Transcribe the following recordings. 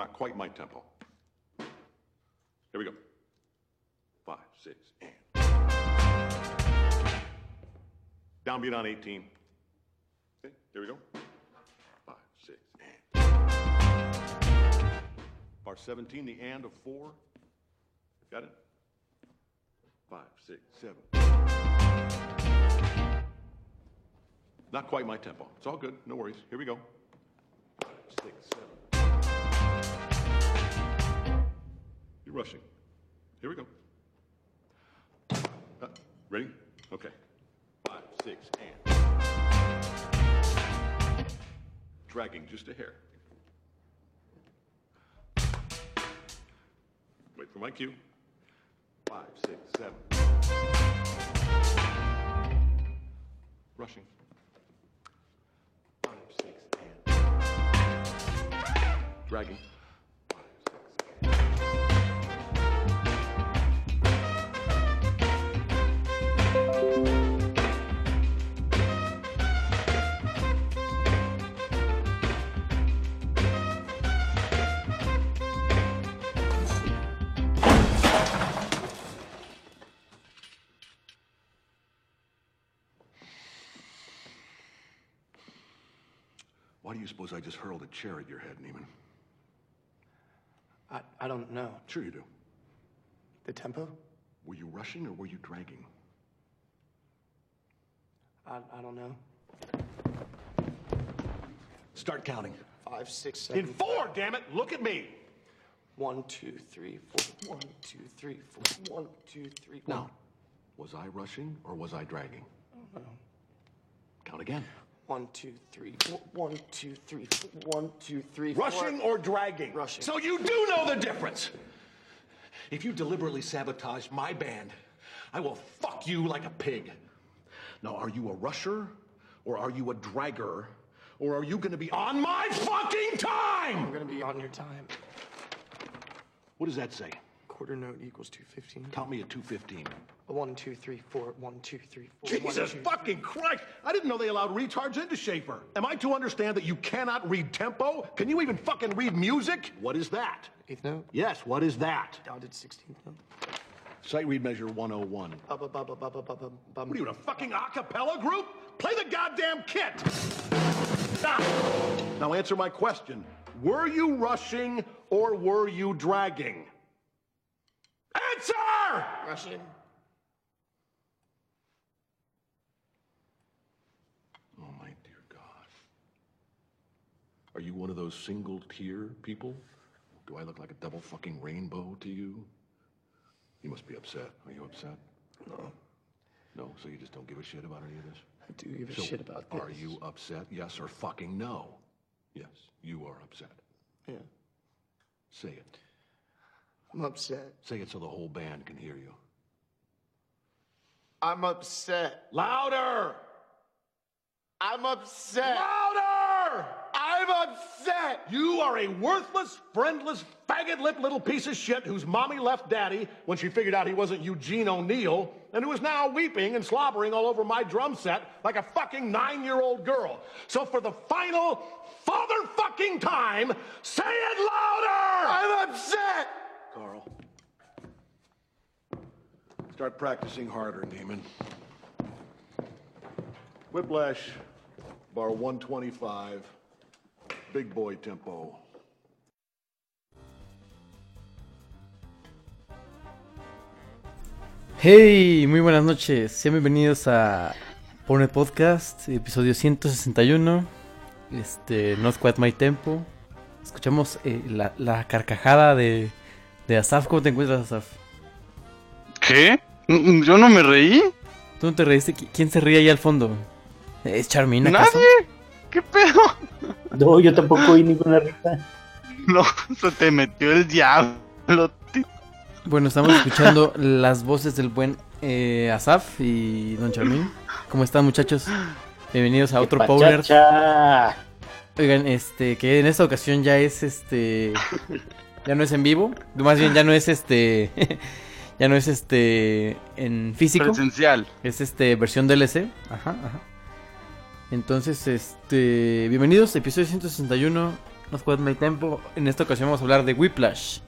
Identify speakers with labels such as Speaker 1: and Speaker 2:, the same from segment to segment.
Speaker 1: Not, quite my tempo. Here we go. Five, six, and. Downbeat on 18. Okay, here we go. Five, six, and. Bar 17, the and of four. Got it? Five, six, seven. Not quite my tempo. It's all good. No worries. Here we go. Five, six, seven. You're rushing. Here we go. Uh, ready? Okay. Five, six, and. Dragging just a hair. Wait for my cue. Five, six, seven. Rushing. Five, six, and. Dragging. Why do you suppose I just hurled a chair at your head, Neiman?
Speaker 2: I, I don't know.
Speaker 1: Sure you do.
Speaker 2: The tempo?
Speaker 1: Were you rushing or were you dragging?
Speaker 2: I, I don't know.
Speaker 1: Start counting.
Speaker 2: Five, six, seven.
Speaker 1: In four, damn it! Look at me!
Speaker 2: One, two, three, four. One, two, three, four. One, two, three.
Speaker 1: Now, was I rushing or was I dragging? Count again.
Speaker 2: One, two, three, four. One, two, three, four. One, two, three, four.
Speaker 3: Rushing or dragging?
Speaker 2: Rushing.
Speaker 3: So you do know the difference. If you deliberately sabotage my band, I will fuck you like a pig. Now, are you a rusher or are you a dragger? Or are you gonna be on my fucking time?
Speaker 2: I'm gonna be on your time.
Speaker 3: What does that say?
Speaker 2: Quarter note equals 215.
Speaker 3: Count me at 215.
Speaker 2: One, two, three, four. One, two, three, four. One,
Speaker 3: Jesus
Speaker 2: two,
Speaker 3: fucking Christ! I didn't know they allowed retards into Schaefer. Am I to understand that you cannot read tempo? Can you even fucking read music? What is that?
Speaker 2: Eighth note.
Speaker 3: Yes, what is that?
Speaker 2: Dotted 16th note.
Speaker 3: Sight read measure 101.
Speaker 2: Bubba, bubba, bubba, bubba, bum.
Speaker 3: What are you, in a fucking a cappella group? Play the goddamn kit! Stop! Now answer my question. Were you rushing or were you dragging? Answer!
Speaker 2: Russian.
Speaker 1: Oh, my dear God. Are you one of those single tier people? Do I look like a double fucking rainbow to you? You must be upset. Are you upset?
Speaker 2: No,
Speaker 1: No, so you just don't give a shit about any of this?
Speaker 2: I do give a
Speaker 1: So
Speaker 2: shit about this.
Speaker 1: Are you upset? Yes or fucking no? Yes, you are upset.
Speaker 2: Yeah.
Speaker 1: Say it.
Speaker 2: I'm upset.
Speaker 1: Say it so the whole band can hear you.
Speaker 2: I'm upset.
Speaker 3: Louder!
Speaker 4: I'm upset.
Speaker 3: Louder!
Speaker 4: I'm upset.
Speaker 3: You are a worthless, friendless, faggot lipped little piece of shit whose mommy left daddy when she figured out he wasn't Eugene O'Neill, and who is now weeping and slobbering all over my drum set like a fucking nine year old girl. So for the final father fucking time, say it louder!
Speaker 4: I'm upset.
Speaker 3: Carl. Start practicing harder, Neiman. Whiplash, bar 125, big boy tempo.
Speaker 5: Hey, muy buenas noches. Sean bienvenidos a Pone Podcast, episodio 161. Este, Not Quite My Tempo. Escuchamos eh, la, la carcajada de, de Asaf. ¿Cómo te encuentras, Asaf?
Speaker 6: ¿Qué? ¿Yo no me reí?
Speaker 5: ¿Tú no te reíste? ¿Qui- ¿Quién se ríe ahí al fondo? ¿Es Charmin acaso?
Speaker 6: ¿Nadie? ¿Qué pedo?
Speaker 7: No, yo tampoco oí ninguna risa.
Speaker 6: No, se te metió el diablo. tío.
Speaker 5: Bueno, estamos escuchando las voces del buen eh, Asaf y Don Charmin. ¿Cómo están, muchachos? Bienvenidos a otro.
Speaker 7: Pachacha.
Speaker 5: Oigan, este, que en esta ocasión ya es este. Ya no es en vivo. Más bien ya no es este. ya no es este. En físico.
Speaker 6: Presencial.
Speaker 5: Es este versión DLC. Ajá, ajá. Entonces, este. Bienvenidos, episodio 161. Nos Quad My Tempo. En esta ocasión vamos a hablar de Whiplash.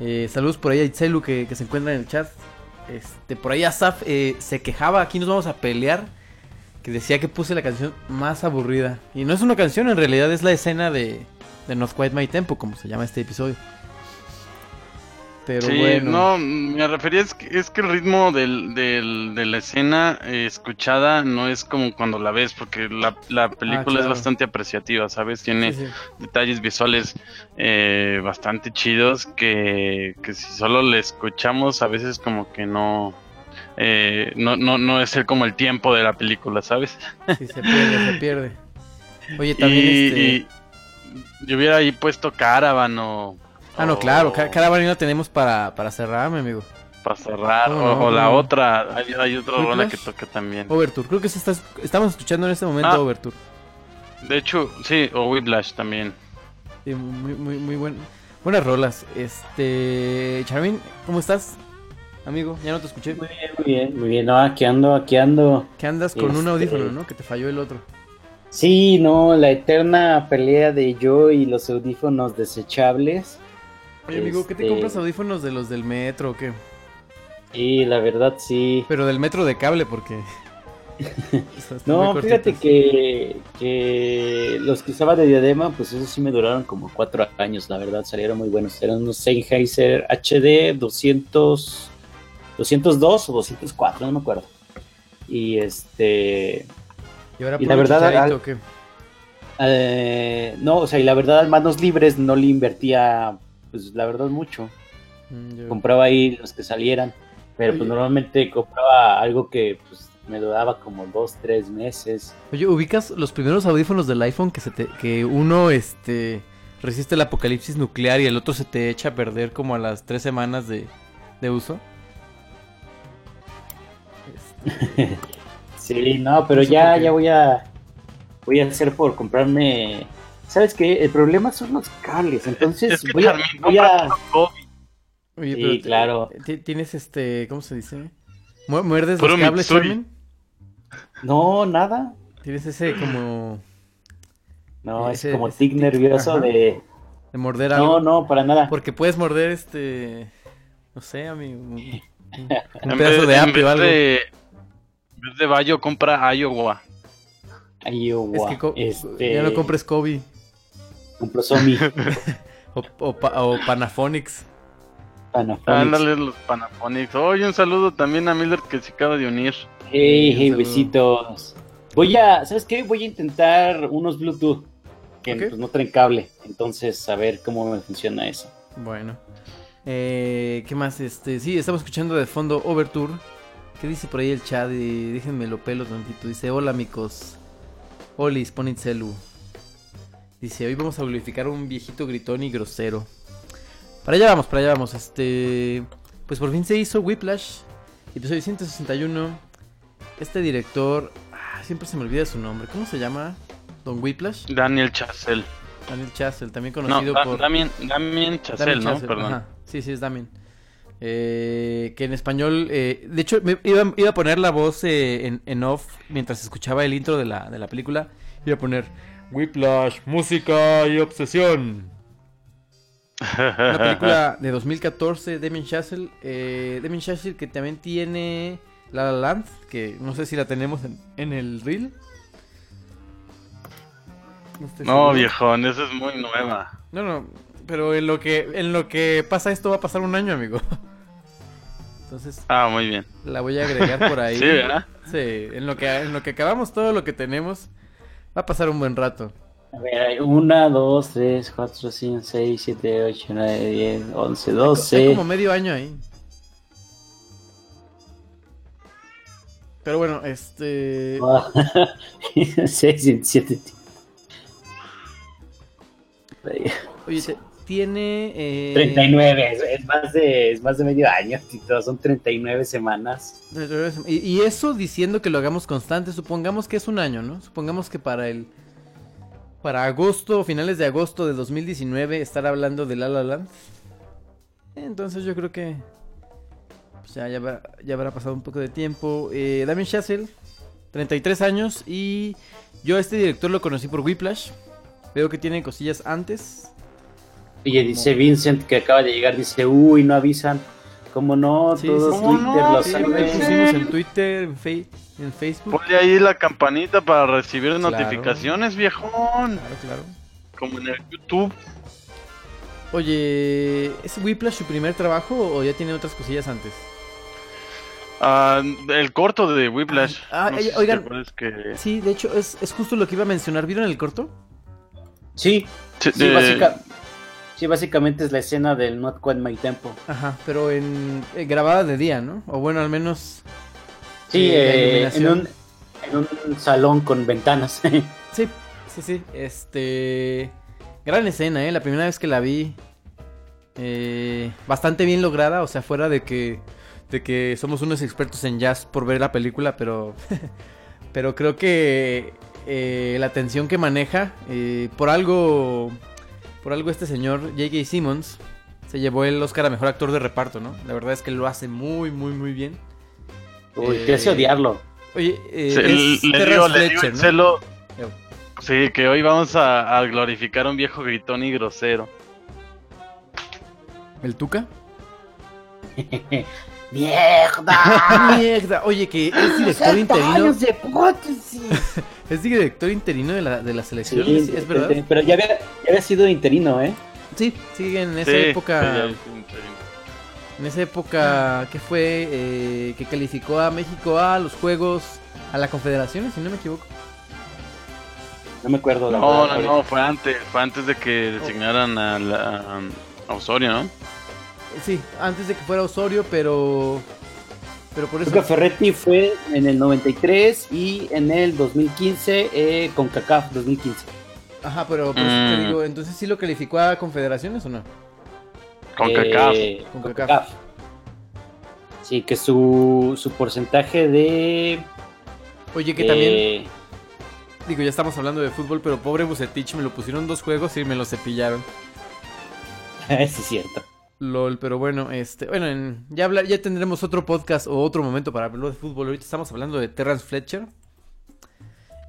Speaker 5: Eh, saludos por ahí a Itzelu que, que se encuentra en el chat. Este, por ahí Asaf eh, se quejaba. Aquí nos vamos a pelear. Que decía que puse la canción más aburrida. Y no es una canción, en realidad es la escena de, de Not Quite My Tempo, como se llama este episodio. Pero
Speaker 6: sí,
Speaker 5: bueno.
Speaker 6: no, me refería es que, es que el ritmo del, del- de la escena eh, escuchada no es como cuando la ves, porque la, la película
Speaker 5: Ah, claro.
Speaker 6: es bastante apreciativa, ¿sabes? Tiene
Speaker 5: Sí, sí.
Speaker 6: detalles visuales eh, bastante chidos que, que si solo le escuchamos a veces como que no... eh, no, no, no es el, como el tiempo de la película, ¿sabes?
Speaker 5: Sí, se pierde, se pierde. Oye, también
Speaker 6: y,
Speaker 5: este.
Speaker 6: y yo hubiera ahí puesto Caravan o...
Speaker 5: Ah, no,
Speaker 6: o-
Speaker 5: claro, ca- cada varino tenemos para, para cerrar, mi amigo.
Speaker 6: Para cerrar,
Speaker 5: ¿Cómo
Speaker 6: o,
Speaker 5: no?
Speaker 6: o la
Speaker 5: ¿Cómo no?
Speaker 6: otra, hay, hay otra rola que toca también.
Speaker 5: Overture, creo que se está, estamos escuchando en este momento
Speaker 6: Ah.
Speaker 5: Overture.
Speaker 6: De hecho, sí, o Whiplash también.
Speaker 5: Sí, muy, muy, muy buen, buenas rolas. Este. Charmin, ¿cómo estás? Amigo, ya no te escuché.
Speaker 7: Muy bien, muy bien, muy bien. No, aquí ando, aquí ando.
Speaker 5: Que andas con un
Speaker 7: Este-
Speaker 5: audífono, ¿no? Que te falló el otro.
Speaker 7: Sí, no, la eterna pelea de yo y los audífonos desechables.
Speaker 5: Oye, amigo, ¿qué te
Speaker 7: Este-
Speaker 5: compras audífonos de los del metro o qué?
Speaker 7: Y la verdad sí.
Speaker 5: Pero del metro de cable, porque.
Speaker 7: No, fíjate que, que los que usaba de diadema, pues esos sí me duraron como cuatro años, la verdad, salieron muy buenos. Eran unos Sennheiser HD 200, 202 o 204, no me acuerdo. Y este,
Speaker 5: ¿Y ahora
Speaker 7: y
Speaker 5: puro
Speaker 7: la verdad,
Speaker 5: chicharito
Speaker 7: al-
Speaker 5: o qué?
Speaker 7: eh, no, o sea, y la verdad, al manos libres no le invertía, pues la verdad, mucho.
Speaker 5: Mm, yo-
Speaker 7: Compraba ahí los que salieran, pero pues normalmente compraba algo que pues me duraba como dos, tres meses.
Speaker 5: Oye, ¿ubicas los primeros audífonos del iPhone que se te, que uno este resiste el apocalipsis nuclear y el otro se te echa a perder como a las tres semanas de, de uso? Este,
Speaker 7: Sí, no, pero
Speaker 5: No sé
Speaker 7: ya, ya voy a voy a hacer por comprarme. ¿Sabes qué? El problema son los cables, entonces
Speaker 6: Es que
Speaker 7: voy a, voy a
Speaker 5: Oye,
Speaker 7: Sí,
Speaker 5: pero
Speaker 7: claro.
Speaker 5: ti- tienes este, ¿cómo se dice? Mu- ¿Muerdes
Speaker 6: Puro
Speaker 5: los cables,
Speaker 7: no nada.
Speaker 5: Tienes ese como
Speaker 7: No, es
Speaker 5: Ese-
Speaker 7: como
Speaker 5: ese
Speaker 7: tic
Speaker 5: tic,
Speaker 7: nervioso
Speaker 5: ajá.
Speaker 7: de
Speaker 5: de morder
Speaker 7: No,
Speaker 5: algo.
Speaker 7: no, para nada.
Speaker 5: Porque puedes morder este, no sé, amigo, un, un pedazo de
Speaker 6: en
Speaker 5: apio
Speaker 6: vez
Speaker 5: o algo.
Speaker 6: de, vez de Bayo, compra Iowa.
Speaker 7: Iowa,
Speaker 5: Es que co-
Speaker 7: este,
Speaker 5: ya no compres Kobe
Speaker 7: compro Somi
Speaker 5: o, o, pa- o Panaphonics.
Speaker 7: Panaphonics.
Speaker 6: Ándale los Panasonics. Oye, un saludo también a Miller que se acaba de unir.
Speaker 7: Hey, hey,
Speaker 5: saludo.
Speaker 7: besitos. Voy a, ¿sabes qué? Voy a intentar unos Bluetooth que pues, no traen cable. Entonces, a ver cómo me funciona eso.
Speaker 5: Bueno. Eh, ¿Qué más? Este, sí, estamos escuchando de fondo Overture. ¿Qué dice por ahí el chat? Y déjenme lo pelo tantito. Dice, hola amigos. Olis, ponen celu. Dice, hoy vamos a glorificar a un viejito gritón y grosero. Para allá vamos, para allá vamos. Este, pues por fin se hizo Whiplash. Episodio 161. Este director, ah, siempre se me olvida su nombre. ¿Cómo se llama? Don Whiplash.
Speaker 6: Daniel Chazelle.
Speaker 5: Daniel Chazelle, también
Speaker 6: No,
Speaker 5: conocido
Speaker 6: Da-
Speaker 5: por...
Speaker 6: Damien, Damien Chazelle,
Speaker 5: Damien
Speaker 6: ¿no? Perdón.
Speaker 5: ajá. Sí, sí, es Damien. Eh, que en español, eh, de hecho, me iba, iba a poner la voz eh, en, en off mientras escuchaba el intro de la, de la película. Iba a poner Whiplash, música y obsesión. Una película de 2014, Damien Chazelle. Eh, Damien Chazelle que también tiene La La Land, que no sé si la tenemos en, en el reel. No,
Speaker 6: No, viejón, esa es muy nueva.
Speaker 5: No, no, pero en lo que en lo que pasa esto va a pasar un año, amigo. Entonces,
Speaker 6: Ah, muy bien.
Speaker 5: la voy a agregar por ahí.
Speaker 6: Sí, ¿verdad?
Speaker 5: Sí, en lo que en lo que acabamos todo lo que tenemos va a pasar un buen rato.
Speaker 7: A ver, hay 1, 2, 3, 4, 5, 6, 7, 8, 9, 10, 11,
Speaker 5: Hay
Speaker 7: 12.
Speaker 5: como medio año ahí. Pero bueno, este
Speaker 7: 6, 7.
Speaker 5: oye, te- tiene eh,
Speaker 7: 39, es, es más de, es más de medio año, Tito, son 39 semanas.
Speaker 5: Y, y eso diciendo que lo hagamos constante, supongamos que es un año, ¿no? Supongamos que para el para agosto, finales de agosto de 2019 estar hablando de La La Land. Entonces yo creo que pues ya, ya, habrá, ya habrá pasado un poco de tiempo. Eh, Damien Chazelle, 33 años y yo a este director lo conocí por Whiplash. Veo que tiene cosillas antes.
Speaker 7: Oye, dice Vincent que acaba de llegar, dice, uy, no avisan. ¿Cómo no?
Speaker 5: Sí,
Speaker 7: Todos
Speaker 5: sí.
Speaker 7: Twitter
Speaker 6: no?
Speaker 7: lo
Speaker 5: Sí, pusimos en Twitter, en, Fe- en Facebook.
Speaker 6: Ponle ahí la campanita para recibir
Speaker 5: Claro.
Speaker 6: notificaciones, viejón.
Speaker 5: Claro, claro.
Speaker 6: Como en el YouTube.
Speaker 5: Oye, ¿es Whiplash su primer trabajo o ya tiene otras cosillas antes?
Speaker 6: Ah, el corto de Whiplash.
Speaker 5: Ah,
Speaker 6: No
Speaker 5: eh,
Speaker 6: si
Speaker 5: oigan.
Speaker 6: que...
Speaker 5: Sí, de hecho, es, es justo lo que iba a mencionar. ¿Vieron el corto?
Speaker 7: Sí,
Speaker 6: Sí,
Speaker 7: sí,
Speaker 6: de-
Speaker 7: básica- sí, básicamente es la escena del Not Quite My Tempo.
Speaker 5: Ajá, pero en eh, grabada de día, ¿no? O bueno, al menos.
Speaker 7: Sí,
Speaker 5: eh,
Speaker 7: eh, en, un, en un salón con ventanas.
Speaker 5: Sí, sí, sí. Este. Gran escena, ¿eh? La primera vez que la vi. eh, bastante bien lograda, o sea, fuera de que. De que somos unos expertos en jazz por ver la película, pero. pero creo que. eh, la tensión que maneja. eh, por algo. Por algo este señor, J.K. Simmons. Se llevó el Oscar a mejor actor de reparto, ¿no? La verdad es que lo hace muy, muy, muy bien.
Speaker 7: Uy,
Speaker 5: Eh,
Speaker 7: te hace odiarlo.
Speaker 5: Oye, eh,
Speaker 6: Sí,
Speaker 5: es
Speaker 6: le digo, le digo
Speaker 5: ¿no?
Speaker 6: celo-. Sí, que hoy vamos a, a glorificar a un viejo gritón y grosero.
Speaker 5: ¿El Tuca?
Speaker 7: ¡Mierda!
Speaker 5: Mierda, oye, que es director interino.
Speaker 7: ¡Años de prótesis!
Speaker 5: Es director interino de la, de la selección,
Speaker 7: Sí,
Speaker 5: ¿es, es verdad?
Speaker 7: Pero ya había, ya había sido interino, ¿eh?
Speaker 5: Sí, sigue en esa
Speaker 6: Sí,
Speaker 5: época.
Speaker 6: sí, ya, sí,
Speaker 5: En esa época que fue eh, que calificó a México a los Juegos, a la Confederación, si no me equivoco.
Speaker 7: No me acuerdo. la
Speaker 6: No,
Speaker 7: verdad,
Speaker 6: no, no, fue antes, fue antes de que designaran a, la- a Osorio, ¿no?
Speaker 5: Sí, antes de que fuera Osorio, pero. Pero por eso.
Speaker 7: Creo que Ferretti fue en el 93 y en el 2015 eh, con CACAF 2015.
Speaker 5: Ajá, pero por eso te
Speaker 6: Mm.
Speaker 5: digo, entonces sí lo calificó a Confederaciones o no?
Speaker 6: Con
Speaker 7: Eh,
Speaker 6: CACAF.
Speaker 5: Con CACAF.
Speaker 7: CACAF. Sí, que su, su porcentaje de...
Speaker 5: Oye, que también.
Speaker 7: eh,
Speaker 5: Digo, ya estamos hablando de fútbol, pero pobre Bucetich me lo pusieron dos juegos y me lo cepillaron.
Speaker 7: sí, es cierto.
Speaker 5: LOL, pero bueno, este, bueno, en- ya habla- ya tendremos otro podcast o otro momento para hablar de fútbol. Ahorita estamos hablando de Terrence Fletcher.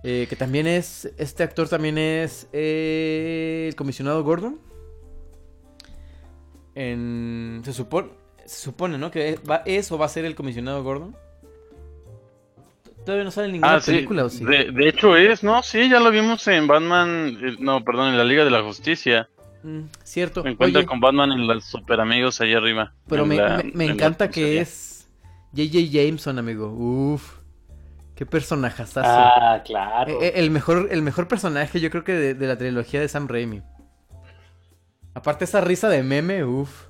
Speaker 5: eh, que también es, este actor también es eh, el comisionado Gordon. En, se supone, se supone, ¿no? Que va, es o va a ser el comisionado Gordon. Todavía no sale en ninguna
Speaker 6: Ah, sí.
Speaker 5: película, ¿o sí?
Speaker 6: De, de hecho es, ¿no? Sí, ya lo vimos en Batman, no, perdón, en la Liga de la Justicia.
Speaker 5: Mm, cierto.
Speaker 6: Me encuentro
Speaker 5: Oye,
Speaker 6: con Batman en los super amigos allá arriba.
Speaker 5: Pero
Speaker 6: en
Speaker 5: me,
Speaker 6: la-
Speaker 5: me- me
Speaker 6: en la
Speaker 5: encanta que es J.J. Jameson, amigo. Uf. Qué personajazazo.
Speaker 7: Ah, claro.
Speaker 5: Eh, eh, el, mejor, el mejor personaje, yo creo que de, de la trilogía de Sam Raimi. Aparte, esa risa de meme, uff.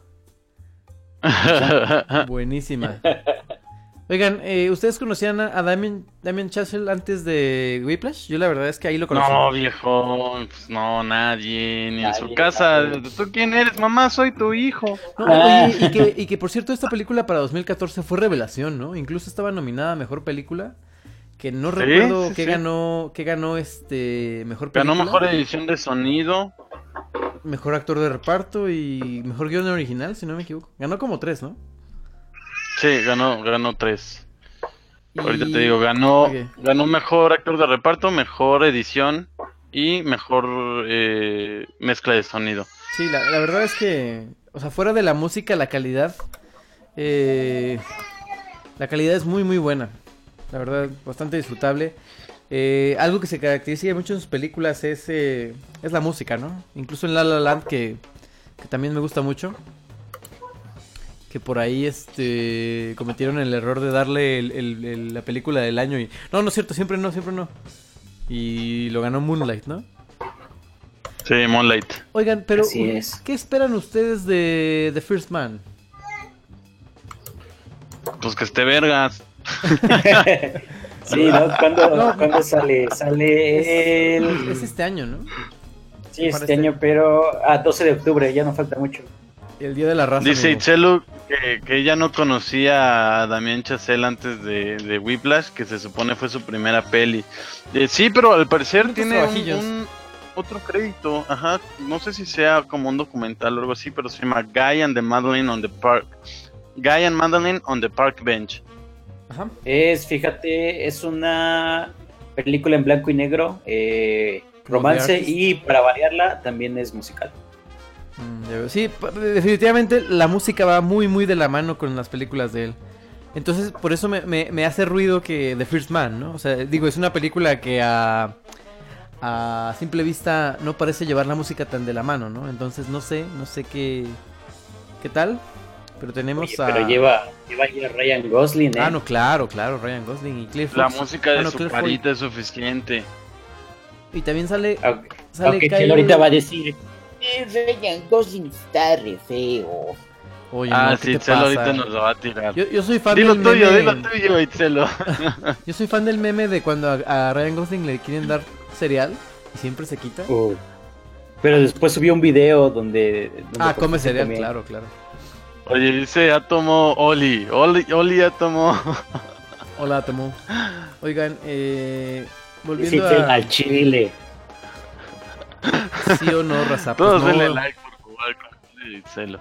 Speaker 5: Buenísima. Oigan, eh, ¿ustedes conocían a, Damien, Damien Chazelle antes de Whiplash? Yo la verdad es que ahí lo conocí.
Speaker 6: No, viejo, pues no, nadie, ni en su casa.
Speaker 7: nadie.
Speaker 6: ¿Tú quién eres? Mamá, soy tu hijo.
Speaker 5: No,
Speaker 7: Ah.
Speaker 5: oye, y que, y que por cierto esta película para 2014 fue revelación, ¿no? Incluso estaba nominada a Mejor Película, que no
Speaker 6: Sí,
Speaker 5: recuerdo
Speaker 6: sí,
Speaker 5: qué
Speaker 6: sí.
Speaker 5: ganó, qué ganó este mejor
Speaker 6: Ganó
Speaker 5: película,
Speaker 6: mejor edición de sonido.
Speaker 5: mejor actor de reparto y mejor guion original, si no me equivoco. Ganó como tres, ¿no?
Speaker 6: Sí, ganó, ganó tres. Ahorita te digo, ganó, ganó mejor actor de reparto, mejor edición y mejor eh, mezcla de sonido.
Speaker 5: Sí, la, la verdad es que, o sea, fuera de la música, la calidad, eh, la calidad es muy, muy buena. La verdad, bastante disfrutable. Eh, algo que se caracteriza mucho en sus películas es, eh, es la música, ¿no? Incluso en La La Land, que, que también me gusta mucho. Que por ahí este cometieron el error de darle el- el- el- la película del año y... No, no es cierto, siempre no, siempre no. Y lo ganó Moonlight, ¿no?
Speaker 6: Sí, Moonlight.
Speaker 5: Oigan, pero
Speaker 7: Así es.
Speaker 5: ¿qué esperan ustedes de The First Man?
Speaker 6: Pues que esté vergas.
Speaker 7: Sí, ¿no? ¿Cuándo,
Speaker 5: No.
Speaker 7: cuándo sale? Sale el...
Speaker 5: Es este año, ¿no?
Speaker 7: Sí, este año, pero a 12 de octubre, ya no falta mucho.
Speaker 5: El Día de la Raza.
Speaker 6: Dice. Itzelu que, que ella no conocía a Damián Chazelle antes de, de Whiplash, que se supone fue su primera peli. Eh, sí, pero al parecer tiene un,
Speaker 5: trabajillos.
Speaker 6: un- otro crédito. Ajá, no sé si sea como un documental o algo así, pero se llama Guy and the Madeline on the Park. Guy and Madeline on the Park Bench.
Speaker 5: Ajá.
Speaker 7: Es, fíjate, es una película en blanco y negro, eh, romance y para variarla también es musical.
Speaker 5: Mm, ya veo. Sí, definitivamente la música va muy, muy de la mano con las películas de él. Entonces, por eso me, me- me hace ruido que The First Man, ¿no? O sea, digo, es una película que a, a simple vista no parece llevar la música tan de la mano, ¿no? Entonces, no sé, no sé qué, qué tal. Pero tenemos
Speaker 7: Oye,
Speaker 5: a...
Speaker 7: Pero lleva, lleva ahí a Ryan Gosling, ¿eh?
Speaker 5: Ah, no, claro, claro, Ryan Gosling y Claire
Speaker 6: La
Speaker 5: Fox.
Speaker 6: música de
Speaker 5: Ah, no,
Speaker 6: su carita es suficiente.
Speaker 5: Y también sale...
Speaker 7: Aunque,
Speaker 5: sale
Speaker 7: aunque
Speaker 5: Kyle-
Speaker 7: Chelo ahorita va a decir, "Eh, Ryan Gosling está re feo.
Speaker 5: Oye,
Speaker 6: ah,
Speaker 5: no, ¿qué
Speaker 6: sí,
Speaker 5: pasa?
Speaker 6: ahorita nos lo va a tirar.
Speaker 5: Yo, yo soy fan
Speaker 6: Dilo
Speaker 5: del
Speaker 6: tuyo,
Speaker 5: meme...
Speaker 6: dilo tuyo, Itzelu.
Speaker 5: Yo soy fan del meme de cuando a, a Ryan Gosling le quieren dar cereal y siempre se quita.
Speaker 7: Uh, Pero después subió un video donde... donde
Speaker 5: ah, come cereal, claro, claro.
Speaker 6: Oye, dice ya tomó Oli. Oli, Oli ya tomó.
Speaker 5: Hola, Tomo. Oigan, eh, volviendo a
Speaker 7: al chile.
Speaker 5: Sí o no, raza. pues
Speaker 6: Todos
Speaker 5: no.
Speaker 6: denle like por jugar con Itzelu.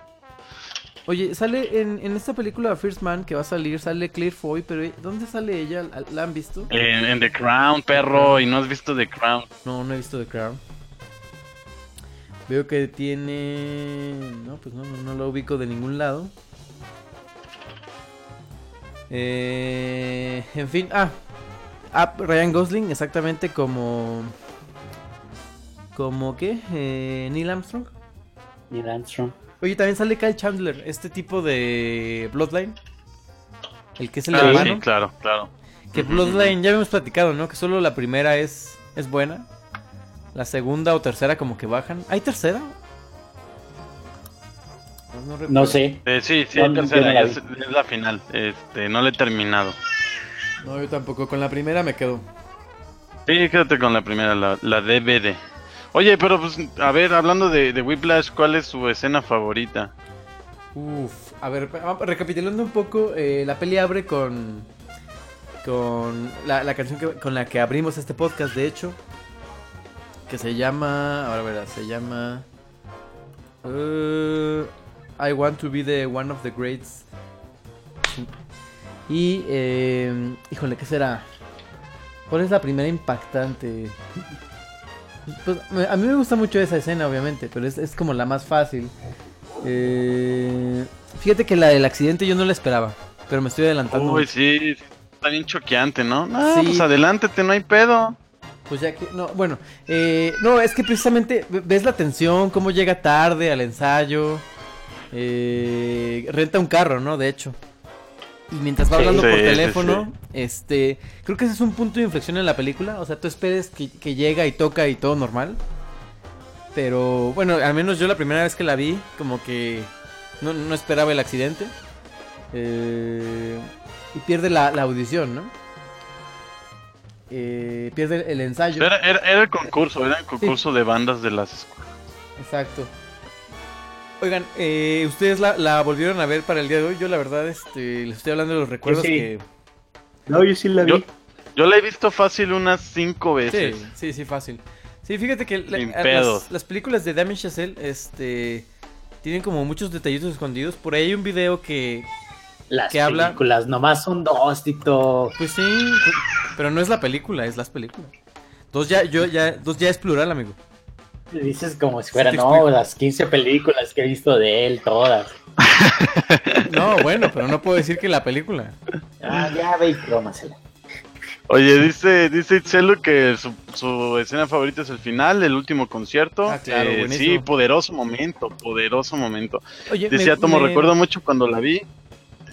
Speaker 5: Oye, sale en, en esta película First Man que va a salir, sale Claire Foy, pero eh, ¿dónde sale ella? ¿La- ¿La han visto?
Speaker 6: En, en The Crown, perro, y no has visto The Crown.
Speaker 5: No, no he visto The Crown. Veo que tiene... No, pues no, no, no lo ubico de ningún lado. Eh, en fin, ah, ah, Ryan Gosling, exactamente como... ¿Como qué? Eh, Neil Armstrong.
Speaker 7: Neil Armstrong.
Speaker 5: Oye, también sale Kyle Chandler, este tipo de Bloodline. El que es el
Speaker 6: Ah,
Speaker 5: hermano.
Speaker 6: sí, claro, claro.
Speaker 5: Que Bloodline, ya habíamos platicado, ¿no? Que solo la primera es, es buena. La segunda o tercera como que bajan. ¿Hay tercera? No, recuerdo.
Speaker 7: No sé.
Speaker 6: Eh, sí, sí,
Speaker 7: No,
Speaker 6: hay tercera,
Speaker 7: no la
Speaker 6: es, es la final. Este, no la he terminado.
Speaker 5: No, yo tampoco. Con la primera me quedo.
Speaker 6: Sí, quédate con la primera, la, la DVD. Oye, pero pues, a ver, hablando de, de Whiplash, ¿cuál es su escena favorita?
Speaker 5: Uf, a ver, recapitulando un poco, eh, la peli abre con con la, canción que- con la que abrimos este podcast, de hecho, que se llama, ahora verás, se llama eh, I Want to Be the One of the Greats. Y, eh, híjole, ¿qué será? ¿Cuál es la primera impactante? Pues, a mí me gusta mucho esa escena, obviamente, pero es, es como la más fácil. Eh, fíjate que la del accidente yo no la esperaba, pero me estoy adelantando.
Speaker 6: Uy, sí, está bien choqueante, ¿no? No,
Speaker 5: Sí.
Speaker 6: pues adelántate, no hay pedo.
Speaker 5: Pues ya que, no, bueno, eh, no, es que precisamente ve- ves la tensión, cómo llega tarde al ensayo, eh, renta un carro, ¿no? De hecho. Y mientras va
Speaker 7: Sí.
Speaker 5: hablando por
Speaker 6: Sí, sí,
Speaker 5: teléfono, este, creo que ese es un punto de inflexión en la película, o sea, tú esperes que, que llega y toca y todo normal. Pero bueno, al menos yo la primera vez que la vi, como que no, no esperaba el accidente. Eh, y pierde la, la audición, ¿no? Eh, pierde el ensayo.
Speaker 6: Era, era, era el concurso, era el concurso de bandas de las escuelas.
Speaker 5: Exacto. Oigan, eh, ustedes la, la volvieron a ver para el día de hoy. Yo la verdad, este, les estoy hablando de los recuerdos
Speaker 7: sí.
Speaker 5: que,
Speaker 7: No, yo sí la vi.
Speaker 6: Yo la he visto fácil unas cinco veces.
Speaker 5: sí, sí, fácil. Sí, fíjate que la-
Speaker 6: pedos.
Speaker 5: las, las películas de Damien Chazelle, este, tienen como muchos detallitos escondidos. Por ahí hay un video que,
Speaker 7: Las
Speaker 5: ¿Qué habla?
Speaker 7: películas nomás son dos, Tito.
Speaker 5: pues sí, pues, pero no es la película, es las películas. Dos ya, yo ya, dos ya es plural, amigo.
Speaker 7: Dices como si fueran,
Speaker 5: te
Speaker 7: no, las 15 películas que he visto de él, todas.
Speaker 5: No, bueno, pero no puedo decir que la película.
Speaker 7: Ah, ya ve y crómasela.
Speaker 6: Oye, dice, dice Itzelu que su, su escena favorita es el final, el último concierto.
Speaker 5: Ah, claro,
Speaker 6: Eh, sí, poderoso momento, poderoso momento.
Speaker 5: Oye,
Speaker 6: Decía
Speaker 5: me-
Speaker 6: Tomo,
Speaker 5: me-
Speaker 6: recuerdo mucho cuando la vi.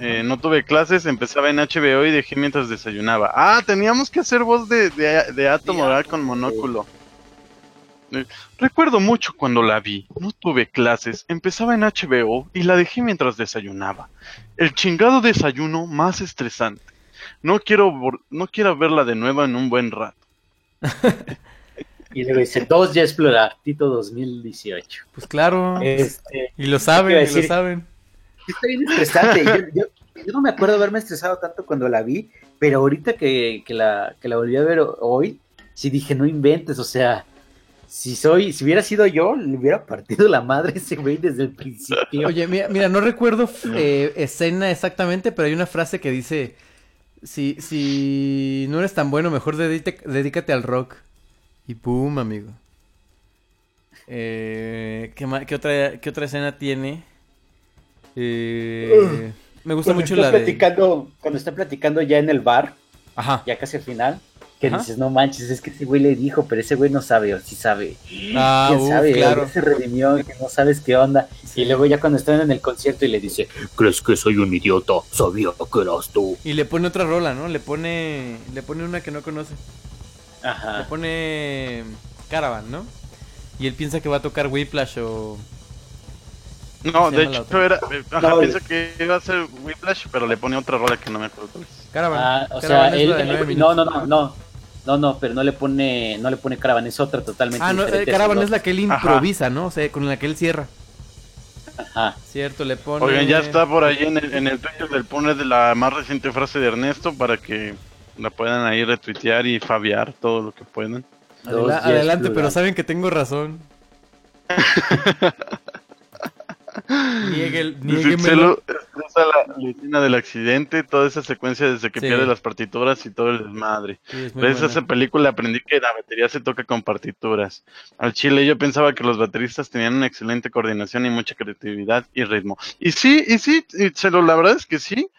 Speaker 6: eh, no tuve clases, empezaba en HBO y dejé mientras desayunaba. Ah, teníamos que hacer voz de, de, de Átomo, ¿verdad? Con monóculo. Eh, Recuerdo mucho cuando la vi. No tuve clases, empezaba en HBO y la dejé mientras desayunaba. El chingado desayuno más estresante. No quiero, no quiero verla de nuevo en un buen rato.
Speaker 7: Y luego dice, dos ya explorar, Tito 2018.
Speaker 5: Pues claro.
Speaker 7: Este,
Speaker 5: Y lo
Speaker 7: ¿qué
Speaker 5: saben, lo saben.
Speaker 7: Está bien estresante. Yo, yo- yo no me acuerdo haberme estresado tanto cuando la vi, pero ahorita que, que la, que la volví a ver hoy, sí dije, no inventes, o sea, si soy, si hubiera sido yo, le hubiera partido la madre ese güey desde el principio.
Speaker 5: Oye, mira, mira, no recuerdo eh, escena exactamente, pero hay una frase que dice, si, si no eres tan bueno, mejor dedíte- dedícate al rock. Y pum, amigo. Eh, ¿qué, qué otra, ¿Qué otra escena tiene? Eh, me gusta
Speaker 7: cuando
Speaker 5: mucho la de...
Speaker 7: cuando está platicando ya en el bar,
Speaker 5: Ajá.
Speaker 7: ya casi al final, que
Speaker 5: Ajá.
Speaker 7: dices, no manches, es que ese güey le dijo, pero ese güey no sabe, o sí sabe.
Speaker 5: Ah,
Speaker 7: ¿Quién
Speaker 5: uf,
Speaker 7: sabe?
Speaker 5: claro.
Speaker 7: Se redimió, que no sabes qué onda. Y luego ya cuando están en el concierto y le dice, ¿crees que soy un idiota? Sabía que eras tú.
Speaker 5: Y le pone otra rola, ¿no? Le pone, le pone una que no conoce. Le
Speaker 7: Ajá.
Speaker 5: pone Caravan, ¿no? Y él piensa que va a tocar Whiplash o...
Speaker 6: No, de hecho era. eh, Ajá,
Speaker 7: No,
Speaker 6: pienso que iba a ser Whiplash, pero le ponía otra rola que no me acuerdo cuál es.
Speaker 5: Caravan.
Speaker 7: Ah, o
Speaker 5: Caravan
Speaker 7: sea, él, él- no, no, no, no. No, no, pero no le pone, no le pone Caravan, es otra totalmente
Speaker 5: Ah, no, eh,
Speaker 7: diferente.
Speaker 5: Caravan es la que él
Speaker 6: Ajá.
Speaker 5: improvisa, ¿no? O sea, con la que él cierra.
Speaker 7: Ajá.
Speaker 5: Cierto, le pone...
Speaker 6: Oigan, ya está por ahí en el, en el Twitter del Pone de la más reciente frase de Ernesto para que la puedan ahí retuitear y fabiar todo lo que puedan.
Speaker 5: Adela- adelante, pero saben que tengo razón. Niegue
Speaker 6: expresa la, la escena del accidente, toda esa secuencia desde que
Speaker 5: Sí.
Speaker 6: pierde las partituras y todo el desmadre.
Speaker 5: Sí, es muy
Speaker 6: Gracias a
Speaker 5: buena.
Speaker 6: esa película aprendí que la batería se toca con partituras. Al chile yo pensaba que los bateristas tenían una excelente coordinación y mucha creatividad y ritmo. Y sí, y sí, y Celo, la verdad es que sí,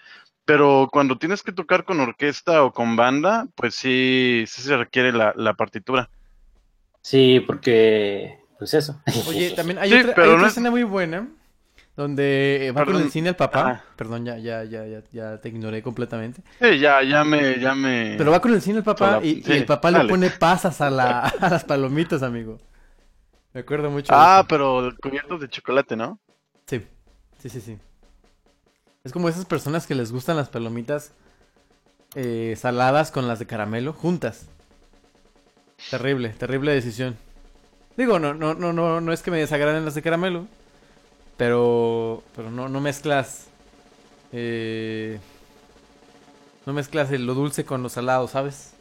Speaker 6: pero cuando tienes que tocar con orquesta o con banda, pues sí, sí se requiere la, la partitura.
Speaker 7: Sí, porque, pues eso.
Speaker 5: Oye, también hay
Speaker 6: Sí,
Speaker 5: otra,
Speaker 6: pero
Speaker 5: hay otra
Speaker 6: no es-
Speaker 5: escena muy buena donde eh, va con el cine al papá.
Speaker 6: Ah.
Speaker 5: Perdón, ya, ya, ya, ya, ya te ignoré completamente.
Speaker 6: Sí, ya, ya me, ya me...
Speaker 5: Pero va con el cine al papá y, el papá le pone pasas a, la, a las palomitas, amigo. Me acuerdo mucho. de
Speaker 6: Ah, pero cubiertos de chocolate, ¿no?
Speaker 5: Sí, sí, sí, sí. Es como esas personas que les gustan las palomitas eh, saladas con las de caramelo juntas. Terrible, terrible decisión. Digo, no, no, no, no, no es que me desagraden las de caramelo, pero, pero no, no mezclas, eh, no mezclas lo dulce con lo salado, ¿sabes?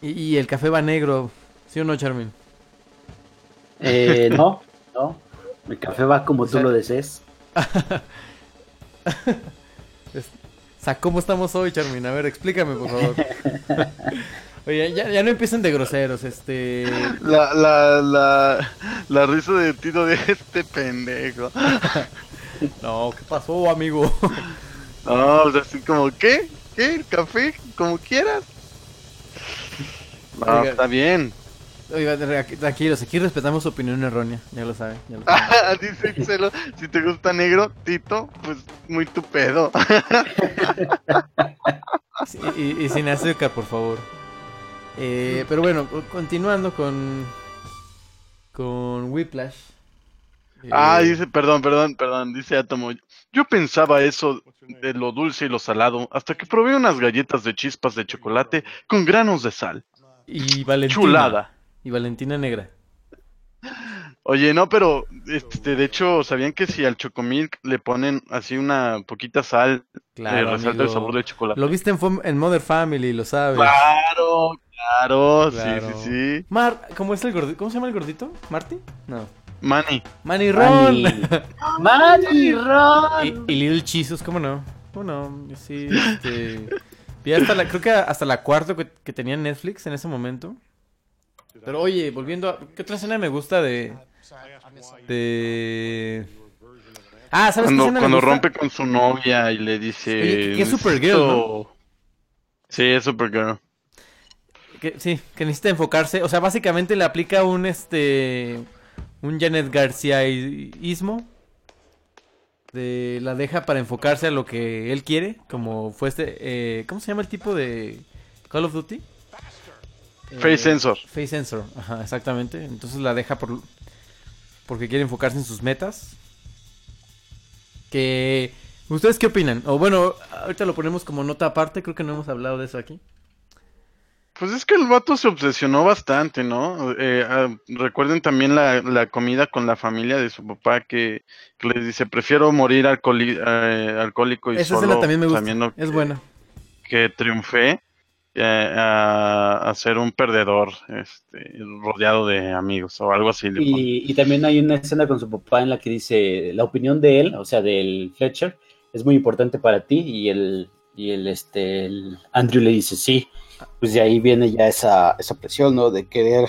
Speaker 5: Y, y el café va negro, ¿sí o no, Charmin?
Speaker 7: Eh, no, no. El café va como
Speaker 5: O
Speaker 7: tú lo desees.
Speaker 5: Es- O sea, ¿cómo estamos hoy, Charmin? A ver, explícame, por favor. Oye, ya, ya no empiecen de groseros, este...
Speaker 6: La, la, la, la risa de Tito de este pendejo.
Speaker 5: No, ¿qué pasó, amigo?
Speaker 6: No, o sea, así como, ¿qué? ¿Qué? ¿El café? Como quieras. No,
Speaker 5: Oiga.
Speaker 6: está bien.
Speaker 5: Oiga, tra- tranquilos, aquí respetamos su opinión errónea, ya lo saben. Ya lo saben.
Speaker 6: Dice Excelo, si te gusta negro, Tito, pues muy tu pedo.
Speaker 5: Y, y sin azúcar, por favor. Eh, pero bueno, co- continuando con... Con Whiplash. Eh,
Speaker 6: Ah, dice, perdón, perdón, perdón, dice Atomo. Yo pensaba eso de lo dulce y lo salado hasta que probé unas galletas de chispas de chocolate con granos de sal.
Speaker 5: Y Valentina.
Speaker 6: Chulada.
Speaker 5: Y Valentina Negra.
Speaker 6: Oye, no, pero este, de hecho, ¿sabían que si al chocomilk le ponen así una poquita sal,
Speaker 5: Claro,
Speaker 6: le resalta el sabor del chocolate?
Speaker 5: Lo viste en, en Mother Family, lo sabes.
Speaker 6: Claro, claro,
Speaker 5: Claro.
Speaker 6: sí, sí, sí.
Speaker 5: Mar, ¿cómo es el gordito? ¿Cómo se llama el gordito? ¿Marty? No.
Speaker 6: Manny.
Speaker 5: Manny Ron.
Speaker 7: Manny. Manny Ron.
Speaker 5: y, y Little Jesus, ¿cómo no? ¿Cómo no? Sí, este. vi hasta la, creo que hasta la cuarta que, que tenía Netflix en ese momento. Pero oye, volviendo a. ¿Qué otra escena me gusta de. De. Ah, ¿sabes qué
Speaker 6: Cuando,
Speaker 5: me
Speaker 6: cuando
Speaker 5: gusta?
Speaker 6: rompe con su novia y le dice...
Speaker 5: Oye, que es Supergirl,
Speaker 6: "Necesito-" Sí, es Supergirl.
Speaker 5: Que, sí, que necesita enfocarse. O sea, básicamente le aplica un este. Un Janet García i- ismo. De, la deja para enfocarse a lo que él quiere. Como fue este. eh, ¿Cómo se llama el tipo de Call of Duty?
Speaker 6: Face
Speaker 5: Eh,
Speaker 6: Sensor.
Speaker 5: Face Sensor, ajá, exactamente. Entonces la deja por porque quiere enfocarse en sus metas. Que. ¿Ustedes qué opinan? O bueno, ahorita lo ponemos como nota aparte. Creo que no hemos hablado de eso aquí.
Speaker 6: Pues es que el vato se obsesionó bastante, ¿no? Eh, ah, recuerden también la, la comida con la familia de su papá que, que les dice, prefiero morir eh, alcohólico y
Speaker 5: Esa
Speaker 6: solo
Speaker 5: escena también me gusta.
Speaker 6: sabiendo
Speaker 5: Es buena.
Speaker 6: que triunfé eh, a, a ser un perdedor este, rodeado de amigos o algo así.
Speaker 7: Y, y también hay una escena con su papá en la que dice la opinión de él, o sea, del Fletcher, es muy importante para ti y el, y el, este, el Andrew le dice sí. Pues de ahí viene ya esa, esa presión, ¿no? De querer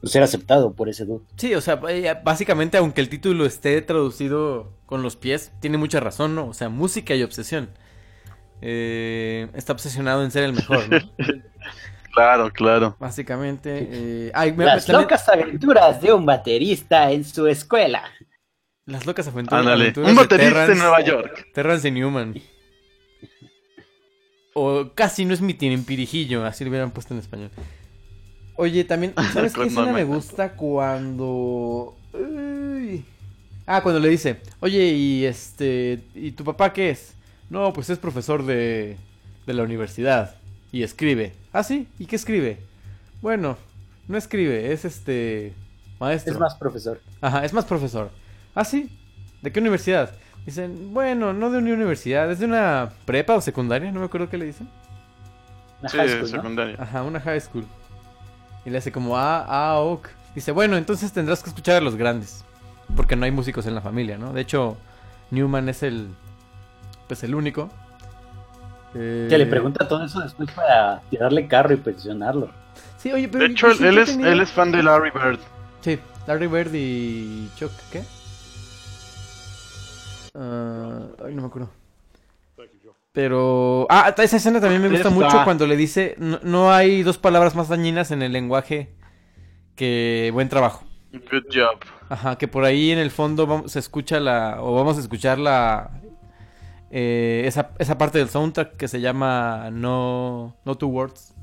Speaker 7: pues, ser aceptado por ese dude.
Speaker 5: Sí, o sea, eh, básicamente, aunque el título esté traducido con los pies, tiene mucha razón, ¿no? O sea, música y obsesión. Eh, está obsesionado en ser el mejor, ¿no?
Speaker 6: Claro, claro.
Speaker 5: Básicamente. eh, ay, me-
Speaker 7: Las
Speaker 5: también-
Speaker 7: locas aventuras de un baterista en su escuela.
Speaker 5: Las locas aventuras.
Speaker 6: Ándale.
Speaker 5: aventuras
Speaker 6: Un
Speaker 5: de
Speaker 6: baterista en Nueva York.
Speaker 5: Terrance y Newman. O casi no es mi tirimpirijillo, así lo hubieran puesto en español. Oye, también, ¿sabes qué escena me
Speaker 6: me-
Speaker 5: gusta cuando... Uy. Ah, cuando le dice, oye, y este, ¿y tu papá qué es? No, pues es profesor de, de la universidad y escribe. Ah, sí, ¿y qué escribe? Bueno, no escribe, es este, maestro.
Speaker 7: Es más profesor.
Speaker 5: Ajá, es más profesor. Ah, sí. ¿De qué universidad? Dicen, bueno, no de una universidad, es de una prepa o secundaria, no me acuerdo qué le dicen.
Speaker 7: Una
Speaker 6: Sí,
Speaker 7: high school, ¿no?
Speaker 6: secundaria.
Speaker 5: Ajá, una high school. Y le hace como, ah, ah, ok. Dice, bueno, entonces tendrás que escuchar a los grandes. Porque no hay músicos en la familia, ¿no? De hecho, Newman es el, pues el único. Eh,
Speaker 7: Que le pregunta todo eso después para tirarle carro y pensionarlo.
Speaker 5: Sí, oye, pero
Speaker 6: De hecho,
Speaker 5: sí,
Speaker 6: él
Speaker 5: yo
Speaker 6: es,
Speaker 5: tenía-
Speaker 6: él es fan de Larry Bird.
Speaker 5: Sí, Larry Bird y Chuck, ¿qué? Ah, ay, no me acuerdo. Pero... Ah, esa escena también me gusta mucho cuando le dice... No, no hay dos palabras más dañinas en el lenguaje que buen trabajo.
Speaker 6: Good job.
Speaker 5: Ajá, que por ahí en el fondo vamos, se escucha la... O vamos a escuchar la... eh, esa, esa parte del soundtrack que se llama No, no Two Words.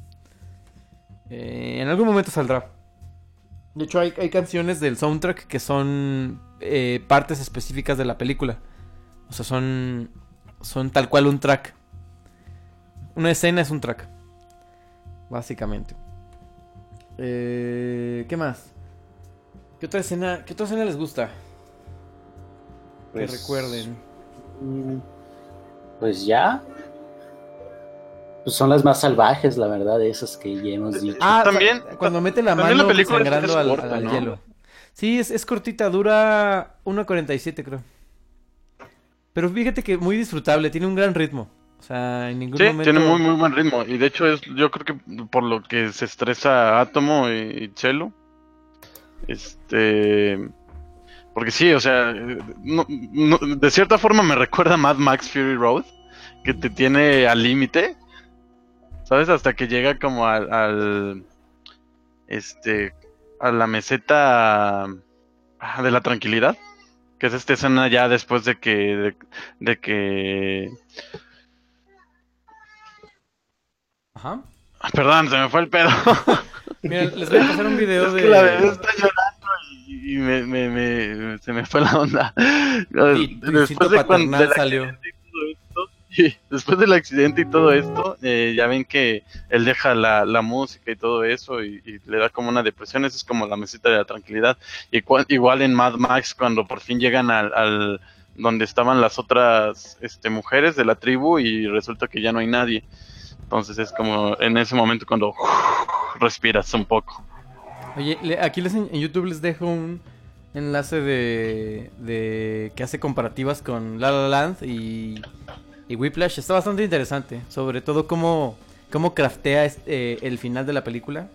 Speaker 5: Eh, en algún momento saldrá. De hecho, hay, hay canciones del soundtrack que son eh, partes específicas de la película. O sea, son, son tal cual un track. Una escena es un track. Básicamente. Eh, ¿Qué más? ¿Qué otra escena, qué otra escena les gusta?
Speaker 7: Pues-
Speaker 5: que recuerden.
Speaker 7: Mm, Pues ya. Pues son las más salvajes, la verdad, de esas que ya hemos dicho.
Speaker 5: Ah,
Speaker 6: También-
Speaker 5: cu- cuando mete la mano
Speaker 6: la película es-
Speaker 5: sangrando
Speaker 6: es
Speaker 5: al,
Speaker 6: corta,
Speaker 5: al
Speaker 6: ¿no?
Speaker 5: hielo. Sí, es, es cortita, dura 1.47 creo. Pero fíjate que muy disfrutable, tiene un gran ritmo. O sea, en ningún
Speaker 6: Sí,
Speaker 5: momento...
Speaker 6: tiene muy, muy buen ritmo. Y de hecho, es yo creo que por lo que se estresa Atomo y, Chelo. Este. Porque sí, o sea, no- no- de cierta forma me recuerda a Mad Max Fury Road, que te tiene al límite, ¿sabes? Hasta que llega como al, al- este, a la meseta ah, de la tranquilidad, que es esta escena ya después de que, de, de que,
Speaker 5: Ajá.
Speaker 6: ah, perdón, se me fue el pedo.
Speaker 5: Mira, les voy a pasar un video
Speaker 6: Es
Speaker 5: de...
Speaker 6: que la bebé está llorando y, y me, me, me- se me fue la onda.
Speaker 5: Y
Speaker 6: Después de cuando de la
Speaker 5: salió.
Speaker 6: después del accidente y todo esto, eh, ya ven que él deja la, la música y todo eso y, le da como una depresión. Esa es como la mesita de la tranquilidad. Y igual en Mad Max, cuando por fin llegan al, al- donde estaban las otras este, mujeres de la tribu y resulta que ya no hay nadie. Entonces es como en ese momento cuando respiras un poco.
Speaker 5: Oye, aquí les en YouTube les dejo un enlace de, de que hace comparativas con La La Land y, y Whiplash. Está bastante interesante, sobre todo cómo, cómo craftea este, eh, el final de la película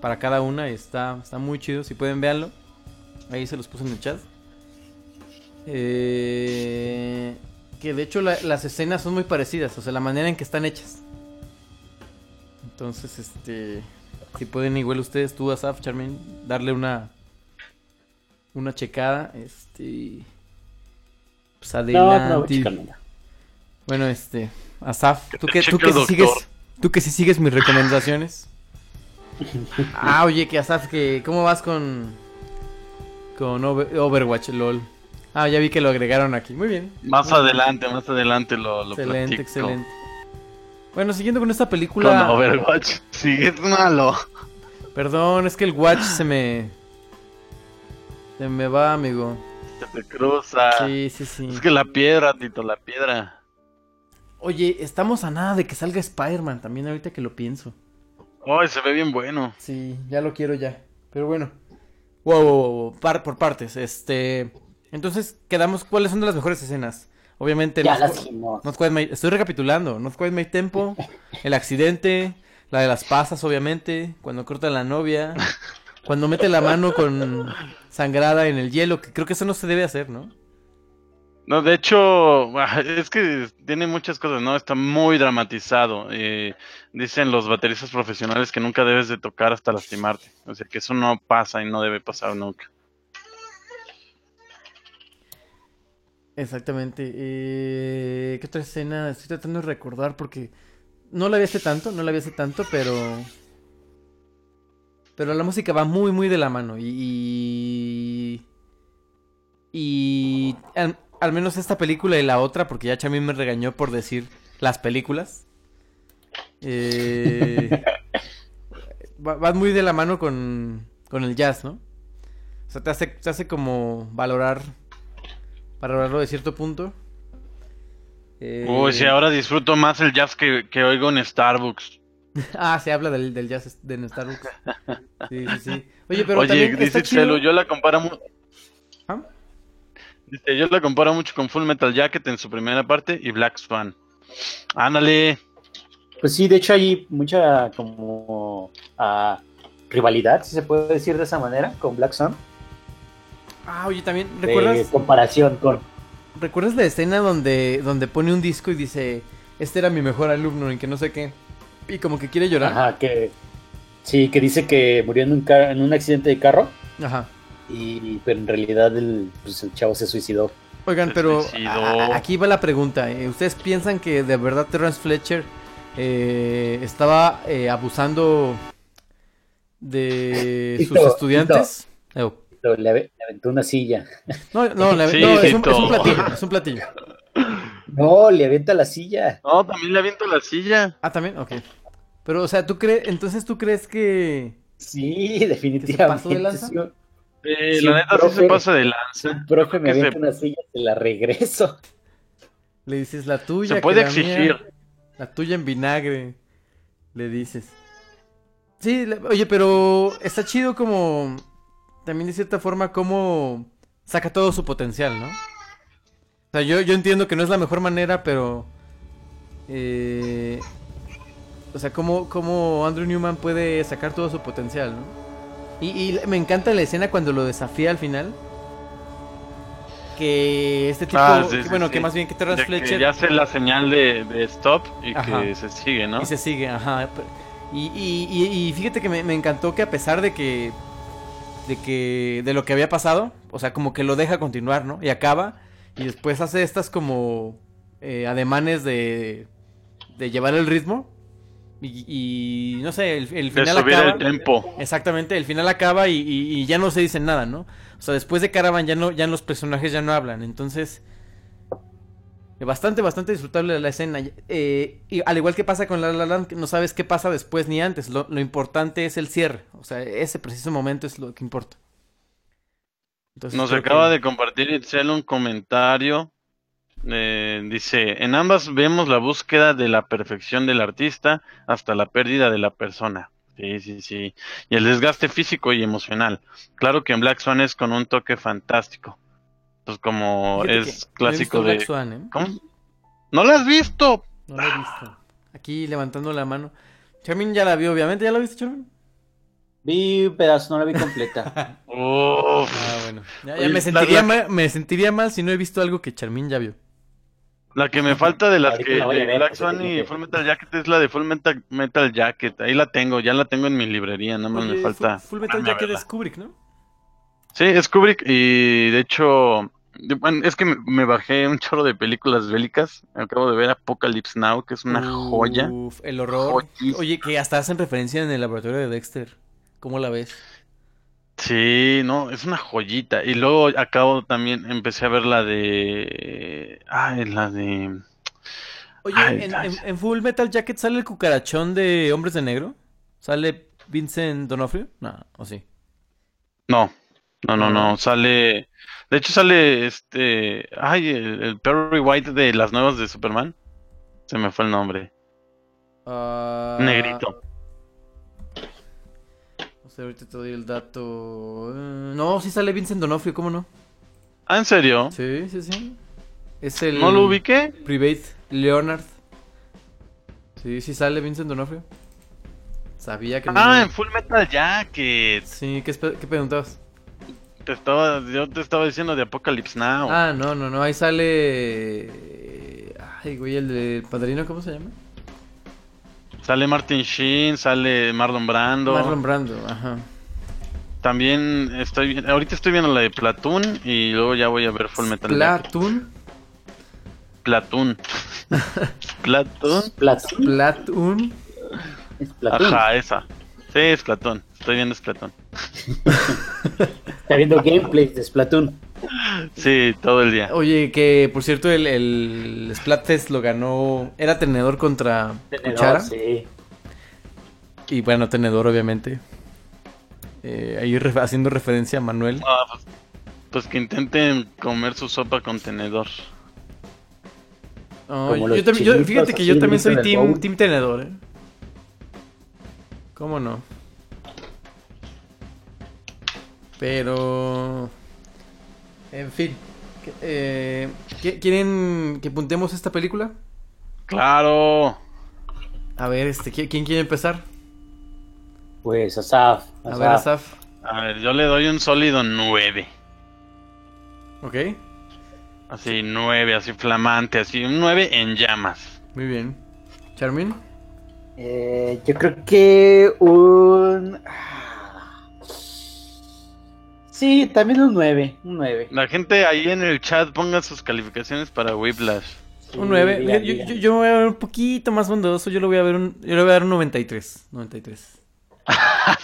Speaker 5: para cada una. Está, está muy chido, si pueden verlo. Ahí se los puse en el chat. Eh, que de hecho la- las escenas son muy parecidas, o sea, la manera en que están hechas. Entonces, este... Si pueden igual ustedes, tú, Asaf, Charmaine, darle una una checada, este pues
Speaker 7: No, no,
Speaker 5: bueno, este, Asaf, tú que, tú que sí sigues, tú que sí sigues mis recomendaciones. ah, oye, que Asaf, que ¿cómo vas con con Over- Overwatch, lol? Ah, ya vi que lo agregaron aquí. Muy bien.
Speaker 6: Más adelante, más adelante lo, lo
Speaker 5: excelente,
Speaker 6: platico.
Speaker 5: excelente. Bueno, siguiendo con esta
Speaker 6: Con
Speaker 5: película.
Speaker 6: Overwatch. Sí, es malo.
Speaker 5: Perdón, es que el Watch se me se me va, amigo.
Speaker 6: Se te cruza.
Speaker 5: Sí, sí, sí.
Speaker 6: Es que la piedra, Tito, la piedra.
Speaker 5: Oye, estamos a nada de que salga Spider-Man también ahorita que lo pienso.
Speaker 6: Ay, se ve bien bueno.
Speaker 5: Sí, ya lo quiero ya. Pero bueno. Wow, wow, par- por partes. Este. Entonces, quedamos. ¿Cuáles son de las mejores escenas? Obviamente,
Speaker 7: Ya
Speaker 5: Not
Speaker 7: las dijimos.
Speaker 5: My- Estoy recapitulando. Not Quite My Tempo. El accidente. La de las pasas, obviamente. Cuando corta a la novia. Cuando mete la mano con sangrada en el hielo. Que creo que eso no se debe hacer, ¿no?
Speaker 6: No, de hecho, es que tiene muchas cosas, ¿no? Está muy dramatizado. Eh, dicen los bateristas profesionales que nunca debes de tocar hasta lastimarte. O sea, que eso no pasa y no debe pasar nunca.
Speaker 5: Exactamente. Eh, ¿Qué otra escena? Estoy tratando de recordar porque no la vi hace tanto, no la vi hace tanto, pero... Pero la música va muy, muy de la mano. Y, y al, menos esta película y la otra, porque ya Chami me regañó por decir las películas. Eh, va- muy de la mano con, con el jazz, ¿no? O sea, te hace, te hace como valorar valorarlo de cierto punto. Eh,
Speaker 6: Uy, sí, ahora disfruto más el jazz que, que oigo en Starbucks.
Speaker 5: Ah, se habla del, del jazz de en Starbucks. Sí, sí, sí. Oye, pero
Speaker 6: Oye,
Speaker 5: también
Speaker 6: dice
Speaker 5: está chido.
Speaker 6: Chelo, yo la comparo
Speaker 5: ¿Ah?
Speaker 6: Dice, yo la comparo mucho con Full Metal Jacket en su primera parte y Black Swan. Ándale.
Speaker 7: Pues sí, de hecho hay mucha como ah, rivalidad, si se puede decir de esa manera, con Black Sun.
Speaker 5: Ah, oye, también,
Speaker 7: De
Speaker 5: ¿recuerdas,
Speaker 7: comparación con...
Speaker 5: ¿recuerdas la escena donde, donde pone un disco y dice, este era mi mejor alumno y que no sé qué? Y como que quiere llorar.
Speaker 7: Ajá, que... Sí, que dice que murió en un, en un accidente de carro,
Speaker 5: Ajá.
Speaker 7: Y, pero en realidad el, pues, el chavo se suicidó.
Speaker 5: Oigan,
Speaker 6: Se
Speaker 5: pero a- aquí va la pregunta. eh, ¿Ustedes piensan que de verdad Terrence Fletcher eh, estaba eh, abusando de sus estudiantes? Eh,
Speaker 7: Lo- Le, ave- le aventó una silla.
Speaker 5: No, no, la-
Speaker 6: Sí,
Speaker 5: no, es, un, es un platillo, es un platillo.
Speaker 7: No, le avienta la silla.
Speaker 6: No, también le aviento la silla.
Speaker 5: Ah, también, ok. Pero, o sea, ¿tú crees, entonces tú crees que...
Speaker 7: Sí,
Speaker 5: pasó
Speaker 7: definitivamente.
Speaker 5: de lanza?
Speaker 6: Eh,
Speaker 7: Sí,
Speaker 6: la neta sí se
Speaker 7: profe.
Speaker 6: pasa de lanza.
Speaker 7: un profe me
Speaker 6: que se-
Speaker 7: avienta una silla, se la regreso.
Speaker 5: Le dices la tuya.
Speaker 6: Se
Speaker 5: que
Speaker 6: puede
Speaker 5: la mía,
Speaker 6: exigir.
Speaker 5: la tuya en vinagre. Le dices. Sí, oye, pero está chido como... También de cierta forma como... Saca todo su potencial, ¿no? O sea, yo, yo entiendo que no es la mejor manera, pero... eh, o sea, como, como Andrew Newman puede sacar todo su potencial, ¿no? Y, y me encanta la escena cuando lo desafía al final. Que este tipo,
Speaker 6: Ah, sí,
Speaker 5: que,
Speaker 6: sí,
Speaker 5: bueno,
Speaker 6: sí.
Speaker 5: que más bien que Terrence
Speaker 6: que
Speaker 5: Fletcher
Speaker 6: ya hace la señal de, de stop y
Speaker 5: Ajá.
Speaker 6: que se sigue, ¿no?
Speaker 5: y se sigue, ajá. Y, y, y- y fíjate que me, me encantó que a pesar de que, de que, de lo que había pasado, o sea, como que lo deja continuar, ¿no? Y acaba, y después hace estas como eh, ademanes de, de llevar el ritmo. Y, y no sé, el, el
Speaker 6: De
Speaker 5: final
Speaker 6: subir
Speaker 5: acaba.
Speaker 6: el tempo.
Speaker 5: Exactamente, el final acaba y, y- y ya no se dicen nada, ¿no? O sea, después de Caravan ya no, ya los personajes ya no hablan, entonces Bastante, bastante disfrutable la escena. Eh, y al igual que pasa con La La Land, no sabes qué pasa después ni antes. Lo, lo importante es el cierre. O sea, ese preciso momento es lo que importa. Entonces,
Speaker 6: Nos acaba
Speaker 5: que-
Speaker 6: de compartir Itzel un comentario. Eh, dice, en ambas vemos la búsqueda de la perfección del artista hasta la pérdida de la persona. Sí, sí, sí. Y el desgaste físico y emocional. Claro que en Black Swan es con un toque fantástico. Pues como
Speaker 5: Fíjate
Speaker 6: es
Speaker 5: que no he
Speaker 6: clásico
Speaker 5: visto Black
Speaker 6: de...
Speaker 5: Swan, ¿eh?
Speaker 6: ¿Cómo? ¿No la has visto?
Speaker 5: No la he visto. Aquí levantando la mano. Charmin ya la vio, obviamente. ¿Ya la viste, Charmin?
Speaker 7: Vi un pedazo, no la vi completa.
Speaker 6: Uf.
Speaker 5: Ah, bueno. Ya, me, sentiría
Speaker 6: la-
Speaker 5: mal, me sentiría mal si no he visto algo que Charmin ya vio.
Speaker 6: La que me falta de las que de
Speaker 7: ver,
Speaker 6: Black Swan y
Speaker 7: que-
Speaker 6: Full Metal Jacket es la de Full Metal, Metal Jacket. Ahí la tengo, ya la tengo en mi librería, nada más me falta.
Speaker 5: Full, Full Metal Jacket
Speaker 6: verla.
Speaker 5: es Kubrick, ¿no?
Speaker 6: Sí, es Kubrick y de hecho, bueno, es que me, me bajé un chorro de películas bélicas. Acabo de ver Apocalypse Now, que es una joya.
Speaker 5: Uf, el horror. Oye, que hasta hacen referencia en el laboratorio de Dexter. ¿Cómo la ves?
Speaker 6: Sí, no, es una joyita. Y luego acabo también, empecé a ver la de... Ay, la de...
Speaker 5: Oye,
Speaker 6: Ay,
Speaker 5: en,
Speaker 6: ay.
Speaker 5: en- en Full Metal Jacket sale el cucarachón de Hombres de Negro. ¿Sale Vincent Donofrio? No, o sí.
Speaker 6: No, no, no,
Speaker 5: Ah.
Speaker 6: no, sale... De hecho sale este... Ay, el, el Perry White de las nuevas de Superman. Se me fue el nombre.
Speaker 5: Ah,
Speaker 6: Negrito.
Speaker 5: Sé, ahorita te doy el dato. Eh, no, sí sale Vincent Donofrio, ¿cómo no?
Speaker 6: Ah, ¿en serio?
Speaker 5: Sí, sí, sí. Es el.
Speaker 6: ¿No lo ubiqué?
Speaker 5: Private Leonard. Sí, sí sale Vincent Donofrio. Sabía que no.
Speaker 6: Ah, en Full Metal Jacket.
Speaker 5: Sí, ¿qué, qué preguntabas?
Speaker 6: Te estaba, yo te estaba diciendo de Apocalypse Now.
Speaker 5: Ah, no, no, no. Ahí sale. Ay, güey, el del padrino, ¿cómo se llama?
Speaker 6: Sale Martin Sheen, sale Marlon Brando.
Speaker 5: Marlon Brando, ajá.
Speaker 6: También estoy, ahorita estoy viendo la de Platoon y luego ya voy a ver Full Metal.
Speaker 5: Platoon.
Speaker 6: Platoon. Platoon.
Speaker 7: Platón.
Speaker 5: Platoon.
Speaker 7: Es Platón.
Speaker 6: Ajá, esa. Sí, es Platón. Estoy viendo es Platón.
Speaker 7: Está viendo gameplays de Splatoon.
Speaker 6: Sí, todo el día.
Speaker 5: Oye, que por cierto, el, el Splatfest lo ganó. Era tenedor contra
Speaker 7: Tenedor,
Speaker 5: cuchara.
Speaker 7: sí.
Speaker 5: Y bueno, tenedor, obviamente. Eh, ahí ref- haciendo referencia a Manuel.
Speaker 6: Ah, pues, pues que intenten comer su sopa con tenedor.
Speaker 5: Oh, yo también- yo- fíjate que yo también soy team, team tenedor, ¿eh? ¿Cómo no? Pero... En fin. ¿Qué- eh, ¿qué- ¿Quieren que apuntemos esta película?
Speaker 6: Claro.
Speaker 5: A ver, este, ¿qui- ¿quién quiere empezar?
Speaker 7: Pues Asaf.
Speaker 5: A ver, Asaf.
Speaker 6: A ver, yo le doy un sólido 9.
Speaker 5: Ok,
Speaker 6: Así, 9, así flamante, así, un 9 en llamas.
Speaker 5: muy bien. Charmin.
Speaker 7: Eh, yo creo que un... Sí, también un 9. Un 9.
Speaker 6: La gente ahí en el chat ponga sus calificaciones para Whiplash.
Speaker 5: Un 9. Yo, yo- yo- yo voy a ver un poquito más bondadoso. Yo le voy a ver un, yo le voy a dar un 93. 93.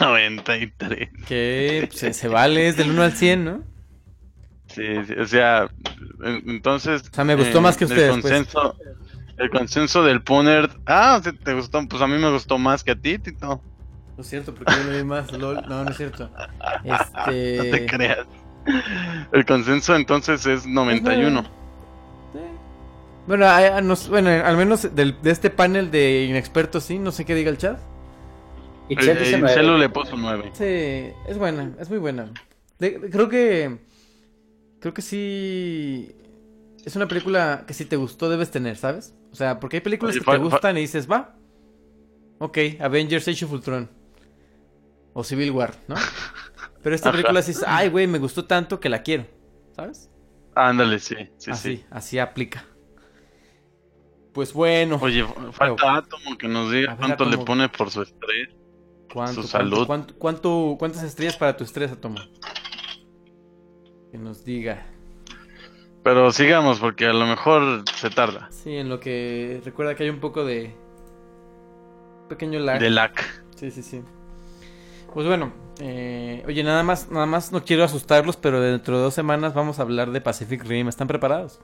Speaker 6: 93.
Speaker 5: Que se, se vale, es del 1 al 100, ¿no?
Speaker 6: Sí, sí, o sea, en- entonces.
Speaker 5: O sea, me gustó más que ustedes,
Speaker 6: El
Speaker 5: pues.
Speaker 6: consenso, el consenso del Puner. Ah, ¿sí ¿te gustó? Pues a mí me gustó más que a ti, Tito.
Speaker 5: No es cierto, porque yo le di más LOL. No, no es cierto.
Speaker 6: No te
Speaker 5: Este.
Speaker 6: creas. El consenso entonces es 91.
Speaker 5: Bueno, hay- nos- bueno, al menos del- de este panel de inexpertos, sí. No sé qué diga el chat.
Speaker 7: Dice
Speaker 6: el
Speaker 7: nueve.
Speaker 6: Celo le puso 9.
Speaker 5: Sí, es buena, es muy buena. De- de- creo que. Creo que sí. Es una película que si te gustó debes tener, ¿sabes? O sea, porque hay películas
Speaker 6: Oye,
Speaker 5: que te gustan y dices, va. Ok, Avengers Age of Ultron. O Civil War, ¿no? Pero esta
Speaker 6: Ajá.
Speaker 5: película sí es, ay, güey, me gustó tanto que la quiero. ¿Sabes?
Speaker 6: Ándale, sí, sí,
Speaker 5: así,
Speaker 6: sí.
Speaker 5: así aplica. Pues bueno.
Speaker 6: Oye, falta Átomo que nos diga
Speaker 5: ver,
Speaker 6: cuánto le
Speaker 5: Átomo.
Speaker 6: pone por su estrés.
Speaker 5: ¿Cuánto,
Speaker 6: su salud.
Speaker 5: cuánto- ¿Cuántas estrellas para tu estrés, Atomo? Que nos diga.
Speaker 6: Pero sigamos porque a lo mejor se tarda.
Speaker 5: Sí, en lo que recuerda que hay un poco de pequeño lag.
Speaker 6: De lag.
Speaker 5: Sí, sí, sí. Pues bueno, eh, oye, nada más, nada más no quiero asustarlos, pero dentro de dos semanas vamos a hablar de Pacific Rim. ¿Están preparados?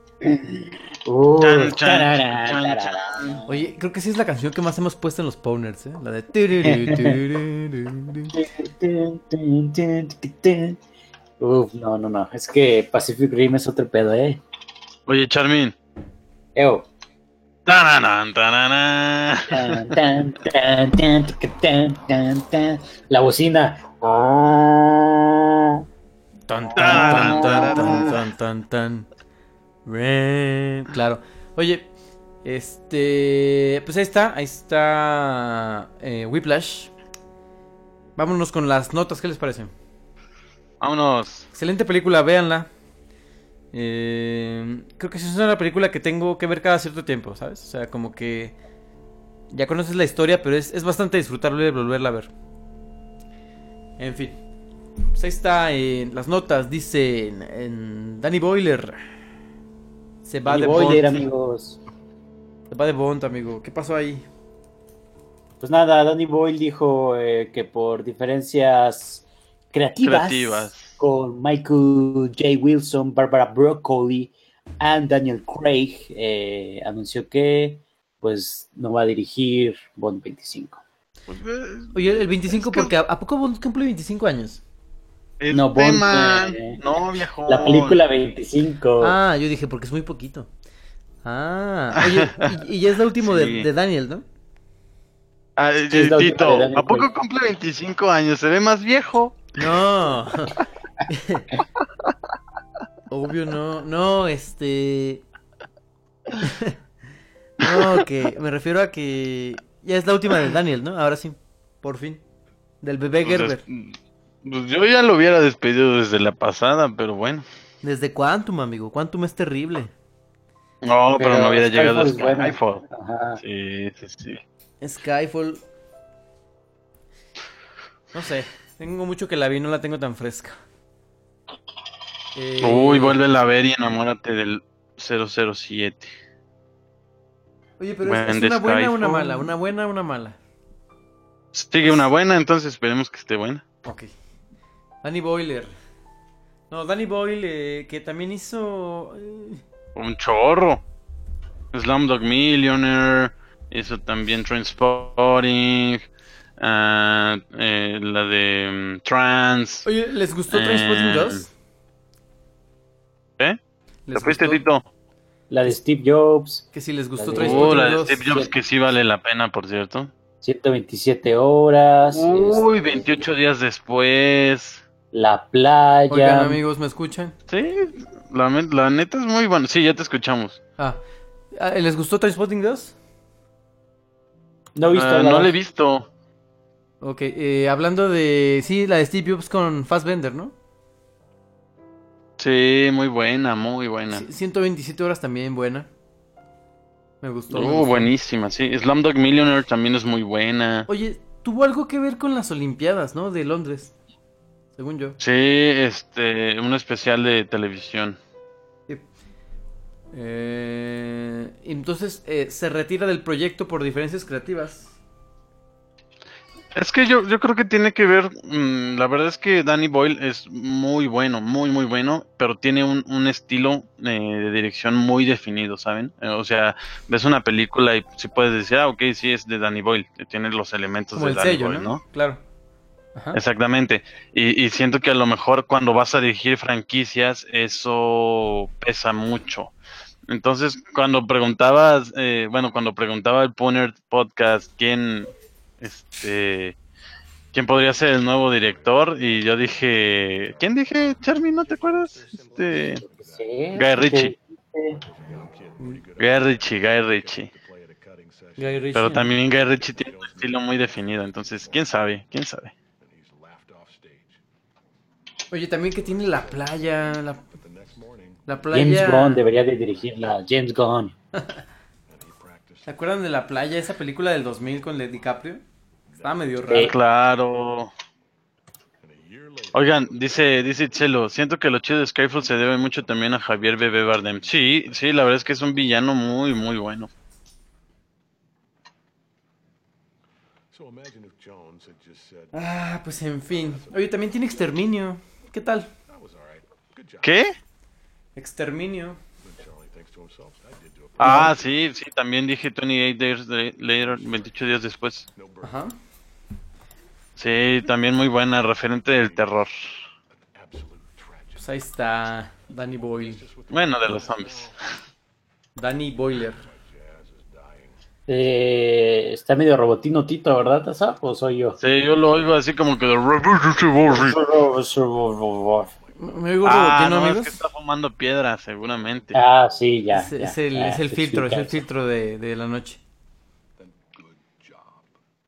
Speaker 7: Uh,
Speaker 6: Chan, chan.
Speaker 5: Oye, creo que sí es la canción que más hemos puesto en los Powners, ¿eh? La de...
Speaker 7: Uf, no, no, no. Es que Pacific Rim es otro pedo, eh.
Speaker 6: Oye, Charmin.
Speaker 7: Eo. La bocina.
Speaker 5: Claro. Oye, este. Pues ahí está. Ahí está. eh, Whiplash. Vámonos con las notas. ¿Qué les parece?
Speaker 6: Vámonos.
Speaker 5: Excelente película, véanla. Eh, creo que sí es una película que tengo que ver cada cierto tiempo, ¿sabes? O sea, como que ya conoces la historia, pero es, es bastante disfrutable volverla a ver. En fin. Pues ahí está, en las notas dicen en Danny Boiler. Se va
Speaker 7: Danny
Speaker 5: de
Speaker 7: Boyle,
Speaker 5: Bond.
Speaker 7: amigos.
Speaker 5: Se va de Bond, amigo. ¿Qué pasó ahí?
Speaker 7: Pues nada, Danny Boyle dijo eh, que por diferencias creativas,
Speaker 6: Creativas.
Speaker 7: Con Michael J. Wilson, Barbara Broccoli y Daniel Craig, eh, anunció que pues no va a dirigir Bond 25.
Speaker 6: Pues, eh,
Speaker 5: Oye, el 25,
Speaker 6: Es que-
Speaker 5: porque ¿a, a poco Bond cumple 25 años?
Speaker 6: este
Speaker 7: No, Bond,
Speaker 6: man.
Speaker 7: eh,
Speaker 6: No, viejo.
Speaker 7: La película 25.
Speaker 5: Ah, yo dije, porque es muy poquito. Ah, oye, y, y ya es la última de,
Speaker 6: Sí.
Speaker 5: de Daniel, ¿no?
Speaker 6: Ah,
Speaker 7: Sí,
Speaker 6: Tito,
Speaker 7: de Daniel
Speaker 6: ¿a poco cumple 25 años? ¿Se ve más viejo?
Speaker 5: No. Obvio no. No, este. no, que me refiero a que ya es la última de Daniel, ¿no? Ahora sí, por fin. Del bebé
Speaker 6: Pues,
Speaker 5: Gerber.
Speaker 6: es- pues yo ya lo hubiera despedido desde la pasada, pero bueno.
Speaker 5: Desde Quantum, amigo. Quantum es terrible.
Speaker 6: No, pero, no hubiera
Speaker 7: Skyfall
Speaker 6: llegado
Speaker 7: es buena.
Speaker 6: Skyfall.
Speaker 7: Ajá.
Speaker 6: Sí, sí, sí.
Speaker 5: Skyfall. No sé. Tengo mucho que la vi, no la tengo tan fresca. Eh,
Speaker 6: Uy, vuelve a ver y enamórate del 007.
Speaker 5: Oye, pero es, una buena o una mala. Una buena o una mala.
Speaker 6: Sigue una buena, entonces esperemos que esté buena.
Speaker 5: Ok. Danny Boiler. No, Danny Boyle, eh, que también hizo. eh,
Speaker 6: Un chorro. Slumdog Millionaire. Hizo también Transporting. ah, eh, la de mm, Trans.
Speaker 5: Oye, ¿les gustó
Speaker 6: Eh,
Speaker 5: Transporting 2? ¿Les
Speaker 6: ¿Te fuiste,
Speaker 5: gustó?
Speaker 6: Tito?
Speaker 7: La de Steve Jobs,
Speaker 5: Que si les gustó
Speaker 7: La de-
Speaker 6: Uh,
Speaker 5: Transporting
Speaker 6: la de
Speaker 5: 2.
Speaker 6: Steve Jobs que sí vale la pena, por cierto.
Speaker 7: 127 horas,
Speaker 6: Uy,
Speaker 7: este,
Speaker 6: 28 días después.
Speaker 7: La playa.
Speaker 5: Oigan, amigos, ¿me escuchan?
Speaker 6: Sí, la, neta es muy buena. Sí, ya te escuchamos.
Speaker 5: Ah, ah, ¿les gustó Transporting 2?
Speaker 7: No he visto la-
Speaker 6: no la he visto.
Speaker 5: Ok, eh, hablando de. Sí, la de Steve Jobs con Fassbender, ¿no?
Speaker 6: Sí, muy buena, muy buena.
Speaker 5: Sí, 127 horas también buena. Me gustó. me
Speaker 6: Uh,
Speaker 5: gustó.
Speaker 6: buenísima, sí. Slumdog Millionaire también es muy buena.
Speaker 5: Oye, tuvo algo que ver con las Olimpiadas, ¿no? De Londres. Según yo.
Speaker 6: Sí, este, un especial de televisión.
Speaker 5: Sí. Eh, entonces eh, se retira del proyecto por diferencias creativas.
Speaker 6: Es que yo, yo creo que tiene que ver, mm, la verdad es que Danny Boyle es muy bueno, muy muy bueno, pero tiene un, un estilo eh, de dirección muy definido, ¿saben? Eh, o sea, ves una película y sí puedes decir, ah, ok, sí es de Danny Boyle, tiene los elementos
Speaker 5: Como
Speaker 6: de
Speaker 5: el
Speaker 6: Danny
Speaker 5: sello,
Speaker 6: Boyle,
Speaker 5: ¿no?
Speaker 6: ¿no?
Speaker 5: Claro. Ajá.
Speaker 6: Exactamente. Y, y siento que a lo mejor cuando vas a dirigir franquicias, eso pesa mucho. Entonces, cuando preguntabas, eh, bueno, cuando preguntaba el Poner Podcast quién, este, quién podría ser el nuevo director, y yo dije, ¿quién dije, Charmy? ¿No te acuerdas? Este,
Speaker 7: Sí,
Speaker 6: Guy Ritchie. Guy Ritchie, Guy Ritchie.
Speaker 5: Guy Ritchie.
Speaker 6: Pero también Guy Ritchie tiene un estilo muy definido, entonces, ¿quién sabe? ¿Quién sabe?
Speaker 5: Oye, también que tiene la playa. La, la playa.
Speaker 7: James Gunn debería de dirigirla. James Gunn.
Speaker 5: ¿Se acuerdan de la playa? Esa película del 2000 con Led DiCaprio. Estaba medio
Speaker 7: Sí.
Speaker 5: raro.
Speaker 6: Claro. Oigan, dice, dice Chelo, siento que lo chido de Skyfall se debe mucho también a Javier Bebé Bardem. Sí, sí, la verdad es que es un villano muy, muy bueno.
Speaker 5: Ah, pues en fin. Oye, también tiene exterminio. ¿Qué tal?
Speaker 6: ¿Qué?
Speaker 5: Exterminio.
Speaker 6: Ah, sí, sí, también dije 28 days la- later, 28 días después.
Speaker 5: Ajá.
Speaker 6: Sí, también muy buena, referente del terror.
Speaker 5: Pues ahí está Danny Boyle.
Speaker 6: Bueno, de los zombies.
Speaker 5: Danny Boiler.
Speaker 7: Eh, está medio robotino Tito, ¿verdad, Taza? ¿O soy yo?
Speaker 6: Sí, yo lo oigo así como que de...
Speaker 5: Me oigo
Speaker 6: Ah,
Speaker 5: robotino,
Speaker 6: no, es
Speaker 5: amigos.
Speaker 6: que está fumando piedra, seguramente.
Speaker 7: Ah, sí, ya.
Speaker 5: Es,
Speaker 7: ya,
Speaker 5: es el,
Speaker 7: ya,
Speaker 5: es el filtro, es el filtro de, de la noche.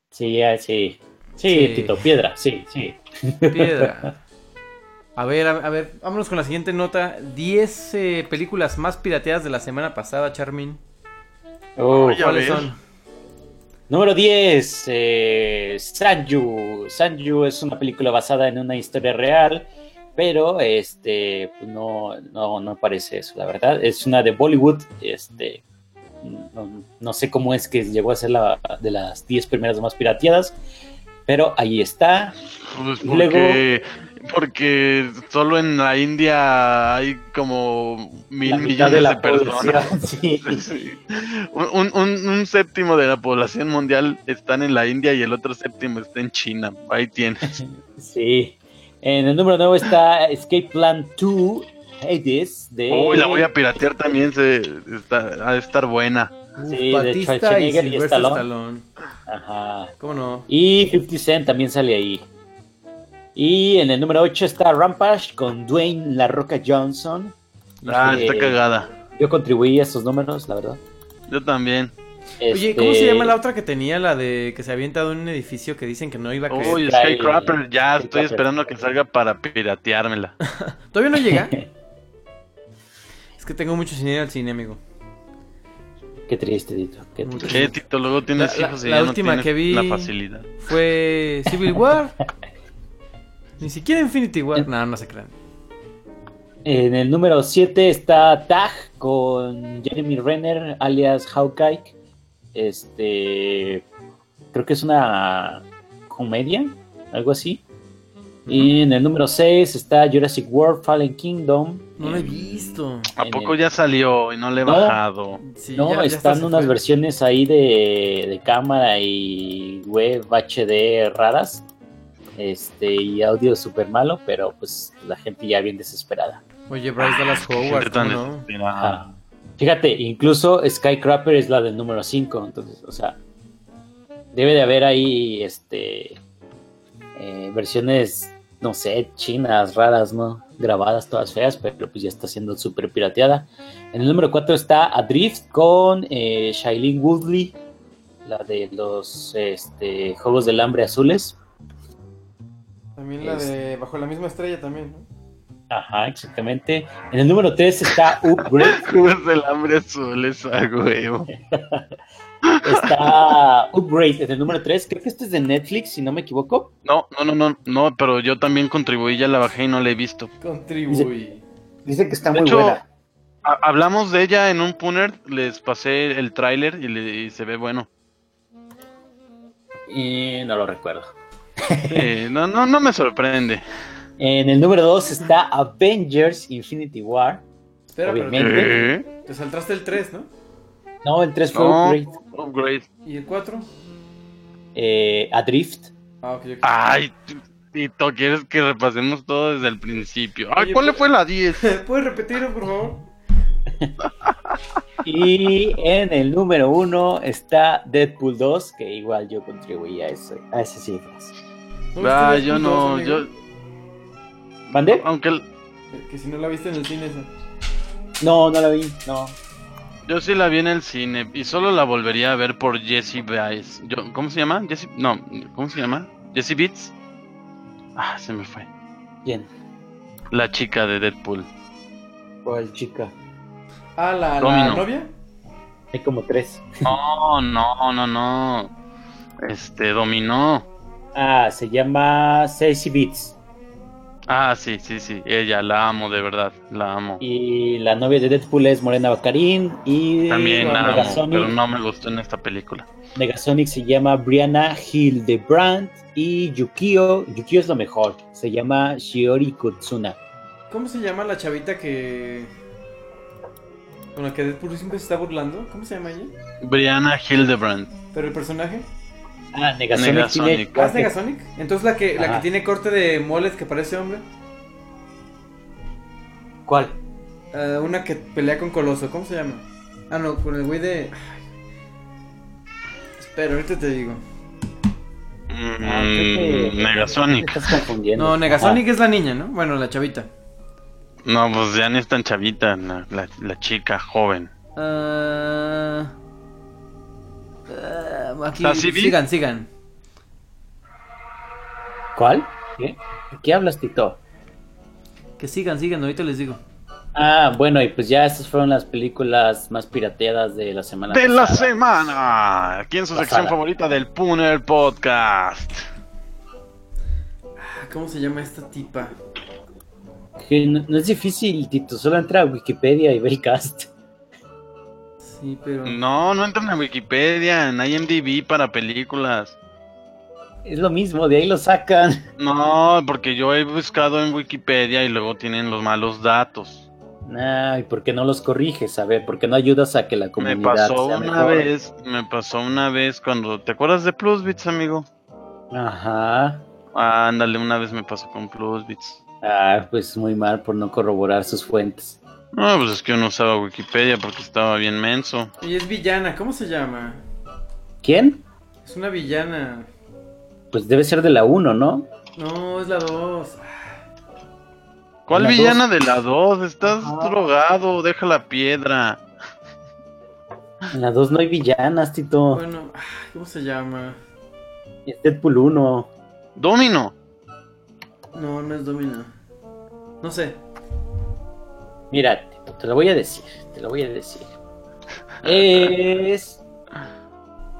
Speaker 7: Sí, ya, sí. Sí,
Speaker 5: Sí.
Speaker 7: Tito, piedra, sí, sí.
Speaker 5: Piedra. A ver, a, a ver, vámonos con la siguiente nota. 10 eh, películas más pirateadas de la semana pasada, Charmin.
Speaker 6: A
Speaker 5: ¿Cuáles son?
Speaker 7: Número 10, eh, Sanju. Sanju es una película basada en una historia real, pero este pues no, no, no parece eso, la verdad. Es una de Bollywood, este no, no sé cómo es que llegó a ser la de las 10 primeras más pirateadas, pero ahí está.
Speaker 6: Pues
Speaker 7: Y luego-
Speaker 6: porque, porque solo en la India hay como mil millones
Speaker 7: de
Speaker 6: de, personas.
Speaker 7: sí.
Speaker 6: Sí. Un, un- un séptimo de la población mundial están en la India y el otro séptimo está en China. Ahí tienes.
Speaker 7: Sí. En el número 9 está Escape Plan 2 Hades de
Speaker 6: Uy, la voy a piratear también. Se, está, ha de estar buena.
Speaker 7: Sí, de
Speaker 5: Batista y
Speaker 7: Schwarzenegger y
Speaker 5: Sylvester
Speaker 7: Stallone.
Speaker 5: Stallone.
Speaker 7: Ajá.
Speaker 5: ¿Cómo no?
Speaker 7: Y 50 Cent también sale ahí. Y en el número 8 está Rampage con Dwayne La Roca Johnson.
Speaker 6: Ah,
Speaker 7: Eh,
Speaker 6: está cagada.
Speaker 7: Yo contribuí a esos números, la verdad.
Speaker 6: Yo también.
Speaker 5: Oye, ¿cómo
Speaker 7: Este,
Speaker 5: se llama la otra que tenía? La de que se avienta de un edificio que dicen que no iba a caer.
Speaker 6: Uy, Skycrapper, ya estoy esperando a que salga para pirateármela.
Speaker 5: ¿Todavía no llega? es que tengo mucho sin ir al cine, amigo.
Speaker 7: Qué triste, Dito. Qué
Speaker 5: Mucho.
Speaker 7: triste.
Speaker 6: ¿Qué, Tito? Luego tienes
Speaker 5: La-
Speaker 6: hijos y
Speaker 5: la
Speaker 6: ya
Speaker 5: última
Speaker 6: no
Speaker 5: que vi-
Speaker 6: tienes la facilidad.
Speaker 5: Fue Civil War. Ni siquiera Infinity War. No, no se crean.
Speaker 7: En el número 7 está Tag con Jeremy Renner, alias Hawkeye. Este. Creo que es una comedia, algo así. Y en el número 6 está Jurassic World Fallen Kingdom.
Speaker 5: No lo he visto.
Speaker 6: ¿A poco
Speaker 7: el-
Speaker 6: ya salió y no le he
Speaker 7: No.
Speaker 6: bajado?
Speaker 5: Sí,
Speaker 7: No,
Speaker 5: ya- ya
Speaker 7: están unas
Speaker 5: fue.
Speaker 7: versiones ahí de, de cámara y web HD raras. Este, y audio súper malo, pero pues la gente ya bien desesperada.
Speaker 5: Oye, Bryce Dallas Howard,
Speaker 6: tan
Speaker 5: ¿cómo no?
Speaker 7: Ajá. Fíjate, incluso Skycrapper es la del número 5, entonces, o sea, debe de haber ahí este eh, versiones, no sé, chinas, raras, ¿no? Grabadas todas feas, pero pues ya está siendo súper pirateada. En el número 4 está Adrift con eh, Shailene Woodley, la de los este, Juegos del Hambre Azules.
Speaker 5: También la de Bajo la misma estrella también, ¿no?
Speaker 7: Ajá, exactamente. En el número 3 está Upgrade.
Speaker 6: Juegos del hambre azul, es a huevo.
Speaker 7: Está Upgrade en el número 3. Creo que este es de Netflix, si no me equivoco.
Speaker 6: No, no, no, no, no, pero yo también contribuí, ya la bajé y no la he visto.
Speaker 5: Contribuí.
Speaker 7: Dice que está
Speaker 6: De
Speaker 7: muy
Speaker 6: hecho,
Speaker 7: buena.
Speaker 6: Ha- hablamos de ella en un punner, les pasé el tráiler y, le- y se ve bueno.
Speaker 7: Y no lo recuerdo.
Speaker 6: No, no, no me sorprende.
Speaker 7: En el número 2 está Avengers Infinity War.
Speaker 5: Espera,
Speaker 7: Obviamente.
Speaker 5: pero
Speaker 6: ¿Eh?
Speaker 5: te saltaste el 3, ¿no?
Speaker 7: No, el 3 fue
Speaker 6: No,
Speaker 7: Upgrade.
Speaker 6: upgrade.
Speaker 5: ¿Y el 4?
Speaker 7: Eh, Adrift.
Speaker 5: Ah, ok, ok.
Speaker 6: Ay, Tito, ¿quieres que repasemos todo desde el principio? Ay,
Speaker 5: Oye,
Speaker 6: ¿cuál le fue la 10?
Speaker 5: ¿Puedes repetirlo, por favor?
Speaker 7: Y en el número 1 está Deadpool 2, que igual yo contribuí a, ese, a esas cifras.
Speaker 5: ¿No viste
Speaker 6: Ah, yo
Speaker 5: 2,
Speaker 6: no,
Speaker 5: amigo?
Speaker 6: yo,
Speaker 7: ¿Mande?
Speaker 6: aunque el-
Speaker 5: Que- Que si no la viste en el cine esa.
Speaker 7: No, no la vi. No.
Speaker 6: yo sí la vi en el cine y solo la volvería a ver por Jessie Baez. Yo, ¿Cómo se llama? Jessie, no, ¿cómo se llama? Jessie Beats. Ah, se me fue.
Speaker 7: Bien.
Speaker 6: La chica de Deadpool.
Speaker 7: ¿Cuál chica?
Speaker 5: Ah, la, la novia.
Speaker 7: Hay como tres.
Speaker 6: No, no, no, no. Este, dominó.
Speaker 7: Ah, se llama Sassy Beats.
Speaker 6: Ah, sí, sí, sí. Ella, la amo, de verdad. La amo.
Speaker 7: Y la novia de Deadpool es Morena Baccarin. Y
Speaker 6: También la amo, pero no me gustó en esta película.
Speaker 7: Negasonic se llama Brianna Hildebrandt. Y Yukio, Yukio es lo mejor. Se llama Shiori Kutsuna.
Speaker 5: ¿Cómo se llama la chavita que. con la que Deadpool siempre se está burlando? ¿Cómo se llama ella?
Speaker 6: Brianna Hildebrand.
Speaker 5: ¿Pero el personaje?
Speaker 7: Ah, Negasonic,
Speaker 6: Negasonic.
Speaker 7: tiene.
Speaker 5: ¿Ah, es Negasonic? Entonces la que, la que tiene corte de moles que parece hombre.
Speaker 7: ¿Cuál?
Speaker 5: Ah, una que pelea con Coloso, ¿cómo se llama? Ah, no, con el güey de. Espera, ahorita te digo.
Speaker 6: Mm,
Speaker 7: Ah, que-
Speaker 6: Negasonic.
Speaker 7: Te estás confundiendo.
Speaker 5: No, Negasonic es la niña, ¿no? Bueno, la chavita.
Speaker 6: No, pues ya ni es tan chavita, la, la- la chica joven.
Speaker 5: Ah, ah, aquí,
Speaker 6: ¿Está Civi?
Speaker 5: sigan, sigan.
Speaker 7: ¿Cuál? ¿Qué? ¿De qué hablas, Tito?
Speaker 5: Que sigan, sigan, ahorita les digo.
Speaker 7: Ah, bueno, y pues ya estas fueron las películas más pirateadas de la semana
Speaker 6: De la semana. Aquí en su
Speaker 7: Pasada.
Speaker 6: sección favorita del Puner Podcast.
Speaker 5: Ah, ¿Cómo se llama esta tipa?
Speaker 7: Que no, no es difícil, Tito, solo entra a Wikipedia y ve el cast.
Speaker 5: Sí, pero.
Speaker 6: No, no entran a Wikipedia, en IMDb para películas.
Speaker 7: Es lo mismo, de ahí lo sacan.
Speaker 6: No, porque yo he buscado en Wikipedia y luego tienen los malos datos.
Speaker 7: Ay, ¿por qué no los corriges? A ver, ¿por qué no ayudas a que la
Speaker 6: Me
Speaker 7: comunidad
Speaker 6: pasó
Speaker 7: sea
Speaker 6: una
Speaker 7: mejor?
Speaker 6: vez, me pasó una vez cuando, ¿te acuerdas de Plusbits, amigo?
Speaker 7: Ajá.
Speaker 6: Ándale, una vez me pasó con Plusbits.
Speaker 7: Ah, pues muy mal por no corroborar sus fuentes.
Speaker 6: No, pues es que yo no usaba Wikipedia porque estaba bien menso.
Speaker 5: Y es villana, ¿cómo se llama?
Speaker 7: ¿Quién?
Speaker 5: Es una villana.
Speaker 7: Pues debe ser de la 1, ¿no?
Speaker 5: No, es la 2.
Speaker 6: ¿Cuál
Speaker 7: La
Speaker 6: villana de la 2? Estás
Speaker 7: Ajá.
Speaker 6: drogado, deja la piedra.
Speaker 7: En la 2 no hay villanas, Tito.
Speaker 5: Bueno, ah, ¿cómo se llama?
Speaker 7: Es Deadpool 1.
Speaker 6: Domino.
Speaker 5: No, no es Domina. No sé.
Speaker 7: Mira, te lo voy a decir. Te lo voy a decir. Es.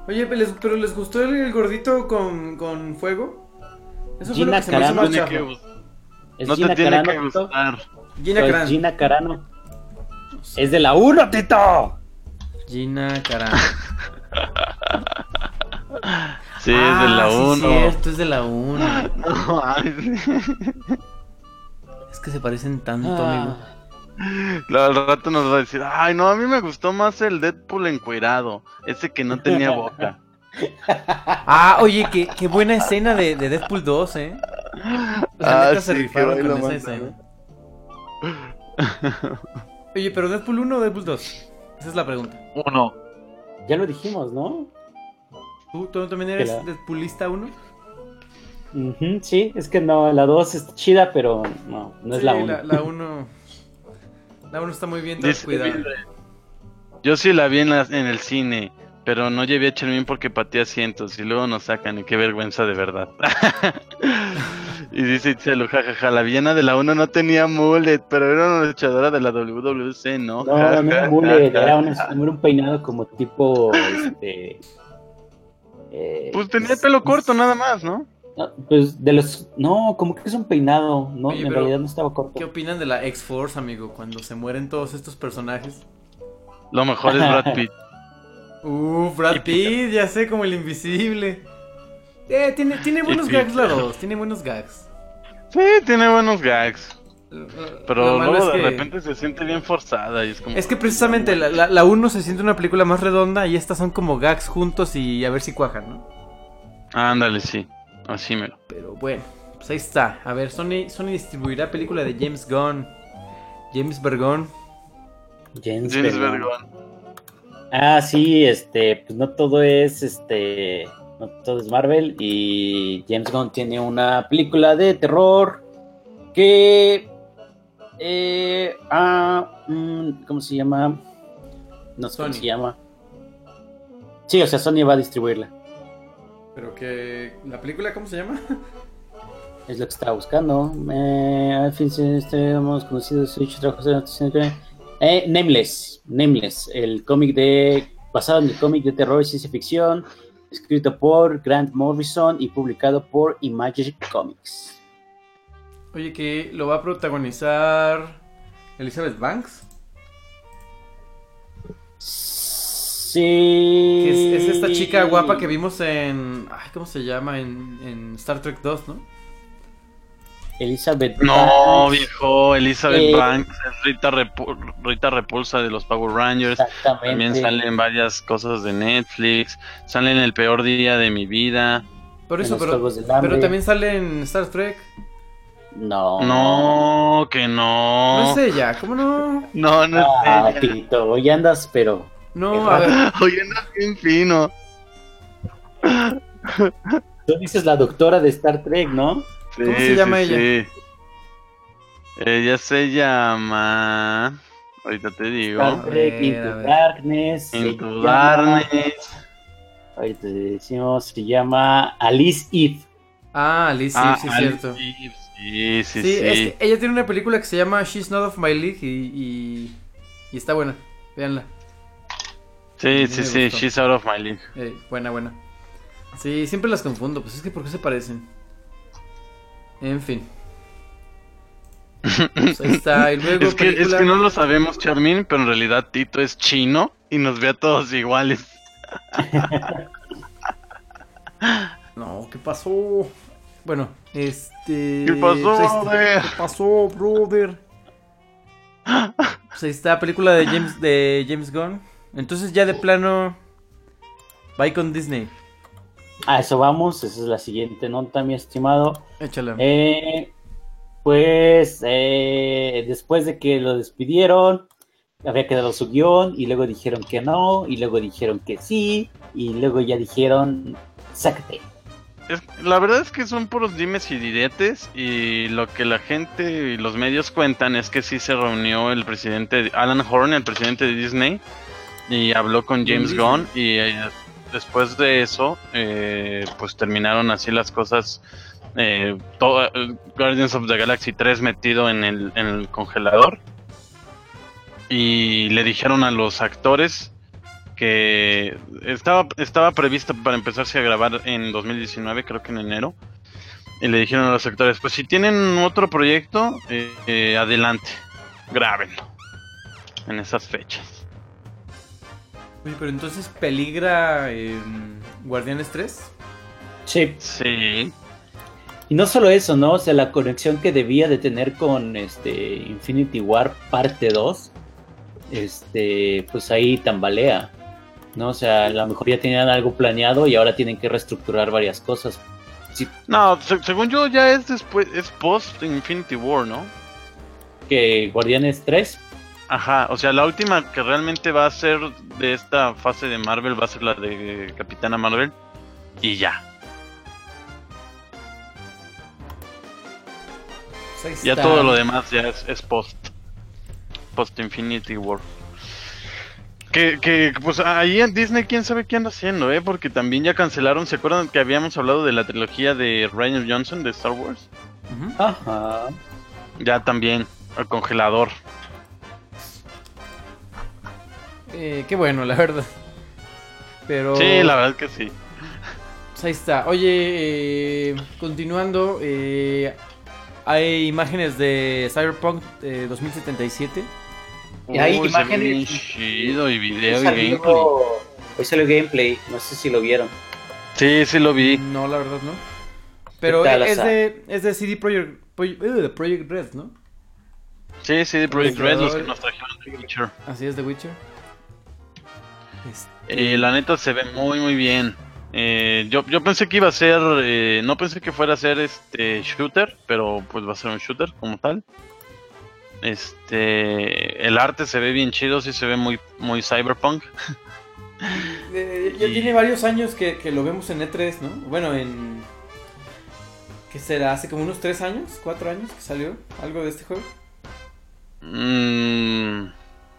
Speaker 5: Oye, ¿les- ¿pero les gustó el, el gordito con, con fuego? Eso fue lo
Speaker 7: Gina
Speaker 5: que se me hizo
Speaker 7: Carano
Speaker 5: más
Speaker 7: es
Speaker 6: no te
Speaker 7: Gina
Speaker 6: tiene
Speaker 7: Carano,
Speaker 6: que gustar.
Speaker 5: Gina
Speaker 7: Es
Speaker 5: Carano.
Speaker 7: Gina Carano. Es de la 1, Tito.
Speaker 5: Gina Carano.
Speaker 6: Sí, es de la
Speaker 5: Ah, sí,
Speaker 6: 1.
Speaker 5: cierto, es de la 1.
Speaker 6: No,
Speaker 5: Es que se parecen tanto,
Speaker 7: Ah.
Speaker 5: amigo.
Speaker 6: Al rato nos va a decir, ay no, a mí me gustó más el Deadpool encuerado, ese que no tenía boca.
Speaker 5: Ah, oye, qué, qué buena escena de, de Deadpool 2, ¿eh? La
Speaker 6: Ah,
Speaker 5: neta se
Speaker 6: sí,
Speaker 5: rifaron
Speaker 6: que
Speaker 5: con esa escena. Oye, pero Deadpool 1 o Deadpool 2? Esa es la pregunta.
Speaker 6: Uno.
Speaker 7: Ya lo dijimos, ¿no?
Speaker 5: ¿Tú, tú también eres
Speaker 7: la-
Speaker 5: Deadpoolista 1?
Speaker 7: Ujú, sí, es que no, la 2 está chida, pero no, no es
Speaker 5: Sí,
Speaker 7: la 1.
Speaker 5: La, la 1. La 1 está muy bien
Speaker 6: Dice,
Speaker 5: cuidada.
Speaker 6: Yo sí la vi en, la- en el cine, pero no llevé a Chermín porque pateé asientos y luego nos sacan y qué vergüenza de verdad. y dice Itzelo, jajaja, la villana de la 1 no tenía mullet, pero era una luchadora de la WWC, ¿no?
Speaker 7: No, no era mullet, era un, era un peinado como tipo, este... eh,
Speaker 6: Pues tenía el pelo corto nada más, ¿no?
Speaker 7: No, pues de los... No, como que es un peinado, no,
Speaker 5: Oye,
Speaker 7: en realidad no estaba corto.
Speaker 5: ¿Qué opinan de la X-Force, amigo? Cuando se mueren todos estos personajes.
Speaker 6: Lo mejor es Brad Pitt.
Speaker 5: Uf, Brad Pitt, ya sé, como el invisible. Eh, tiene, tiene buenos gags la. 2, tiene buenos gags.
Speaker 6: Sí, tiene buenos gags. Pero luego
Speaker 5: es
Speaker 6: de
Speaker 5: que-
Speaker 6: repente se siente bien forzada y es como...
Speaker 5: Es que precisamente la, la, la 1 se siente una película más redonda y estas son como gags juntos y a ver si cuajan, ¿no?
Speaker 6: Ándale, sí. Así me lo...
Speaker 5: Pero bueno, pues ahí está. A ver, Sony, Sony distribuirá película de James Gunn. James Bergón.
Speaker 7: James,
Speaker 6: James. Bergón.
Speaker 7: Ah, sí, este, pues no todo es, este, no todo es Marvel y James Gunn tiene una película de terror que, eh, ah, mm, ¿cómo se llama? No sé cómo se llama. Sí, o sea, Sony va a distribuirla,
Speaker 5: Pero que... ¿La película cómo se llama?
Speaker 7: es lo que estaba buscando. Eh, al fin, este, hemos conocido su hecho trabajo eh, Nameless, Nameless, el cómic de basado en el cómic de terror y ciencia ficción, escrito por Grant Morrison y publicado por Image Comics.
Speaker 5: Oye, que lo va a protagonizar Elizabeth Banks.
Speaker 7: Sí.
Speaker 5: Que es, es esta chica guapa que vimos en. Ay, ¿Cómo se llama? En, en Star Trek 2, ¿no?
Speaker 7: Elizabeth
Speaker 6: No,
Speaker 7: Banks.
Speaker 6: viejo, Elizabeth
Speaker 7: Eh.
Speaker 6: Banks, es Rita, Repu- Rita Repulsa de los Power Rangers.
Speaker 7: Exactamente.
Speaker 6: También salen varias cosas de Netflix. Sale en el peor día de mi vida.
Speaker 5: Por eso, pero también sale en Star Trek.
Speaker 7: No.
Speaker 6: No, que no.
Speaker 5: No es ella, ¿cómo no?
Speaker 6: No, no es
Speaker 7: Ah,
Speaker 6: ella.
Speaker 7: Tito, hoy andas, pero.
Speaker 5: No, a ver.
Speaker 6: Oye, no es bien fino.
Speaker 7: Tú dices la doctora de Star Trek, ¿no?
Speaker 5: ¿Cómo se llama ella?
Speaker 6: sí. Ella se llama. Ahorita te digo.
Speaker 7: Star Trek,
Speaker 5: ver,
Speaker 7: Into. Darkness.
Speaker 6: Into
Speaker 7: llama-
Speaker 6: Darkness.
Speaker 7: Ahorita te decimos, se llama Alice Eve.
Speaker 5: Ah, Liz, sí,
Speaker 6: Ah,
Speaker 5: sí, es
Speaker 6: Alice
Speaker 5: cierto.
Speaker 6: Eve, Sí, sí,
Speaker 5: Sí,
Speaker 6: sí.
Speaker 5: es que ella tiene una película que se llama She's Not of My League y, y, y está buena. Véanla.
Speaker 6: Sí, sí, sí.
Speaker 5: gustó.
Speaker 6: She's out of my league.
Speaker 5: Eh, buena, buena. Sí, siempre las confundo. Pues es que ¿por qué se parecen? En fin. Pues ahí está. Y luego
Speaker 6: Es que, es que no lo sabemos, Charmin, pero en realidad Tito es chino y nos ve a todos iguales.
Speaker 5: No, ¿qué pasó? Bueno, este...
Speaker 6: ¿Qué pasó,
Speaker 5: pues
Speaker 6: brother?
Speaker 5: ¿Qué pasó, brother? Pues ahí está, película de James, de James Gunn. Entonces ya de plano... Bye con Disney.
Speaker 7: A eso vamos, esa es la siguiente nota, mi estimado.
Speaker 5: Échala.
Speaker 7: Eh, pues eh, después de que lo despidieron, había quedado su guion y luego dijeron que no, y luego dijeron que sí, y luego ya dijeron, sácate.
Speaker 6: Es- la verdad es que son puros dimes y diretes y lo que la gente y los medios cuentan es que sí se reunió el presidente Alan Horn, el presidente de Disney, y habló con James. Gunn y eh, después de eso eh, pues terminaron así las cosas. eh, todo, eh, Guardians of the Galaxy 3 metido en el, en el congelador y le dijeron a los actores que estaba, estaba prevista para empezarse a grabar en 2019, creo que en enero. Y le dijeron a los actores, pues si tienen otro proyecto, eh, eh, adelante, grábenlo. En esas fechas.
Speaker 5: Oye, pero entonces peligra en Guardianes 3.
Speaker 7: Sí,
Speaker 6: Sí.
Speaker 7: y no solo eso, ¿no? O sea, la conexión que debía de tener con este Infinity War parte 2, este, pues ahí tambalea, ¿no? O sea, a lo mejor ya tenían algo planeado y ahora tienen que reestructurar varias cosas. Sí,
Speaker 6: No, se- según yo ya es después, es post Infinity War, ¿no?
Speaker 7: que Guardianes 3,
Speaker 6: Ajá, o sea, la última que realmente va a ser de esta fase de Marvel va a ser la de Capitana Marvel. Y ya.
Speaker 5: Pues
Speaker 6: Ya todo lo demás ya es, es post. Post Infinity War. Que, que, pues ahí en Disney, quién sabe qué anda haciendo, ¿eh? Porque también ya cancelaron. ¿Se acuerdan que habíamos hablado de la trilogía de Ryan Johnson de Star Wars?
Speaker 7: Ajá,
Speaker 6: Ya también, el congelador.
Speaker 5: Eh, qué bueno, la verdad. Pero...
Speaker 6: Sí, la verdad que sí.
Speaker 5: Pues ahí está. Oye, eh, continuando, eh, hay imágenes de Cyberpunk eh, 2077.
Speaker 7: Y hay
Speaker 6: Uy,
Speaker 7: imágenes-
Speaker 6: chido y video
Speaker 7: Hoy
Speaker 6: y
Speaker 7: salió,
Speaker 6: gameplay.
Speaker 7: hoy salió gameplay, no sé si lo vieron.
Speaker 6: Sí, sí lo vi.
Speaker 5: No, la verdad no. Pero
Speaker 7: ¿Qué tal,
Speaker 5: es de, es de CD Projekt, Projekt, uh, Projekt Red, ¿no?
Speaker 6: Sí, sí, de Project Red, los que nos trajeron The Witcher.
Speaker 5: Así es, The Witcher. Este,
Speaker 6: Eh, la neta se ve muy muy bien. Eh, yo, yo pensé que iba a ser, eh, no pensé que fuera a ser este shooter, pero pues va a ser un shooter como tal. Este, el arte se ve bien chido, sí se ve muy muy cyberpunk.
Speaker 5: ya
Speaker 6: y-
Speaker 5: tiene varios años que, que lo vemos en E3, ¿no? Bueno, en... ¿Qué será? ¿Hace como unos 3 años? ¿4 años que salió algo de este juego?
Speaker 6: Mm,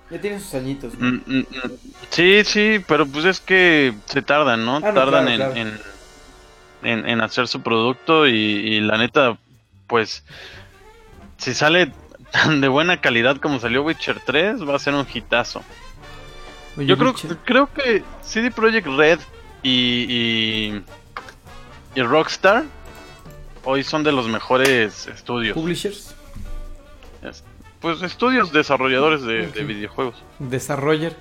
Speaker 5: Ya tiene sus añitos. ¿no?
Speaker 6: mm, mm, mm. sí, sí, pero pues es que se tardan, ¿no?
Speaker 5: Ah, no,
Speaker 6: tardan
Speaker 5: claro,
Speaker 6: en,
Speaker 5: claro.
Speaker 6: En, en- en hacer su producto y, y la neta, pues si sale tan de buena calidad como salió Witcher 3, va a ser un hitazo.
Speaker 5: Oye,
Speaker 6: Yo creo,
Speaker 5: Witcher.
Speaker 6: creo que CD Projekt Red y, y, y Rockstar hoy son de los mejores estudios.
Speaker 5: Publishers,
Speaker 6: Pues estudios desarrolladores de, videojuegos.
Speaker 5: Desarroller.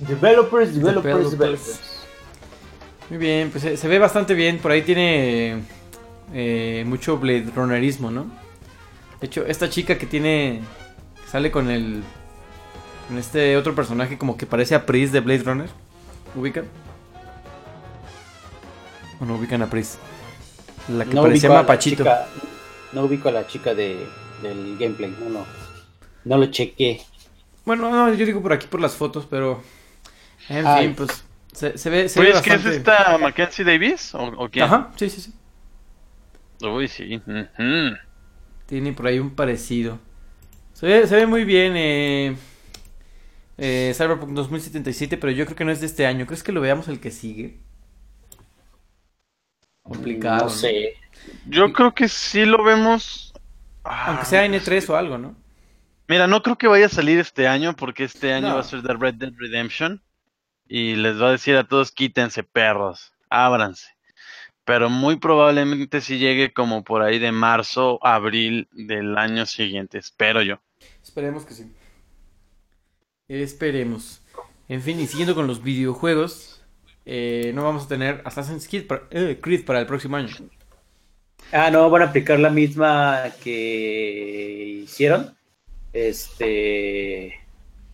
Speaker 7: Developers, developers,
Speaker 5: Developers.
Speaker 7: developers.
Speaker 5: Muy bien, pues se, se ve bastante bien. Por ahí tiene eh, mucho Blade Runnerismo, ¿no? De hecho, esta chica que tiene. que sale con el. con este otro personaje como que parece a Pris de Blade Runner. ¿Ubican? ¿O no ubican a Pris? La que
Speaker 7: No
Speaker 5: parecía
Speaker 7: la
Speaker 5: Mapachito.
Speaker 7: chica- no ubico a la chica de, del gameplay, no, no. No lo chequé.
Speaker 5: Bueno, no, yo digo por aquí por las fotos, pero. En
Speaker 7: Ay.
Speaker 5: fin, pues. Se, se ve, se ve
Speaker 6: Pues, ¿qué es
Speaker 5: bastante.
Speaker 6: esta Mackenzie Davis? ¿O, o quién?
Speaker 5: Ajá, sí, sí, sí.
Speaker 6: Uy, sí.
Speaker 5: Tiene por ahí un parecido. Se ve, se ve muy bien eh, eh, Cyberpunk 2077, pero yo creo que no es de este año. ¿Crees que lo veamos el que sigue? Complicado.
Speaker 7: No sé.
Speaker 6: Yo creo que sí lo vemos. Ah,
Speaker 5: Aunque sea N3 o algo, ¿no?
Speaker 6: Mira, no creo que vaya a salir este año porque este año
Speaker 5: No.
Speaker 6: va a ser de Red Dead Redemption y les va a decir a todos quítense perros, ábranse. Pero muy probablemente sí llegue como por ahí de marzo, abril del año siguiente, espero yo.
Speaker 5: Esperemos que sí. Esperemos. En fin, y siguiendo con los videojuegos, eh, no vamos a tener Assassin's Creed para, eh, Creed para el próximo año.
Speaker 7: Ah, no, van a aplicar la misma que hicieron. Este.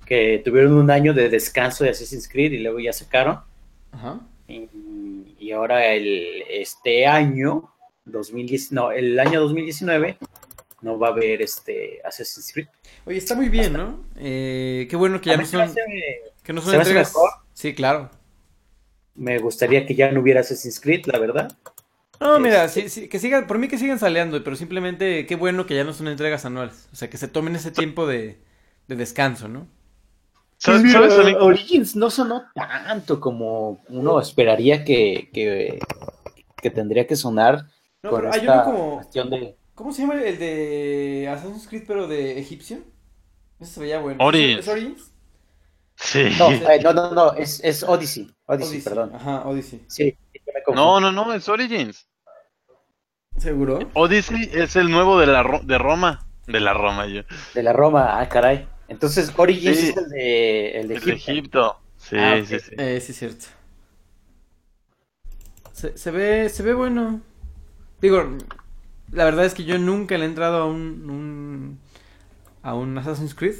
Speaker 7: Que tuvieron un año de descanso de Assassin's Creed y luego ya sacaron.
Speaker 5: Ajá.
Speaker 7: Y, y ahora el, este año, 2010, no, el año 2019, no va a haber este Assassin's Creed.
Speaker 5: Oye, está muy bien, ¿no? Eh, qué bueno que ya no son,
Speaker 7: hace-
Speaker 5: que no son entregas. Sí, claro.
Speaker 7: Me gustaría que ya no hubiera Assassin's Creed, la verdad.
Speaker 5: No, mira, sí, sí, que sigan, por mí que sigan saleando, pero simplemente qué bueno que ya no son entregas anuales. O sea, que se tomen ese tiempo de, de descanso, ¿no?
Speaker 7: Origins no sonó tanto como uno esperaría que, que, que tendría que sonar
Speaker 5: No,
Speaker 7: con
Speaker 5: pero hay
Speaker 7: esta
Speaker 5: uno como...
Speaker 7: cuestión de...
Speaker 5: ¿Cómo se llama el de Assassin's Creed, pero de egipcio? Ese se veía bueno.
Speaker 6: Origins.
Speaker 5: ¿Es Origins?
Speaker 6: Sí.
Speaker 7: No, eh, no, no, no, es, es Odyssey. Odyssey, perdón.
Speaker 5: Ajá, Odyssey.
Speaker 7: Sí, me.
Speaker 6: No, no, no, es Origins.
Speaker 5: ¿Seguro?
Speaker 6: Odyssey es el nuevo de la Ro- de Roma, de la Roma yo.
Speaker 7: De la Roma, ah, caray. Entonces, Origins
Speaker 6: Sí.
Speaker 7: es el de, el de
Speaker 6: El de
Speaker 7: Egipto.
Speaker 6: Sí,
Speaker 7: Ah,
Speaker 6: sí, sí.
Speaker 5: Eh, sí, es cierto. Se, se ve, se ve bueno. Digo, la verdad es que yo nunca le he entrado a un, un- a un Assassin's Creed.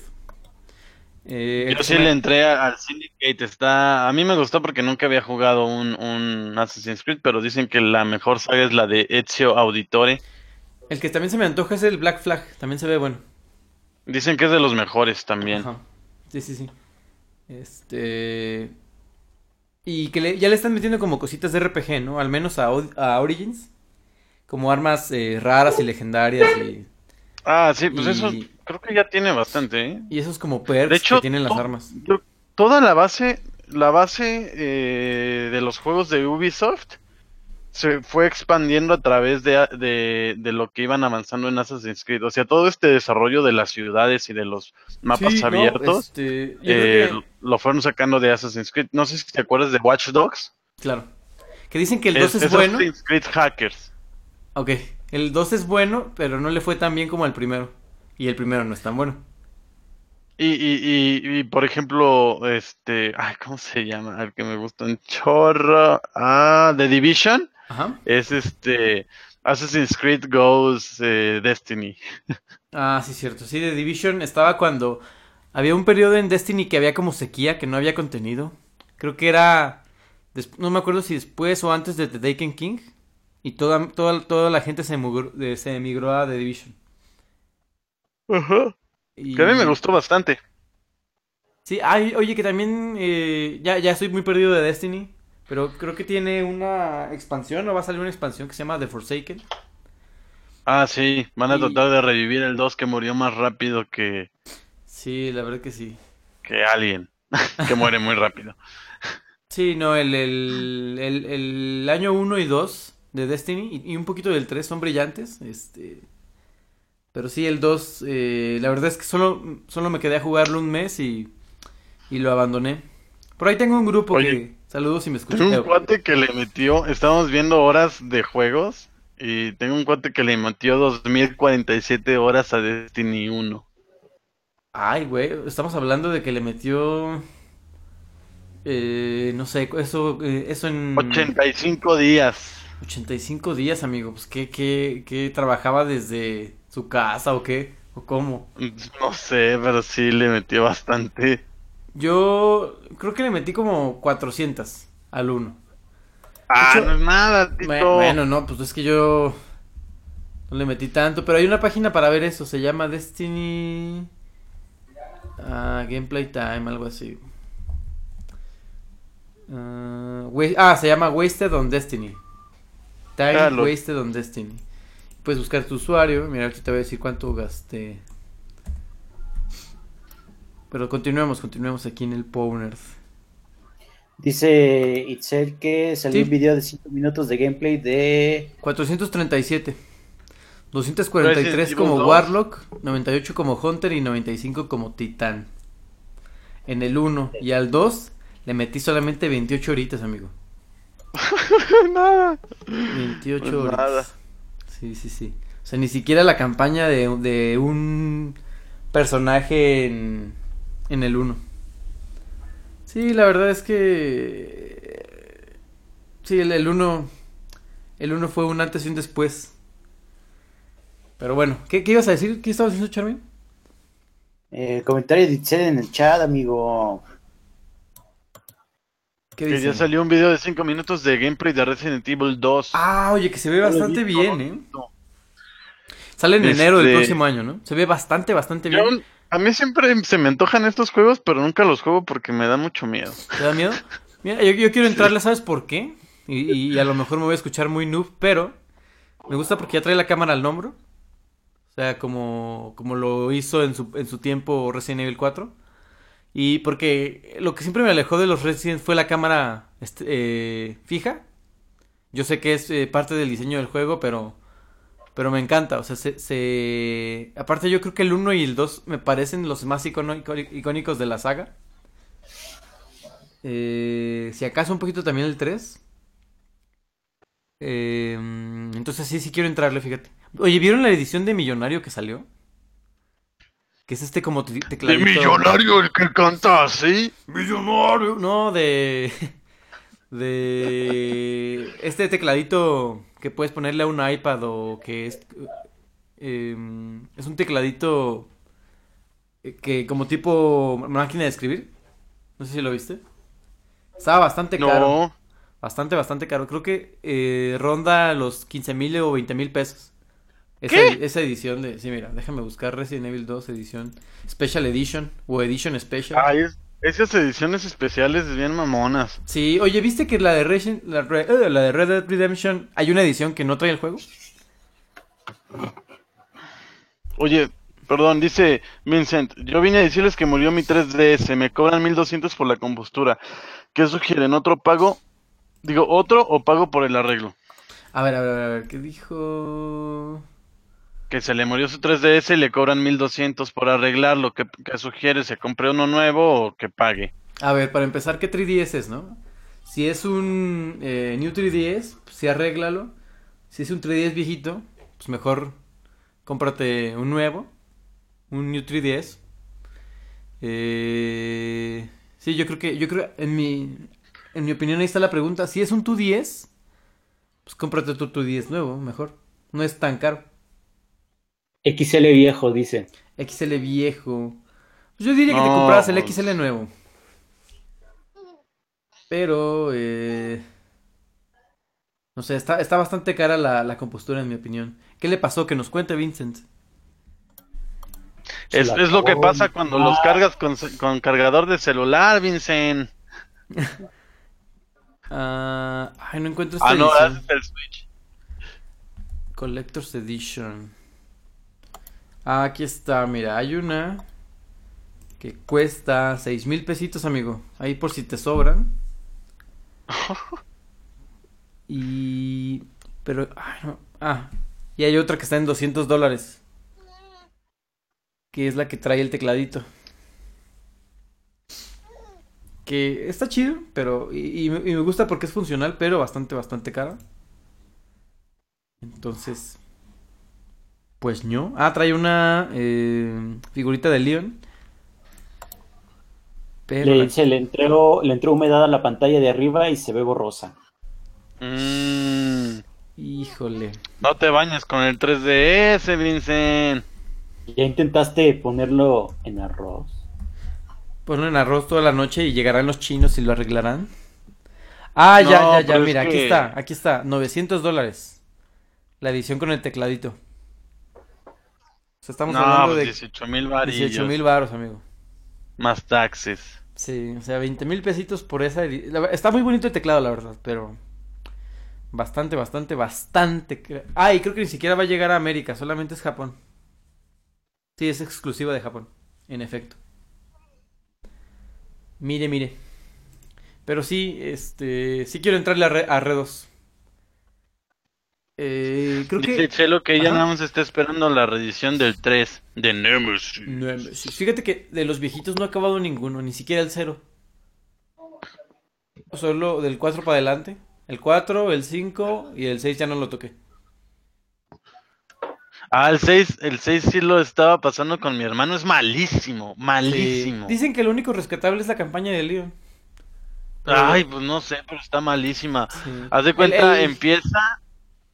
Speaker 5: Eh,
Speaker 6: Yo sí
Speaker 5: me-
Speaker 6: le entré al Syndicate, está... A mí me gustó porque nunca había jugado un, un Assassin's Creed, pero dicen que la mejor saga es la de Ezio Auditore.
Speaker 5: El que también se me antoja es el Black Flag. También se ve bueno.
Speaker 6: Dicen que es de los mejores también.
Speaker 5: Ajá. Sí, sí, sí. Este. Y que le- ya le están metiendo como cositas de RPG, ¿no? Al menos a, a Origins. Como armas eh, raras y legendarias y,
Speaker 6: Ah, sí, pues
Speaker 5: Y-
Speaker 6: eso creo que ya tiene bastante, ¿eh?
Speaker 5: y esos como perks
Speaker 6: De hecho,
Speaker 5: que tienen las armas.
Speaker 6: toda la base, la base eh, de los juegos de Ubisoft se fue expandiendo a través de, de, de lo que iban avanzando en Assassin's Creed. O sea, todo este desarrollo de las ciudades y de los mapas
Speaker 5: Sí, no,
Speaker 6: abiertos
Speaker 5: este,
Speaker 6: eh,
Speaker 5: que-
Speaker 6: lo fueron sacando de Assassin's Creed. No sé si te acuerdas de Watch Dogs.
Speaker 5: claro. Que dicen que el 2 es,
Speaker 6: es
Speaker 5: bueno.
Speaker 6: Assassin's Creed Hackers.
Speaker 5: Ok. El 2 es bueno, pero no le fue tan bien como el primero. Y el primero no es tan bueno.
Speaker 6: Y, y, y, y, por ejemplo, este, ay, ¿cómo se llama? El que me gusta un chorro. Ah, The Division.
Speaker 5: Ajá.
Speaker 6: Es este Assassin's Creed Goes eh, Destiny.
Speaker 5: Ah, sí, cierto. Sí, The Division estaba cuando había un periodo en Destiny que había como sequía, que no había contenido. Creo que era. No me acuerdo si después o antes de The Taken King. Y toda, toda, toda la gente se, se emigró a The Division.
Speaker 6: Ajá.
Speaker 5: Y-
Speaker 6: Que a mí me gustó bastante.
Speaker 5: Sí, ay, oye, que también. eh, ya, ya estoy muy perdido de Destiny. Pero creo que tiene una expansión, o va a salir una expansión que se llama The Forsaken.
Speaker 6: Ah, sí, van a
Speaker 5: Y-
Speaker 6: tratar de revivir el 2 que murió más rápido que,
Speaker 5: Sí, la verdad que sí.
Speaker 6: que alguien. que muere muy rápido.
Speaker 5: Sí, no, el, el, el, el año 1 y 2 de Destiny y, y un poquito del 3 son brillantes. Este, pero sí, el 2, eh, la verdad es que solo, solo me quedé a jugarlo un mes y, y lo abandoné. Por ahí tengo un grupo
Speaker 6: Oye,
Speaker 5: que... Saludos si me
Speaker 6: Tengo
Speaker 5: escuchan.
Speaker 6: un cuate que le metió, estábamos viendo horas de juegos Y tengo un cuate que le metió 2047 horas a Destiny 1.
Speaker 5: Ay, güey, estamos hablando de que le metió... Eh, no sé, eso, eh, eso en...
Speaker 6: 85 días.
Speaker 5: 85 días, amigo. Pues, ¿qué, qué, qué trabajaba desde su casa o qué? ¿O cómo?
Speaker 6: No sé, pero sí le metió bastante.
Speaker 5: Yo creo que le metí como 400 al 1.
Speaker 6: Ah,
Speaker 5: hecho,
Speaker 6: no es nada, Tito.
Speaker 5: Bue- Bueno, no, pues es que yo no le metí tanto, pero hay una página para ver eso, se llama Destiny ah, Gameplay Time, algo así. Ah, ah, se llama Wasted on Destiny. Time Wasted on Destiny. Puedes buscar tu usuario, mira, ahorita te voy a decir cuánto gasté. Pero continuemos, continuemos aquí en el Powners.
Speaker 7: Dice Itzel que salió
Speaker 5: Sí.
Speaker 7: un video de 5 minutos de gameplay de
Speaker 5: 437. 243
Speaker 6: Resident
Speaker 5: como
Speaker 6: Evil 2.
Speaker 5: Warlock, 98 como Hunter y 95 como Titán. En el 1 y al 2 le metí solamente 28 horitas, amigo.
Speaker 6: nada.
Speaker 5: 28
Speaker 6: Pues
Speaker 5: horitas.
Speaker 6: nada.
Speaker 5: Sí, sí, sí. O sea, ni siquiera la campaña de, de un personaje en, en el 1. Sí, la verdad es que... Sí, el, el 1... El 1 fue un antes y un después. Pero bueno, ¿qué, qué ibas a decir? ¿Qué estabas diciendo, Charmin?
Speaker 7: eh, comentario de Itzel en el chat, amigo.
Speaker 5: ¿Qué
Speaker 6: Que ya salió un video de 5 minutos de gameplay de Resident Evil 2.
Speaker 5: Ah, oye, que se ve
Speaker 7: No
Speaker 5: bastante
Speaker 7: vi,
Speaker 5: bien, ¿eh? Sale en
Speaker 6: Este-
Speaker 5: enero del próximo año, ¿no? Se ve bastante, bastante
Speaker 6: Yo-
Speaker 5: bien.
Speaker 6: a mí siempre se me antojan estos juegos, pero nunca los juego porque me da mucho miedo.
Speaker 5: ¿Te da miedo? Mira, yo, yo quiero entrarle, ¿sabes por qué? Y, y a lo mejor me voy a escuchar muy noob, pero me gusta porque ya trae la cámara al hombro. O sea, como, como lo hizo en su, en su tiempo Resident Evil 4. Y porque lo que siempre me alejó de los Resident fue la cámara este, eh, fija. Yo sé que es eh, parte del diseño del juego, pero, pero me encanta. O sea, se, se- aparte yo creo que el 1 y el 2 me parecen los más icónicos de la saga. Eh, si acaso un poquito también el 3. Eh, entonces sí, sí quiero entrarle, fíjate. Oye, ¿vieron la edición de Millonario que salió? Que es este como te-
Speaker 6: De
Speaker 5: tecladito...
Speaker 6: millonario el que canta así.
Speaker 5: Millonario. No, de... De... Este tecladito que puedes ponerle a un iPad o que es... eh, es un tecladito eh, que como tipo máquina de escribir. No sé si lo viste. Estaba bastante caro.
Speaker 6: No.
Speaker 5: Bastante, bastante caro. Creo que eh, ronda los 15 mil o 20 mil pesos. Esa,
Speaker 6: ¿Qué?
Speaker 5: esa edición de... Sí, mira, déjame buscar Resident Evil 2 edición Special Edition o Edition Special.
Speaker 6: Ay, es- esas ediciones especiales bien mamonas.
Speaker 5: Sí, oye, ¿viste que la de, Resi- la, Re- eh, la de Red Dead Redemption hay una edición que no trae el juego?
Speaker 6: Oye, perdón, dice Vincent, yo vine a decirles que murió mi 3DS, me cobran 1200 por la compostura. ¿Qué sugieren? ¿Otro pago? Digo, ¿otro o pago por el arreglo?
Speaker 5: A ver, a ver, a ver, ¿qué dijo?
Speaker 6: Que se le murió su 3DS y le cobran 1200 por arreglarlo. ¿Qué, qué sugiere? ¿Se compre uno nuevo o que pague?
Speaker 5: A ver, para empezar, ¿qué 3DS es, no? Si es un eh, New 3DS, pues sí arréglalo. Si es un 3DS viejito, pues mejor cómprate un nuevo, un New 3DS. Eh, sí, yo creo que, yo creo, en mi, en mi opinión ahí está la pregunta. Si es un 2DS, pues cómprate tu 2DS nuevo, mejor. No es tan caro.
Speaker 7: XL viejo, dice.
Speaker 5: XL viejo. Pues yo diría que te
Speaker 6: No,
Speaker 5: compraras el
Speaker 6: pues.
Speaker 5: XL nuevo. Pero, eh... No sé, está, está bastante cara la, la compostura en mi opinión. ¿Qué le pasó? Que nos cuente Vincent.
Speaker 6: Es, es lo que pasa cuando los cargas con, con cargador de celular, Vincent.
Speaker 5: Ah, ay, no encuentro esta
Speaker 6: Ah, no,
Speaker 5: edición.
Speaker 6: haces el Switch.
Speaker 5: Collector's Edition. Ah, aquí está, mira, hay una que cuesta seis mil pesitos, amigo. Ahí por si te sobran. Y... Pero... ay, no. Ah, y hay otra que está en 200 dólares. Que es la que trae el tecladito. Que está chido, pero... Y, y me y me gusta porque es funcional, pero bastante, bastante cara. Entonces, pues no. Ah, trae una eh, figurita de Leon. Pero
Speaker 7: Le, se le entró, le entró humedad a la pantalla de arriba y se ve borrosa.
Speaker 6: Mm,
Speaker 5: híjole.
Speaker 6: no te bañes con el 3DS, Vincent.
Speaker 7: ¿Ya intentaste ponerlo en arroz?
Speaker 5: Ponlo en arroz toda la noche y llegarán los chinos y lo arreglarán. Ah, ya,
Speaker 6: No,
Speaker 5: ya, ya, mira, aquí
Speaker 6: que-
Speaker 5: está, aquí está, 900 dólares. La edición con el tecladito. O sea, estamos
Speaker 6: no,
Speaker 5: hablando
Speaker 6: pues
Speaker 5: de
Speaker 6: 18 mil varillos.
Speaker 5: 18 mil baros, amigo.
Speaker 6: Más taxes.
Speaker 5: Sí, o sea, 20 mil pesitos por esa Está muy bonito el teclado, la verdad, pero... Bastante, bastante, bastante... Ah, y creo que ni siquiera va a llegar a América, solamente es Japón. Sí, es exclusiva de Japón, en efecto. Mire, mire. Pero sí, este... Sí quiero entrarle a, Re- a Redos. Eh, creo
Speaker 6: Dice
Speaker 5: que...
Speaker 6: Chelo que ella
Speaker 5: Ajá.
Speaker 6: nada más está esperando la reedición del 3 de Nemesis.
Speaker 5: Nemesis. Fíjate que de los viejitos no ha acabado ninguno, ni siquiera el cero. Solo del 4 para adelante. El 4, el 5 y el 6 ya no lo toqué.
Speaker 6: Ah, el 6, el 6 sí lo estaba pasando con mi hermano, es malísimo, malísimo.
Speaker 5: Sí. Dicen que lo único rescatable es la campaña de Leon.
Speaker 6: Ay, pues no sé, pero está malísima.
Speaker 5: Sí.
Speaker 6: Haz de
Speaker 5: El-
Speaker 6: cuenta,
Speaker 5: el-
Speaker 6: empieza,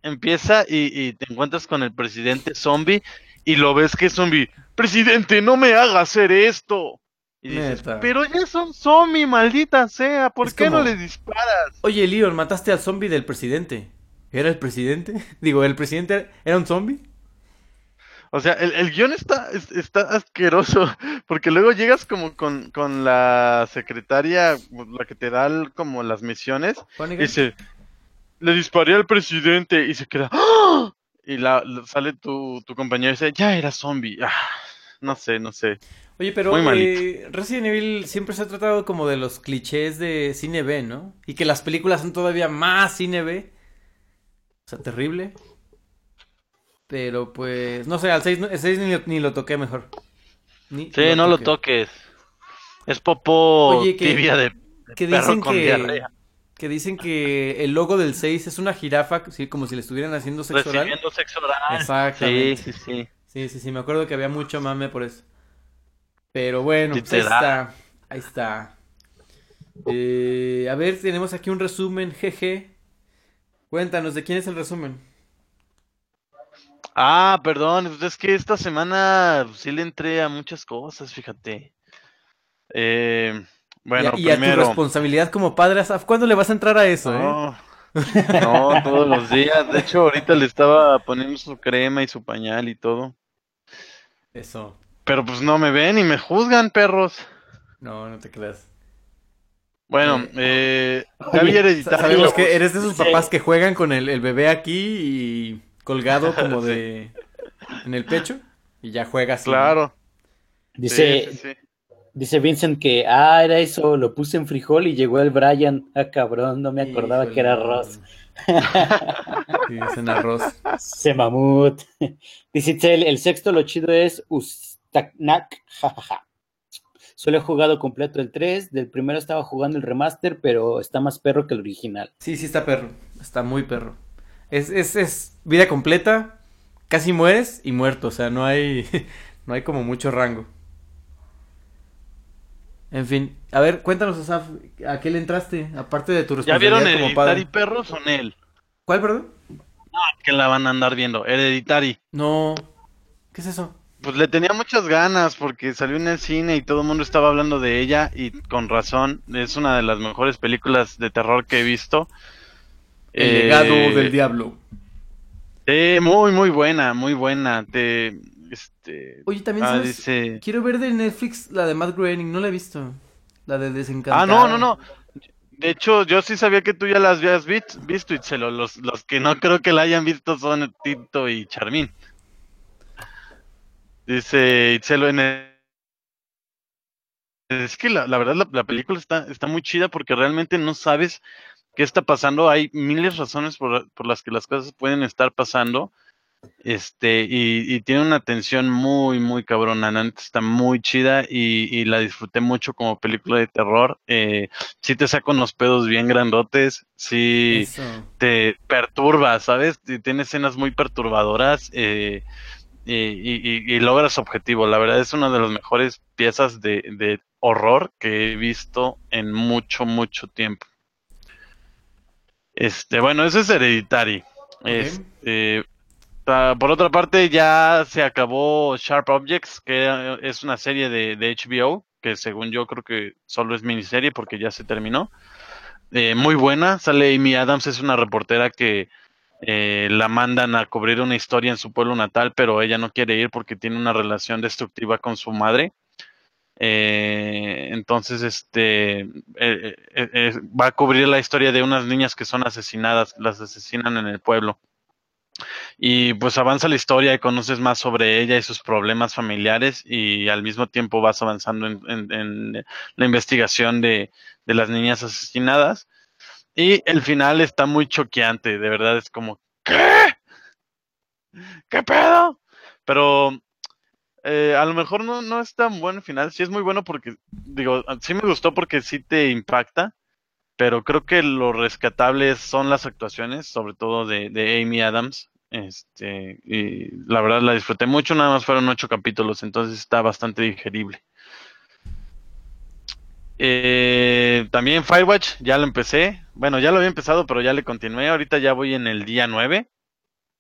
Speaker 6: empieza y, y te encuentras con el presidente zombie y lo ves que es zombie. Presidente, no me haga hacer esto. Y dices, pero ya son zombie, maldita sea, ¿por
Speaker 5: Es
Speaker 6: qué no le disparas?
Speaker 5: Oye, Leon, mataste al zombie del presidente. ¿Era el presidente? Digo, ¿el presidente era un zombie?
Speaker 6: O sea, el, el guion está, es- está asqueroso, porque luego llegas como con, con la secretaria, la que te da el- como las misiones, y dice, le disparé al presidente, y se queda, ¡Ah! y la, la- sale tu, tu compañero y dice, ya era zombie, Ah, no sé, no sé.
Speaker 5: Oye, pero eh, Resident Evil siempre se ha tratado como de los clichés de cine B, ¿no? Y que las películas son todavía más cine B. O sea, terrible. Pero pues, no sé, al 6, ni, lo- ni lo toqué mejor. Ni
Speaker 6: Sí, no lo toques. Es popó
Speaker 5: Oye, que-
Speaker 6: tibia de, de
Speaker 5: Que
Speaker 6: perro
Speaker 5: dicen
Speaker 6: con
Speaker 5: que,
Speaker 6: diarrea.
Speaker 5: Que dicen que el logo del 6 es una jirafa, sí, como si le estuvieran haciendo sexo oral.
Speaker 6: Recibiendo sexo oral.
Speaker 5: Exactamente.
Speaker 6: Sí, sí, sí.
Speaker 5: Sí, sí, sí, me acuerdo que había mucho mame por eso. Pero bueno, pues ahí está. Ahí está. Eh, a ver, tenemos aquí un resumen, jeje. Cuéntanos, ¿de quién es el resumen?
Speaker 6: Ah, perdón, pues es que esta semana sí le entré a muchas cosas, fíjate. Eh, bueno,
Speaker 5: y, a, y a tu
Speaker 6: primero.
Speaker 5: responsabilidad como padre, Asaf, ¿cuándo le vas a entrar a eso, eh?
Speaker 6: No, todos los días. De hecho, ahorita le estaba poniendo su crema y su pañal y todo.
Speaker 5: Eso.
Speaker 6: Pero pues no me ven y me juzgan, perros.
Speaker 5: No, no te creas.
Speaker 6: Bueno, eh, vi
Speaker 7: Oye,
Speaker 6: Hereditario.
Speaker 5: Sabemos que eres de esos
Speaker 7: Sí.
Speaker 5: papás que juegan con el, el bebé aquí y colgado como de... en el pecho y ya juegas.
Speaker 6: Claro.
Speaker 7: Dice,
Speaker 6: sí, sí, sí.
Speaker 7: Dice Vincent que, ah, era eso, lo puse en frijol y llegó el Brian. Ah, cabrón, no me acordaba que era arroz.
Speaker 5: Sí, es en arroz.
Speaker 7: Se mamut. Dice Itzel, el sexto lo chido es Ustaknak, jajaja. Solo he jugado completo el 3, del primero estaba jugando el remaster, pero está más perro que el original.
Speaker 5: Sí, sí está perro. Está muy perro. Es, es, es vida completa. Casi mueres y muerto. O sea, no hay. No hay como mucho rango. En fin. A ver, cuéntanos, Asaf, ¿a qué le entraste? Aparte de tu
Speaker 6: ¿Ya vieron
Speaker 5: responsabilidad como
Speaker 6: Hereditary. Perros o Nel?
Speaker 5: ¿Cuál, perdón?
Speaker 6: Que la van a andar viendo. Hereditary.
Speaker 5: No. ¿Qué es eso?
Speaker 6: Pues le tenía muchas ganas porque salió en el cine y todo el mundo estaba hablando de ella y con razón. Es una de las mejores películas de terror que he visto.
Speaker 5: El
Speaker 6: Eh,
Speaker 5: legado del diablo.
Speaker 6: Sí, muy, muy buena, muy buena. Te, este,
Speaker 5: Oye, también
Speaker 6: ah,
Speaker 5: sabes.
Speaker 6: dice...
Speaker 5: Quiero ver de Netflix la de Matt Groening. No la he visto. La de Desencantada.
Speaker 6: Ah, no, no, no. De hecho, yo sí sabía que tú ya las habías visto, Itzelo. Los, los que no creo que la hayan visto son Tito y Charmín. Dice Itzelo en el... Es que la, la verdad la, la película está, está muy chida porque realmente no sabes qué está pasando. Hay miles de razones por, por las que las cosas pueden estar pasando. Este, y, y tiene una tensión muy, muy cabrona. La neta está muy chida y, y la disfruté mucho como película de terror. Eh, sí te saca unos pedos bien grandotes, sí
Speaker 5: Eso.
Speaker 6: te perturba, ¿sabes? Y Tiene escenas muy perturbadoras eh, y, y- y- y logra su objetivo. La verdad es una de las mejores piezas de, de horror que he visto en mucho, mucho tiempo. Este, bueno, eso es Hereditary. Este, por otra parte, ya se acabó Sharp Objects, que eh, es una serie de, HBO, que según yo creo que solo es miniserie porque ya se terminó. Eh, muy buena, sale Amy Adams, es una reportera que eh, la mandan a cubrir una historia en su pueblo natal, pero ella no quiere ir porque tiene una relación destructiva con su madre. Eh, entonces, este, va a cubrir la historia de unas niñas que son asesinadas, las asesinan en el pueblo. Y pues avanza la historia y conoces más sobre ella y sus problemas familiares y al mismo tiempo vas avanzando en, la investigación de, de las niñas asesinadas. Y el final está muy choqueante, de verdad es como, ¿qué? ¿Qué pedo? Pero eh, a lo mejor no, no es tan buen final, sí es muy bueno porque, digo, sí me gustó porque sí te impacta, pero creo que lo rescatable son las actuaciones, sobre todo de, de Amy Adams. Este, y la verdad la disfruté mucho, nada más fueron ocho capítulos, entonces está bastante digerible. Eh, también Firewatch, ya lo empecé. Bueno, ya lo había empezado, pero ya le continué. Ahorita ya voy en el día 9.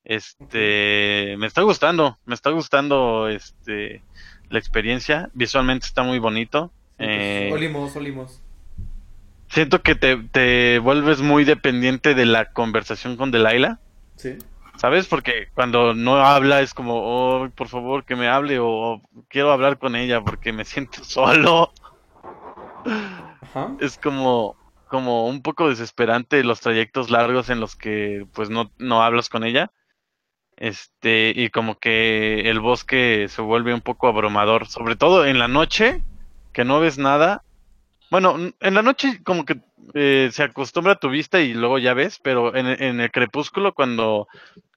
Speaker 6: Este, me está gustando, me está gustando este la experiencia. Visualmente está muy bonito. Eh,
Speaker 5: Olimos, olimos.
Speaker 6: siento que te, te vuelves muy dependiente de la conversación con Delilah.
Speaker 5: Sí.
Speaker 6: ¿Sabes? Porque cuando no habla es como, oh, por favor que me hable o quiero hablar con ella porque me siento solo.
Speaker 5: Ajá.
Speaker 6: Es como, como un poco desesperante los trayectos largos en los que pues no, no hablas con ella. Este, y como que el bosque se vuelve un poco abrumador, sobre todo en la noche, que no ves nada. Bueno, en la noche como que eh, se acostumbra a tu vista y luego ya ves, pero en el crepúsculo cuando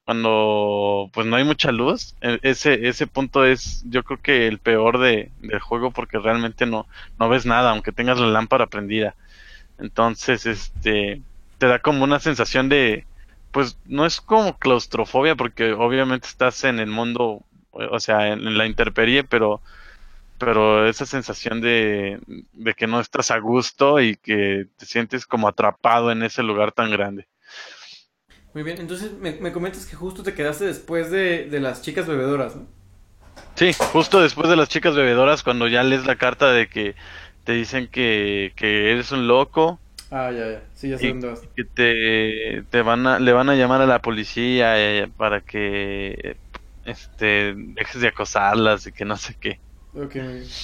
Speaker 6: cuando pues no hay mucha luz, e- ese ese punto es yo creo que el peor de, del juego porque realmente no no ves nada aunque tengas la lámpara prendida. Entonces, este te da como una sensación de pues no es como claustrofobia porque obviamente estás en el mundo, o sea, en, la intemperie, pero pero esa sensación de, de que no estás a gusto y que te sientes como atrapado en ese lugar tan grande.
Speaker 5: Muy bien, entonces me, me comentas que justo te quedaste después de, de las chicas bebedoras, ¿no?
Speaker 6: Sí, justo después de las chicas bebedoras, cuando ya lees la carta de que te dicen que, que eres un loco
Speaker 5: Ah, ya, ya. Sí, ya sé dónde vas.
Speaker 6: que te, te van a, le van a llamar a la policía eh, para que este dejes de acosarlas y que no sé qué.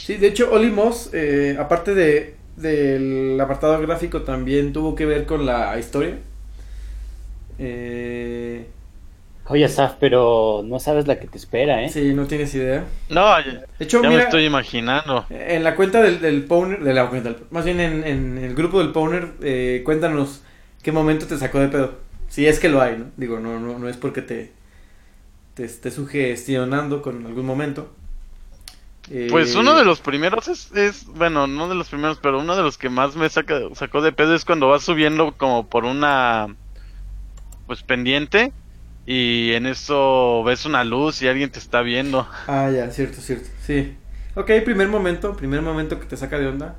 Speaker 5: Sí, de hecho, Oli Moss, eh, aparte de, del apartado gráfico, también tuvo que ver con la historia. Eh,
Speaker 7: Oye, Saf, pero no sabes la que te espera, ¿eh?
Speaker 5: sí, no tienes idea.
Speaker 6: No, ya,
Speaker 5: De hecho,
Speaker 6: ya me estoy imaginando.
Speaker 5: en la cuenta del, del Powner, de la más bien en, en el grupo del Powner, eh, cuéntanos qué momento te sacó de pedo. Si es que lo hay, ¿no? Digo, no, no, no es porque te, te esté sugestionando con algún momento. Eh,
Speaker 6: Pues uno de los primeros es, es, bueno, no de los primeros, pero uno de los que más me saca, sacó de pedo es cuando vas subiendo como por una, pues pendiente y en eso ves una luz y alguien te está viendo.
Speaker 5: Ah, ya, cierto, cierto. Sí. Ok, primer momento, primer momento que te saca de onda.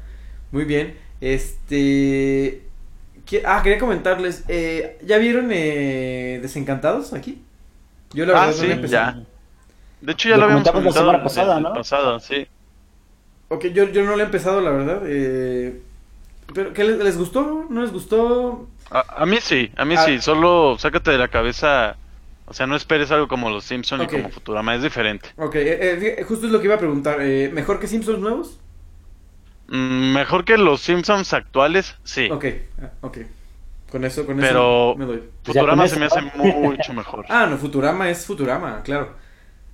Speaker 5: Muy bien. Este... ¿qué- Ah, quería comentarles. eh, ¿Ya vieron eh, Desencantados aquí? Yo la
Speaker 6: Ah,
Speaker 5: verdad no
Speaker 6: sí,
Speaker 5: empecé.
Speaker 6: ya. De hecho ya
Speaker 7: Lo
Speaker 6: lo habíamos
Speaker 7: comentamos la
Speaker 6: comentado
Speaker 7: semana pasada, ¿no?
Speaker 6: pasado, sí.
Speaker 5: Ok, yo, yo no la he empezado, la verdad. eh, ¿Pero qué les, les gustó? ¿No les gustó?
Speaker 6: A, a mí sí, a mí
Speaker 5: Ah.
Speaker 6: sí, solo sácate de la cabeza, o sea, no esperes algo como los Simpsons
Speaker 5: Ok.
Speaker 6: y como Futurama, es diferente.
Speaker 5: Ok, eh, eh, justo es lo que iba a preguntar. eh, ¿Mejor que Simpsons nuevos?
Speaker 6: Mm, mejor que los Simpsons actuales, sí,
Speaker 5: Ok, ah, ok. Con eso, con
Speaker 6: Pero-
Speaker 5: eso me doy.
Speaker 6: Futurama se me hace
Speaker 7: ¿no?
Speaker 6: mucho mejor.
Speaker 5: Ah, no, Futurama es Futurama, claro.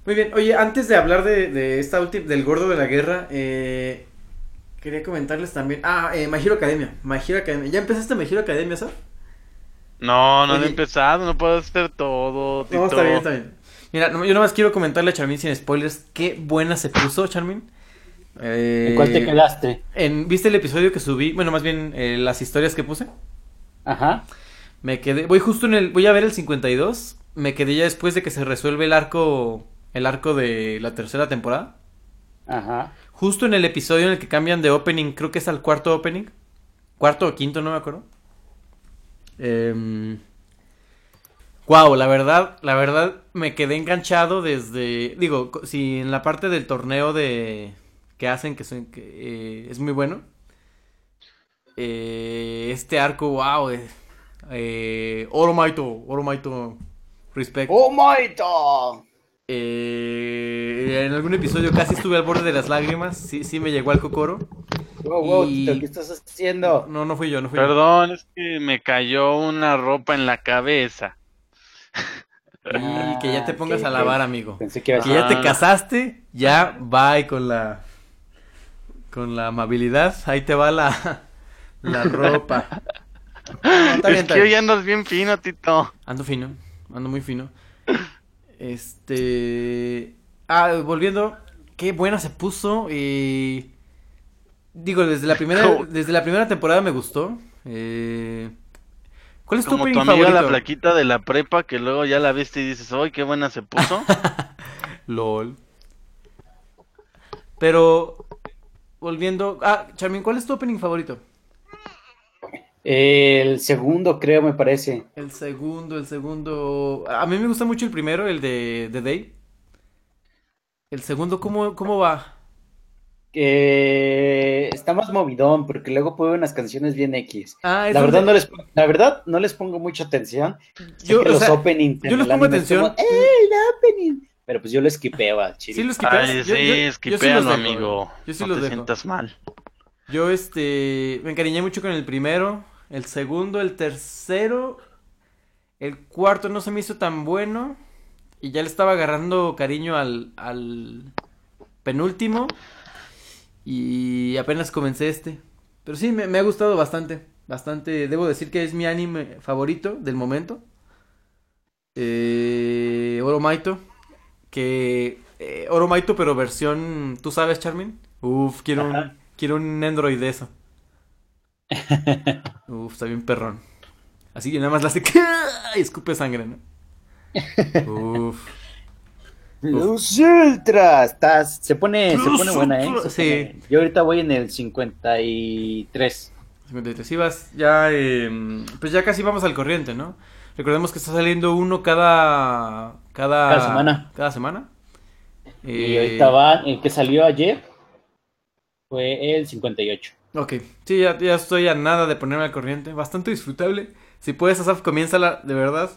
Speaker 5: Muy bien, oye, antes de hablar de, de esta última, del gordo de la guerra, eh, quería comentarles también. Ah, eh, My Hero Academia. My Hero Academia. ¿Ya empezaste My Hero Academia, Sar?
Speaker 6: No, no
Speaker 5: Oye.
Speaker 6: he empezado, no puedo hacer todo,
Speaker 5: No,
Speaker 6: Tito.
Speaker 5: está bien, está bien. Mira, no- yo nomás quiero comentarle a Charmin sin spoilers. Qué buena se puso, Charmin. Eh,
Speaker 7: ¿En cuál te quedaste?
Speaker 5: en- ¿Viste el episodio que subí? Bueno, más bien eh, las historias que puse.
Speaker 7: Ajá.
Speaker 5: Me quedé, voy justo en el, voy a ver el 52. Me quedé ya después de que se resuelve el arco, el arco de la tercera temporada.
Speaker 7: Ajá.
Speaker 5: Justo en el episodio en el que cambian de opening, creo que es al cuarto opening. Cuarto o quinto, no me acuerdo. Em, wow, la verdad, la verdad me quedé enganchado desde, digo, si en la parte del torneo de que hacen que, son, eh, es muy bueno. Eh, este arco, wow, eh, Oromaito, Oromaito, respect.
Speaker 7: ¡Oh, Moito!
Speaker 5: Eh, en algún episodio casi estuve al borde de las lágrimas. Sí, sí me llegó al cocoro.
Speaker 7: Wow, wow,
Speaker 5: Y-
Speaker 7: Tito, ¿qué estás haciendo?
Speaker 5: No, no fui yo, no fui yo.
Speaker 6: Perdón, es que me cayó una ropa en la cabeza.
Speaker 5: Y que ya te
Speaker 7: Ah,
Speaker 5: pongas a lavar, amigo.
Speaker 7: Pensé que a
Speaker 5: ya te casaste, ya bye con la con la amabilidad. Ahí te va la la ropa. No, está bien,
Speaker 6: es
Speaker 5: está
Speaker 6: que
Speaker 5: bien.
Speaker 6: hoy andas bien fino, Tito.
Speaker 5: Ando fino, ando muy fino. Este. Ah, volviendo. Qué buena se puso. eh, Digo, desde la primera, desde la primera temporada me gustó. Eh, ¿Cuál es tu
Speaker 6: Como tu amiga
Speaker 5: favorito?
Speaker 6: la plaquita de la prepa que luego ya la viste y dices, ¡ay, qué buena se puso!
Speaker 5: LOL. Pero. Volviendo. Ah, Charmin, ¿cuál es tu opening favorito?
Speaker 7: El segundo, creo, me parece.
Speaker 5: El segundo, el segundo. A mí me gusta mucho el primero, el de The Day. El segundo, ¿cómo, cómo va?
Speaker 7: Que está más movidón, porque luego pone unas canciones bien X.
Speaker 5: Ah,
Speaker 7: La verdad, no les, la verdad, no les pongo mucha atención.
Speaker 5: Yo,
Speaker 7: los
Speaker 5: sea, yo les pongo
Speaker 7: como,
Speaker 5: atención.
Speaker 7: ¡Ey, el opening! Pero pues yo lo esquipeo al chile.
Speaker 5: Sí lo esquipeas.
Speaker 6: Ay,
Speaker 5: Yo- yo-
Speaker 6: sí,
Speaker 5: yo sí
Speaker 6: esquipéalo,
Speaker 5: los dejo,
Speaker 6: amigo.
Speaker 5: Yo sí
Speaker 6: no
Speaker 5: los
Speaker 6: te
Speaker 5: dejo.
Speaker 6: sientas mal.
Speaker 5: Yo, este, me encariñé mucho con el primero, el segundo, el tercero, el cuarto no se me hizo tan bueno y ya le estaba agarrando cariño al, al penúltimo y apenas comencé este. Pero sí, me, me ha gustado bastante, bastante, debo decir que es mi anime favorito del momento. Eh, Oromaito, que eh, Oromaito pero versión, ¿tú sabes, Charmin? Uf, quiero un, quiero un Android de eso. Uf, está bien perrón. Así que nada más la hace y escupe sangre, ¿no? Uf.
Speaker 7: Los Ultras, estás, se pone, se pone buena, ¿eh? Se
Speaker 5: Sí.
Speaker 7: pone- Yo ahorita voy en el 53.
Speaker 5: 53 ibas, ya, eh, pues ya casi vamos al corriente, ¿no? Recordemos que está saliendo uno cada, cada,
Speaker 7: Cada semana.
Speaker 5: Cada semana.
Speaker 7: Y
Speaker 5: Eh,
Speaker 7: ahorita va, el que salió ayer fue el 58.
Speaker 5: Ok, sí, ya, ya estoy a nada de ponerme al corriente. Bastante disfrutable. Si puedes, Asaf, comiénzala, de verdad.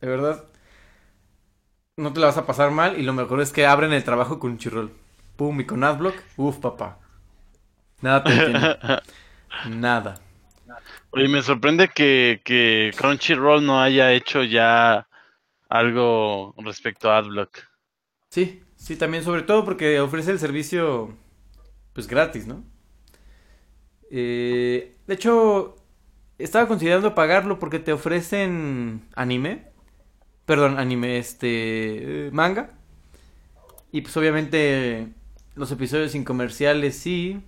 Speaker 5: De verdad. No te la vas a pasar mal. Y lo mejor es que abren el trabajo con Chirrol. Pum, y con Adblock. Uf, papá. Nada te detiene. Nada.
Speaker 6: Oye, me sorprende que, que Crunchyroll no haya hecho ya algo respecto a Adblock.
Speaker 5: Sí, sí, también, sobre todo porque ofrece el servicio, pues gratis, ¿no? Eh, de hecho, estaba considerando pagarlo porque te ofrecen anime. Perdón, anime, este, manga. Y pues obviamente los episodios sin comerciales sí.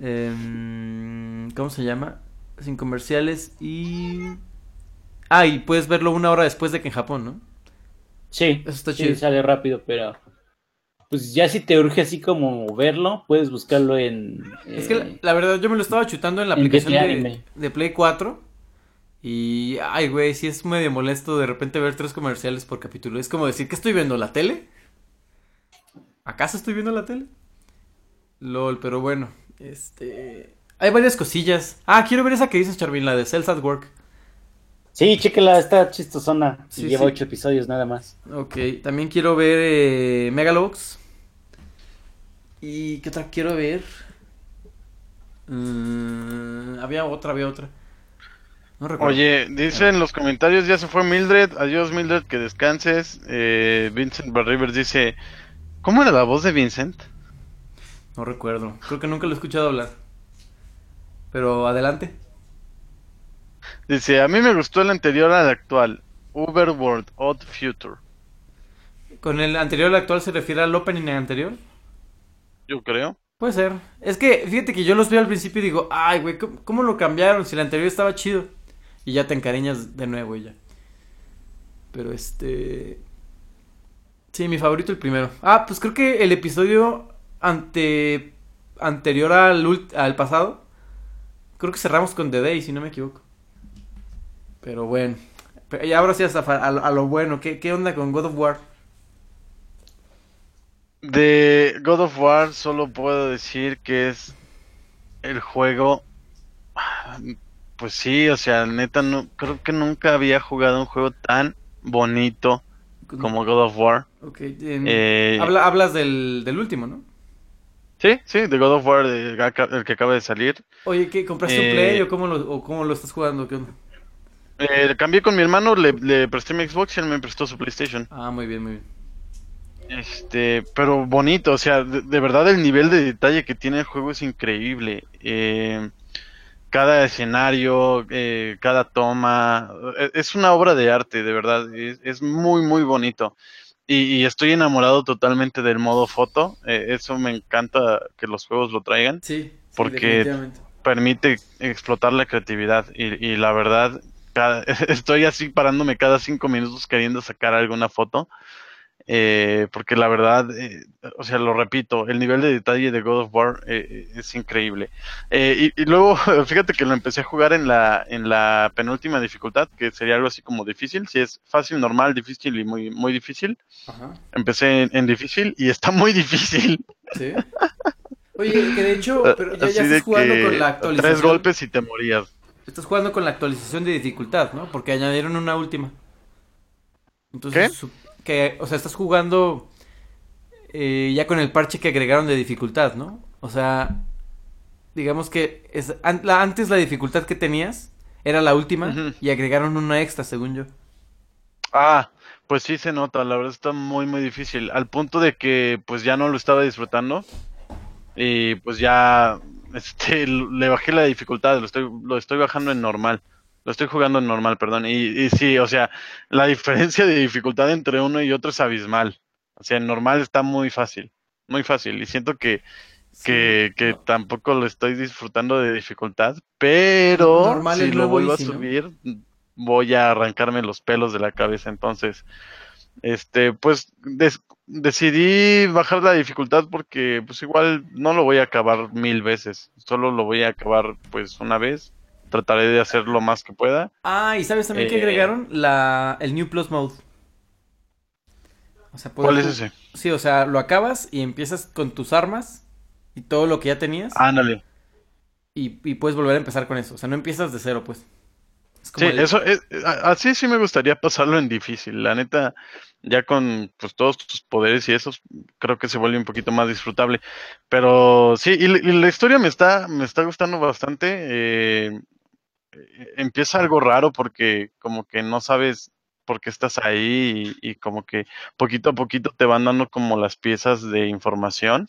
Speaker 5: Em, ¿Cómo se llama? Sin comerciales y... Ah, y puedes verlo una hora después de que en Japón, ¿no?
Speaker 7: Sí,
Speaker 5: Eso está
Speaker 7: sí,
Speaker 5: chido.
Speaker 7: sale rápido, pero pues ya si te urge así como verlo, puedes buscarlo en...
Speaker 5: Es que la,
Speaker 7: eh,
Speaker 5: la verdad yo me lo estaba chutando en la
Speaker 7: en
Speaker 5: aplicación de, Play 4 y ay güey, sí es medio molesto de repente ver tres comerciales por capítulo. Es como decir, ¿qué estoy viendo? ¿La tele? ¿Acaso estoy viendo la tele? LOL, pero bueno, este... Hay varias cosillas. Ah, quiero ver esa que dices, Charvin, la de Cells at Work.
Speaker 7: Sí, chéquela, está chistosona.
Speaker 5: Sí,
Speaker 7: lleva
Speaker 5: sí.
Speaker 7: ocho episodios nada más.
Speaker 5: Ok, también quiero ver eh, Megalobox. ¿Y qué otra quiero ver? Mm, había otra, había otra. No recuerdo.
Speaker 6: Oye, dice en los comentarios, ya se fue Mildred. Adiós, Mildred, que descanses. Eh, Vincent Barrivers dice, ¿cómo era la voz de Vincent?
Speaker 5: No recuerdo. Creo que nunca lo he escuchado hablar. Pero adelante.
Speaker 6: Dice, a mí me gustó el anterior al actual, Uberworld Odd Future.
Speaker 5: ¿Con el anterior al actual se refiere al opening anterior?
Speaker 6: Yo creo.
Speaker 5: Puede ser. Es que, fíjate que yo los veo al principio y digo, ay, güey, ¿cómo, lo cambiaron? Si el anterior estaba chido. Y ya te encariñas de nuevo y ya. Pero este... Sí, mi favorito el primero. Ah, pues creo que el episodio ante... anterior al, al pasado. Creo que cerramos con The Day, si no me equivoco. Pero bueno. Y ahora sí hasta a lo bueno. ¿Qué, ¿Qué onda con God of War?
Speaker 6: De God of War solo puedo decir que es el juego. Pues sí, o sea, neta, no, creo que nunca había jugado un juego tan bonito como God of War.
Speaker 5: Ok, en-
Speaker 6: Eh,
Speaker 5: habla- hablas del, del último, ¿no?
Speaker 6: Sí, sí, de God of War, de- el que acaba de salir.
Speaker 5: Oye, ¿qué? ¿Compraste un
Speaker 6: Eh,
Speaker 5: Play o cómo, lo, o cómo lo estás jugando? ¿Qué onda?
Speaker 6: Eh, cambié con mi hermano, le, le presté mi Xbox y él me prestó su PlayStation.
Speaker 5: Ah, muy bien, muy bien.
Speaker 6: Este, pero bonito, o sea, de, de verdad el nivel de detalle que tiene el juego es increíble. Eh, cada escenario, eh, cada toma, eh, es una obra de arte, de verdad, es, es muy, muy bonito. Y, y estoy enamorado totalmente del modo foto, eh, eso me encanta que los juegos lo traigan,
Speaker 5: Sí, sí,
Speaker 6: Porque- permite explotar la creatividad y, y la verdad, cada- estoy así parándome cada cinco minutos queriendo sacar alguna foto. Eh, porque la verdad, eh, o sea, lo repito, el nivel de detalle de God of War eh, es increíble. Eh, y, y luego, fíjate que lo empecé a jugar en la, en la penúltima dificultad, que sería algo así como difícil. Si es fácil, normal, difícil y muy, muy difícil.
Speaker 5: Ajá,
Speaker 6: Empecé en, en difícil y está muy difícil.
Speaker 5: sí. Oye, que de hecho, pero ya, ya estás jugando con la actualización.
Speaker 6: tres golpes y te morías.
Speaker 5: Estás jugando con la actualización de dificultad, ¿no? Porque añadieron una última. Entonces,
Speaker 6: ¿Qué?
Speaker 5: Que, o sea, estás jugando eh, ya con el parche que agregaron de dificultad, ¿no? O sea, digamos que es, an- la- antes la dificultad que tenías era la última y agregaron una extra, según yo.
Speaker 6: Ah, pues sí se nota, la verdad está muy muy difícil, al punto de que pues ya no lo estaba disfrutando y pues ya este le bajé la dificultad, lo estoy lo estoy bajando en normal. Lo estoy jugando en normal, perdón. Y, y sí, o sea, la diferencia de dificultad entre uno y otro es abismal. O sea, en normal está muy fácil, muy fácil. Y siento que, que, que tampoco lo estoy disfrutando de dificultad, pero
Speaker 5: Normal
Speaker 6: si lo vuelvo
Speaker 5: easy,
Speaker 6: a
Speaker 5: ¿no?
Speaker 6: subir, voy a arrancarme los pelos de la cabeza. Entonces, este, pues des- decidí bajar la dificultad porque pues igual no lo voy a acabar mil veces, solo lo voy a acabar pues una vez. Trataré de hacer lo más que pueda.
Speaker 5: Ah, y ¿sabes también que
Speaker 6: Eh,
Speaker 5: agregaron? La, el New Plus Mode. O sea,
Speaker 6: ¿Cuál es ese?
Speaker 5: Sí, o sea, lo acabas y empiezas con tus armas y todo lo que ya tenías
Speaker 6: Ándale.
Speaker 5: y, y puedes volver a empezar con eso. O sea, no empiezas de cero, pues. Es
Speaker 6: Sí,
Speaker 5: como el-
Speaker 6: eso es, así sí me gustaría pasarlo en difícil. La neta, ya con pues todos tus poderes y esos, creo que se vuelve un poquito más disfrutable. Pero sí, y, la- y la historia me está, me está gustando bastante. eh, empieza algo raro porque como que no sabes por qué estás ahí y, y como que poquito a poquito te van dando como las piezas de información.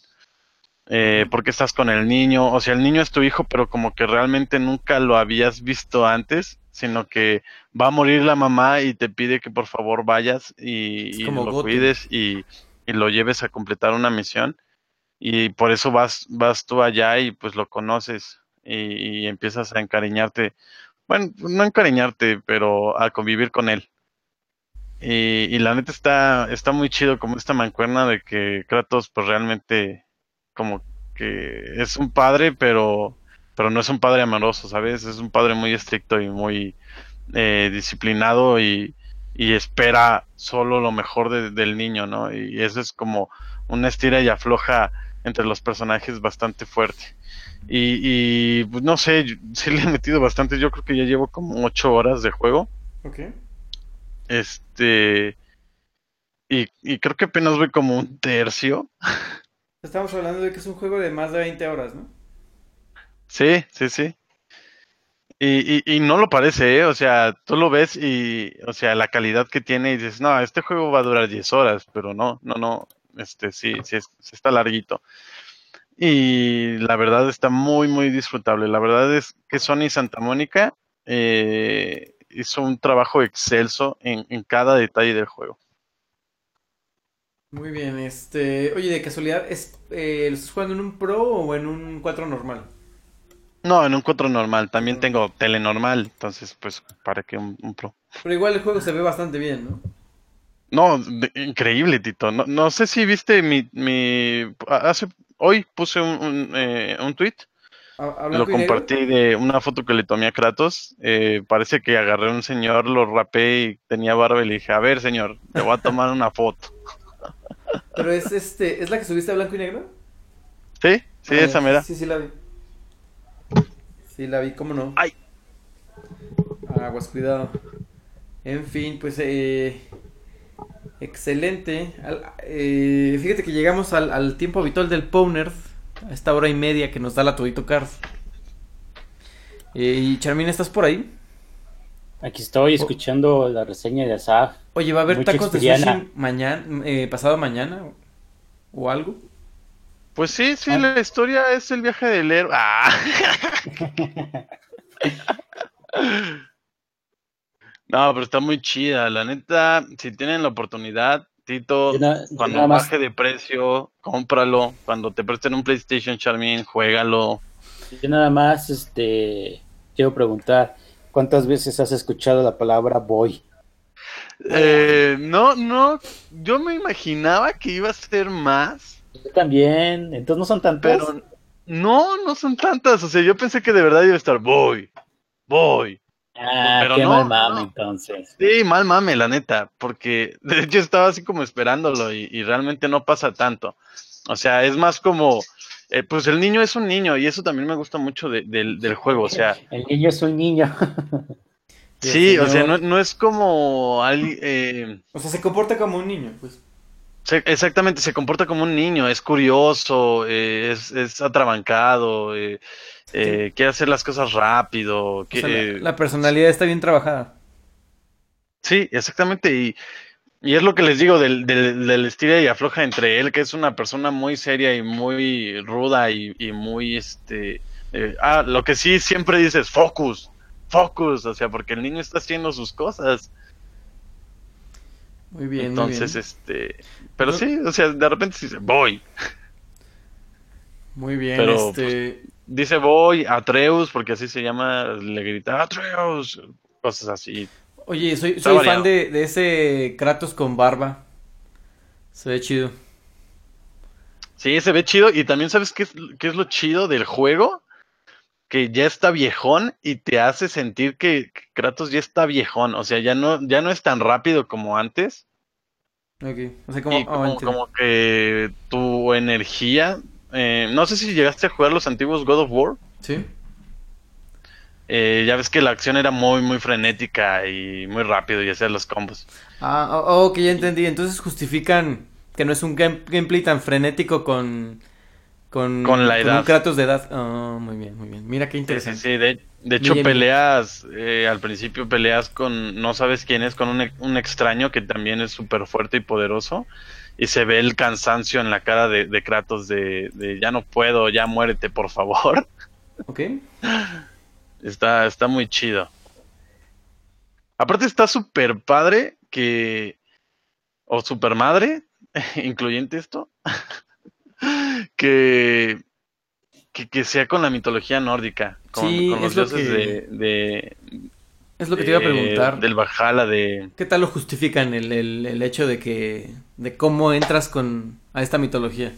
Speaker 6: Eh, porque estás con el niño, o sea, el niño es tu hijo, pero como que realmente nunca lo habías visto antes, sino que va a morir la mamá y te pide que por favor vayas y, lo cuides y, y lo lleves a completar una misión. Y por eso vas, vas tú allá y pues lo conoces y, empiezas a encariñarte, bueno, no encariñarte, pero a convivir con él. Y, y la neta está, está muy chido como esta mancuerna de que Kratos pues realmente como que es un padre, pero, pero no es un padre amoroso, ¿sabes? Es un padre muy estricto y muy eh, disciplinado y, y espera solo lo mejor de- del niño, ¿no? Y eso es como una estira y afloja entre los personajes bastante fuerte. Y, y pues no sé, sí le he metido bastante, yo creo que ya llevo como ocho horas de juego.
Speaker 5: Ok.
Speaker 6: Este. Y, y creo que apenas voy como un tercio.
Speaker 5: Estamos hablando de que es un juego de más de 20 horas, ¿no?
Speaker 6: Sí, sí, sí. Y, y, y no lo parece, ¿eh? O sea, tú lo ves y, o sea, la calidad que tiene y dices, no, este juego va a durar 10 horas, pero no, no, no, este sí, sí, sí está larguito. Y la verdad está muy, muy disfrutable. La verdad es que Sony Santa Mónica eh, hizo un trabajo excelso en, en cada detalle del juego.
Speaker 5: Muy bien, este. Oye, de casualidad, ¿es, eh, ¿lo estás jugando en un Pro o en un 4 normal?
Speaker 6: No, en un 4 normal. También tengo tele normal. Entonces, pues, ¿para qué un, un Pro?
Speaker 5: Pero igual el juego se ve bastante bien, ¿no?
Speaker 6: No, de- increíble, Tito. No, no sé si viste mi, mi hace hoy puse un, un, eh, un tweet, lo compartí de una foto que le tomé a Kratos. Eh, parece que agarré a un señor, lo rapé y tenía barba y le dije, a ver, señor, te voy a tomar una foto.
Speaker 5: Pero es este, ¿es la que subiste a blanco y negro?
Speaker 6: ¿Sí? Sí,
Speaker 5: Ah,
Speaker 6: esa mera.
Speaker 5: Sí, sí la vi. Sí la vi, ¿cómo no?
Speaker 6: Ay.
Speaker 5: Aguas, cuidado. En fin, pues eh, excelente. Al- eh, fíjate que llegamos al, al tiempo habitual del Powner, a esta hora y media que nos da la Todito Card. Eh, y Charmín, ¿estás por ahí?
Speaker 7: Aquí estoy escuchando la reseña de Asaf.
Speaker 5: Oye, ¿va a haber
Speaker 7: Muy
Speaker 5: tacos de sushi mañana, eh, pasado mañana? ¿O algo?
Speaker 6: Pues sí, sí,
Speaker 7: Ah.
Speaker 6: la historia es el viaje del héroe. Ah. No, pero está muy chida, la neta, si tienen la oportunidad, Tito, cuando
Speaker 7: más-
Speaker 6: baje de precio, cómpralo, cuando te presten un PlayStation Charmin, juégalo.
Speaker 7: Yo nada más este, quiero preguntar, ¿cuántas veces has escuchado la palabra boy?
Speaker 6: Eh, no, no, yo me imaginaba que iba a ser más,
Speaker 7: Yo también, entonces no son tantas.
Speaker 6: pero no, no son tantas, o sea, yo pensé que de verdad iba a estar voy, voy.
Speaker 7: Ah,
Speaker 6: pero
Speaker 7: qué
Speaker 6: no,
Speaker 7: mal mame
Speaker 6: no.
Speaker 7: entonces.
Speaker 6: Sí, mal mame, la neta, porque de hecho estaba así como esperándolo y, y realmente no pasa tanto. O sea, es más como, eh, pues el niño es un niño y eso también me gusta mucho de- del, del juego. O sea,
Speaker 7: El niño es un niño.
Speaker 6: Sí, o sea, no, es como alguien, eh,
Speaker 5: O sea, se comporta como un niño, pues.
Speaker 6: se- exactamente, se comporta como un niño, es curioso, eh, es, es atrabancado, eh, quiere hacer las cosas rápido.
Speaker 5: O
Speaker 6: que-
Speaker 5: sea, la, la personalidad está bien trabajada.
Speaker 6: Sí, exactamente. Y, y es lo que les digo del, del, del estira y afloja entre él, que es una persona muy seria y muy ruda y, y muy este. eh, ah, lo que sí siempre dices, focus, focus, o sea, porque el niño está haciendo sus cosas.
Speaker 5: Muy bien,
Speaker 6: Entonces,
Speaker 5: muy bien.
Speaker 6: este. Pero sí, o sea, de repente dice, voy.
Speaker 5: Muy bien,
Speaker 6: pero,
Speaker 5: este.
Speaker 6: Dice voy, Atreus, porque así se llama, le grita Atreus, cosas así.
Speaker 5: Oye, soy, soy fan de, de ese Kratos con barba. Se ve chido.
Speaker 6: Sí, se ve chido. Y también sabes qué es, qué es lo chido del juego. Que ya está viejón y te hace sentir que Kratos ya está viejón. O sea, ya no, ya no es tan rápido como antes.
Speaker 5: Ok. O sea, como.
Speaker 6: y
Speaker 5: ah,
Speaker 6: como, como que tu energía. Eh, no sé si llegaste a jugar los antiguos God of War.
Speaker 5: Sí.
Speaker 6: eh, ya ves que la acción era muy, muy frenética y muy rápido y hacías los combos.
Speaker 5: Ah, oh, ok, ya entendí. Entonces justifican que no es un game- gameplay tan frenético con. Con,
Speaker 6: Con la edad.
Speaker 5: un Kratos de edad. Ah, muy bien, muy bien. Mira qué
Speaker 6: Sí, sí,
Speaker 5: interesante.
Speaker 6: sí, de, de hecho
Speaker 5: Bien,
Speaker 6: peleas, eh, al principio peleas con, no sabes quién es, con un, un extraño que también es súper fuerte y poderoso, y se ve el cansancio en la cara de, de Kratos de, de ya no puedo, ya muérete por favor.
Speaker 5: Ok.
Speaker 6: Está, está muy chido. Aparte está súper padre que, o super madre, incluyente esto, que, que, que sea con la mitología nórdica, con,
Speaker 5: Sí,
Speaker 6: con los
Speaker 5: es lo
Speaker 6: dioses
Speaker 5: que-
Speaker 6: de, de,
Speaker 5: Es lo que te iba a
Speaker 6: de-
Speaker 5: preguntar.
Speaker 6: del Valhalla, de...
Speaker 5: ¿Qué tal lo justifican el, el, el hecho de que. de cómo entras con. a esta mitología?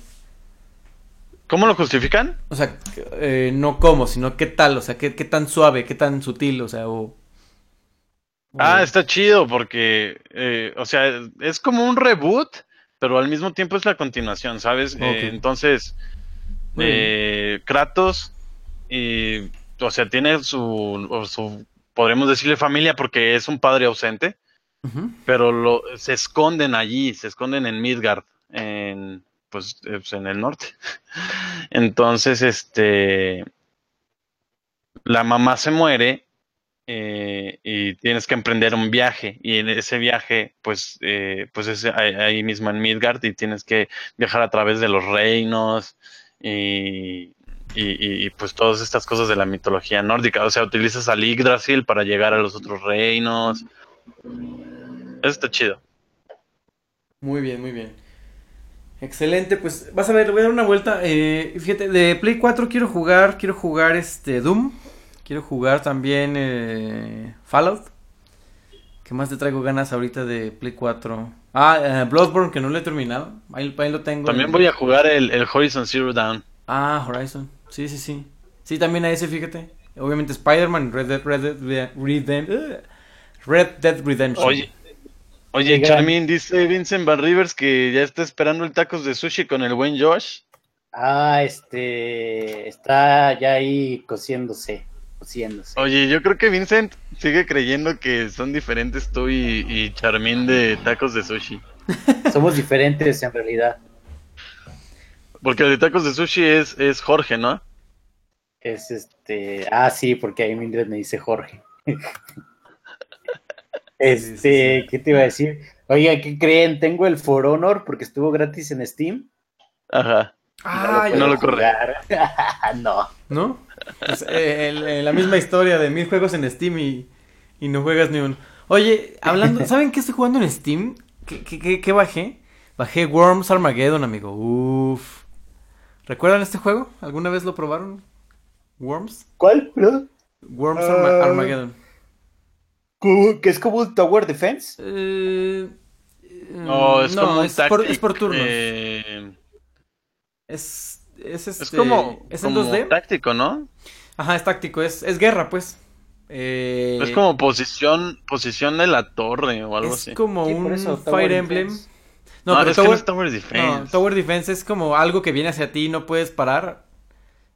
Speaker 6: ¿Cómo lo justifican?
Speaker 5: O sea, eh, no cómo, sino qué tal, o sea, qué, qué tan suave, qué tan sutil, o sea, o...
Speaker 6: Ah, está chido porque, eh, o sea, es como un reboot, pero al mismo tiempo es la continuación, ¿sabes? Eh, entonces, eh, Kratos, y, o sea, tiene su, su, podremos decirle familia porque es un padre ausente, pero lo, se esconden allí, se esconden en Midgard, en, pues, en el norte. Entonces, este, la mamá se muere eh, y tienes que emprender un viaje y en ese viaje, pues, eh, pues es ahí, ahí mismo en Midgard y tienes que viajar a través de los reinos y, y, y- y, pues todas estas cosas de la mitología nórdica. O sea, utilizas al Yggdrasil para llegar a los otros reinos. Eso está chido.
Speaker 5: Muy bien, muy bien. Excelente, pues vas a ver, le voy a dar una vuelta. Eh, fíjate, de Play 4 quiero jugar, quiero jugar este Doom, quiero jugar también eh, Fallout. ¿Qué más te traigo ganas ahorita de Play 4? Ah, eh, Bloodborne, que no lo he terminado. Ahí, ahí lo tengo.
Speaker 6: También voy a jugar el, el Horizon Zero Dawn.
Speaker 5: Ah, Horizon. Sí, sí, sí. Sí, también a ese, fíjate. Obviamente Spider-Man, Red Dead, Red Dead, Redem- eh, Red Dead Redemption.
Speaker 6: Oye, oye,
Speaker 7: Oigan.
Speaker 6: Charmin, dice Vincent Van Rivers que ya está esperando el tacos de sushi con el buen Josh.
Speaker 7: Ah, este. Está ya ahí cociéndose. Cociéndose.
Speaker 6: Oye, yo creo que Vincent sigue creyendo que son diferentes tú y, y Charmin de tacos de sushi.
Speaker 7: Somos diferentes en realidad.
Speaker 6: Porque el de tacos de sushi es, es Jorge, ¿no?
Speaker 7: Es este. Ah, sí, porque ahí Mildred me dice Jorge. este, ¿qué te iba a decir? Oiga, ¿qué creen? Tengo el For Honor porque estuvo gratis en Steam.
Speaker 6: Ajá.
Speaker 5: Ah,
Speaker 6: no lo
Speaker 5: ya.
Speaker 6: corre.
Speaker 7: no.
Speaker 5: ¿No? Pues, eh, el- eh, la misma historia de mil juegos en Steam y, y no juegas ni uno. Oye, hablando, ¿saben qué estoy jugando en Steam? ¿Qué, qué, qué- qué bajé? Bajé Worms Armageddon, amigo. Uf. ¿Recuerdan este juego? ¿Alguna vez lo probaron? Worms.
Speaker 7: ¿Cuál?
Speaker 5: Worms Arma-
Speaker 7: Ah.
Speaker 5: Armageddon.
Speaker 7: ¿Que es como un Tower Defense?
Speaker 5: Eh,
Speaker 6: No, es como un
Speaker 5: es por, es por turnos.
Speaker 6: eh,
Speaker 5: Es, es, este,
Speaker 6: es como,
Speaker 5: ¿Es en
Speaker 6: como
Speaker 5: 2D?
Speaker 6: táctico, ¿no?
Speaker 5: Ajá, es táctico, es, es guerra, pues. Eh,
Speaker 6: Es como posición, posición de la torre o algo
Speaker 5: es
Speaker 6: así.
Speaker 5: como
Speaker 7: Sí, por
Speaker 5: un Fire Emblem.
Speaker 7: Defense.
Speaker 5: No,
Speaker 6: No,
Speaker 5: pero
Speaker 6: es que no
Speaker 5: Tower,
Speaker 6: es Tower Defense.
Speaker 5: no, Tower Defense es como algo que viene hacia ti y no puedes parar.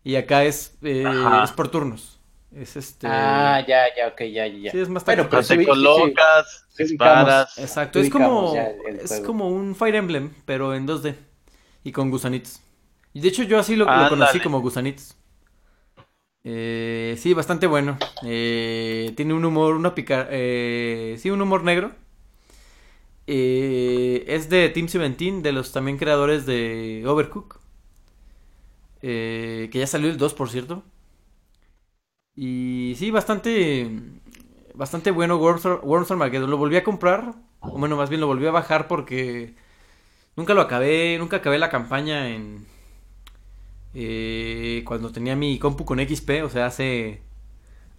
Speaker 5: Y acá es, eh, es por turnos. Es este.
Speaker 7: Ah, ya, ya, ok, ya, ya.
Speaker 5: Sí, es más
Speaker 7: Bueno,
Speaker 5: táctico.
Speaker 6: O sea,
Speaker 7: sí,
Speaker 6: te
Speaker 7: sí, sí.
Speaker 6: colocas,
Speaker 7: Sí,
Speaker 6: disparas.
Speaker 5: Exacto, es como, es como un Fire Emblem, pero en 2D. Y con gusanitos. Y de hecho yo así lo, lo conocí como gusanitos. Eh, sí, bastante bueno. Eh, tiene un humor, una pica... eh, sí, un humor negro. Eh, es de Team 17, de los también creadores de Overcook. Eh, que ya salió el 2, por cierto. Y sí, bastante bastante bueno Worms, Ar- Worms Armageddon. Lo volví a comprar, o bueno, más bien lo volví a bajar porque nunca lo acabé, nunca acabé la campaña en eh, cuando tenía mi compu con XP, o sea, hace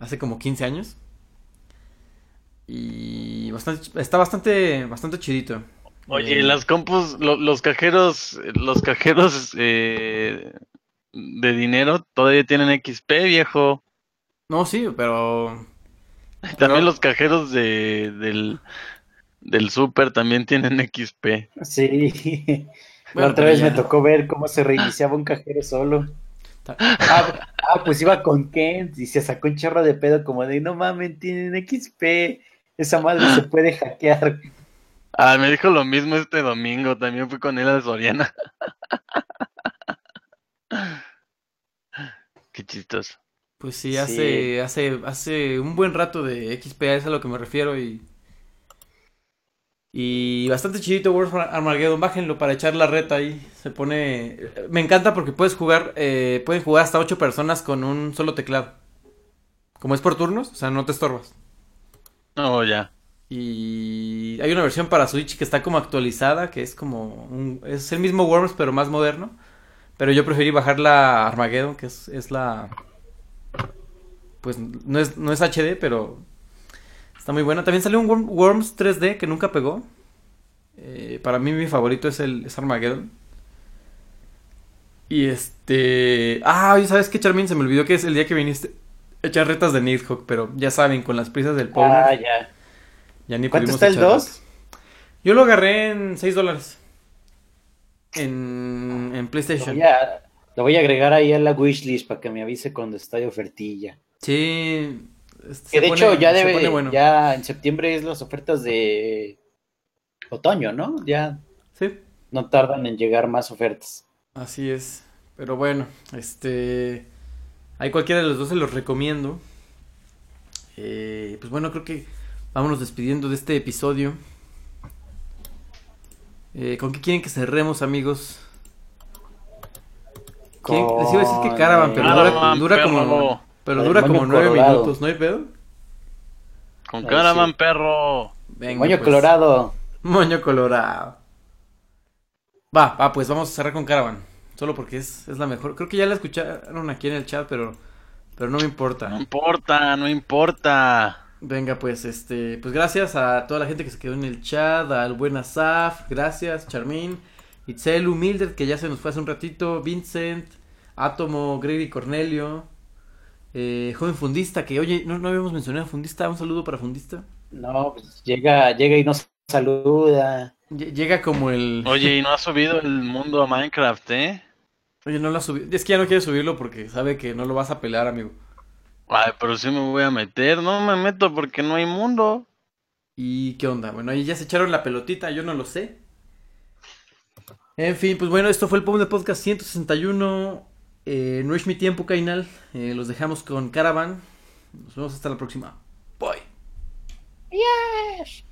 Speaker 5: hace como 15 años. Y bastante, está bastante bastante chidito.
Speaker 6: Oye,
Speaker 5: Eh,
Speaker 6: las compus, lo- los cajeros, los cajeros eh, de dinero todavía tienen XP, viejo.
Speaker 5: No, sí, pero
Speaker 6: También los cajeros de, del, del super también tienen XP.
Speaker 7: Sí.
Speaker 5: Bueno,
Speaker 7: la otra vez
Speaker 5: ya.
Speaker 7: me tocó ver cómo se reiniciaba un cajero solo. Ah, ah, pues iba con Kent y se sacó un chorro de pedo como de no mames, tienen XP. Esa madre se puede hackear.
Speaker 6: Ah, me dijo lo mismo este domingo, también fui con él a Soriana. Qué chistoso.
Speaker 5: Pues sí,
Speaker 7: Sí.
Speaker 5: hace, hace, hace un buen rato de XP, a eso es a lo que me refiero y... Y bastante chidito World of Armageddon, bájenlo para echar la reta ahí, se pone... Me encanta porque puedes jugar, eh, pueden jugar hasta 8 personas con un solo teclado. Como es por turnos, o sea, no te estorbas.
Speaker 6: Oh, ya.
Speaker 5: Y hay una versión para Switch que está como actualizada, que es como es el mismo Worms pero más moderno. Pero yo preferí bajar la Armageddon, que es, es la pues no es no es HD, pero está muy buena. También salió un Worm- Worms 3D que nunca pegó. Eh, para mí mi favorito es el es Armageddon. Y este, ah, ¿sabes qué, Charmin? Se me olvidó que es el día que viniste echar retas de Nidhogg, pero ya saben, con las prisas del Powder.
Speaker 7: Ah, ya.
Speaker 5: Ya ni
Speaker 7: ¿Cuánto está el
Speaker 5: echar
Speaker 7: 2?
Speaker 5: retas. Yo lo agarré en 6 dólares. En, en
Speaker 7: Lo
Speaker 5: PlayStation.
Speaker 7: voy, a, lo voy a agregar ahí a la wishlist para que me avise cuando está de ofertilla.
Speaker 5: Sí. este,
Speaker 7: Que de
Speaker 5: pone-
Speaker 7: hecho ya debe,
Speaker 5: bueno.
Speaker 7: ya en septiembre es las ofertas de otoño, ¿no? Ya
Speaker 5: Sí,
Speaker 7: no tardan en llegar más ofertas.
Speaker 5: así es. Pero bueno, este. Hay cualquiera de los dos se los recomiendo. Eh, pues bueno, creo que vámonos despidiendo de este episodio. Eh, ¿Con qué quieren que cerremos, amigos? ¿Quién- Les iba a decir que
Speaker 7: Con,
Speaker 5: Caravan, pero dura,
Speaker 6: Caravan,
Speaker 5: dura como.
Speaker 6: perro.
Speaker 5: Pero dura como nueve minutos, ¿no hay pedo?
Speaker 6: Con
Speaker 7: Ahí
Speaker 6: Caraman,
Speaker 7: sí.
Speaker 6: perro.
Speaker 5: Venga,
Speaker 7: Moño
Speaker 5: pues.
Speaker 7: colorado.
Speaker 5: Moño colorado. Va, va, pues vamos a cerrar con Caravan. Solo porque es, es la mejor. Creo que ya la escucharon aquí en el chat, pero, pero no me
Speaker 6: No
Speaker 5: importa.
Speaker 6: importa, no importa.
Speaker 5: Venga, pues, este, pues gracias a toda la gente que se quedó en el chat, al buen Asaf, gracias, Charmín, Itzelu, Mildred, que ya se nos fue hace un ratito, Vincent, Átomo, Grady Cornelio, eh, joven fundista, que oye, no, no habíamos mencionado a fundista, un saludo para fundista.
Speaker 7: No, pues llega, llega y nos saluda.
Speaker 5: Lle- Llega como el...
Speaker 6: Oye, y no ha subido el mundo a Minecraft, ¿eh?
Speaker 5: Oye, no lo ha subido. Es que ya no quiere subirlo porque sabe que no lo vas a pelar, amigo.
Speaker 6: Ay, pero sí me voy a meter. No me meto porque no hay mundo.
Speaker 5: ¿Y qué onda? Bueno, ahí ya se echaron la pelotita, yo no lo sé. En fin, pues bueno, esto fue el POM de Podcast 161. Eh, no es mi tiempo, Cainal. Eh, los dejamos con Caravan. Nos vemos hasta la próxima. Bye.
Speaker 7: Yes.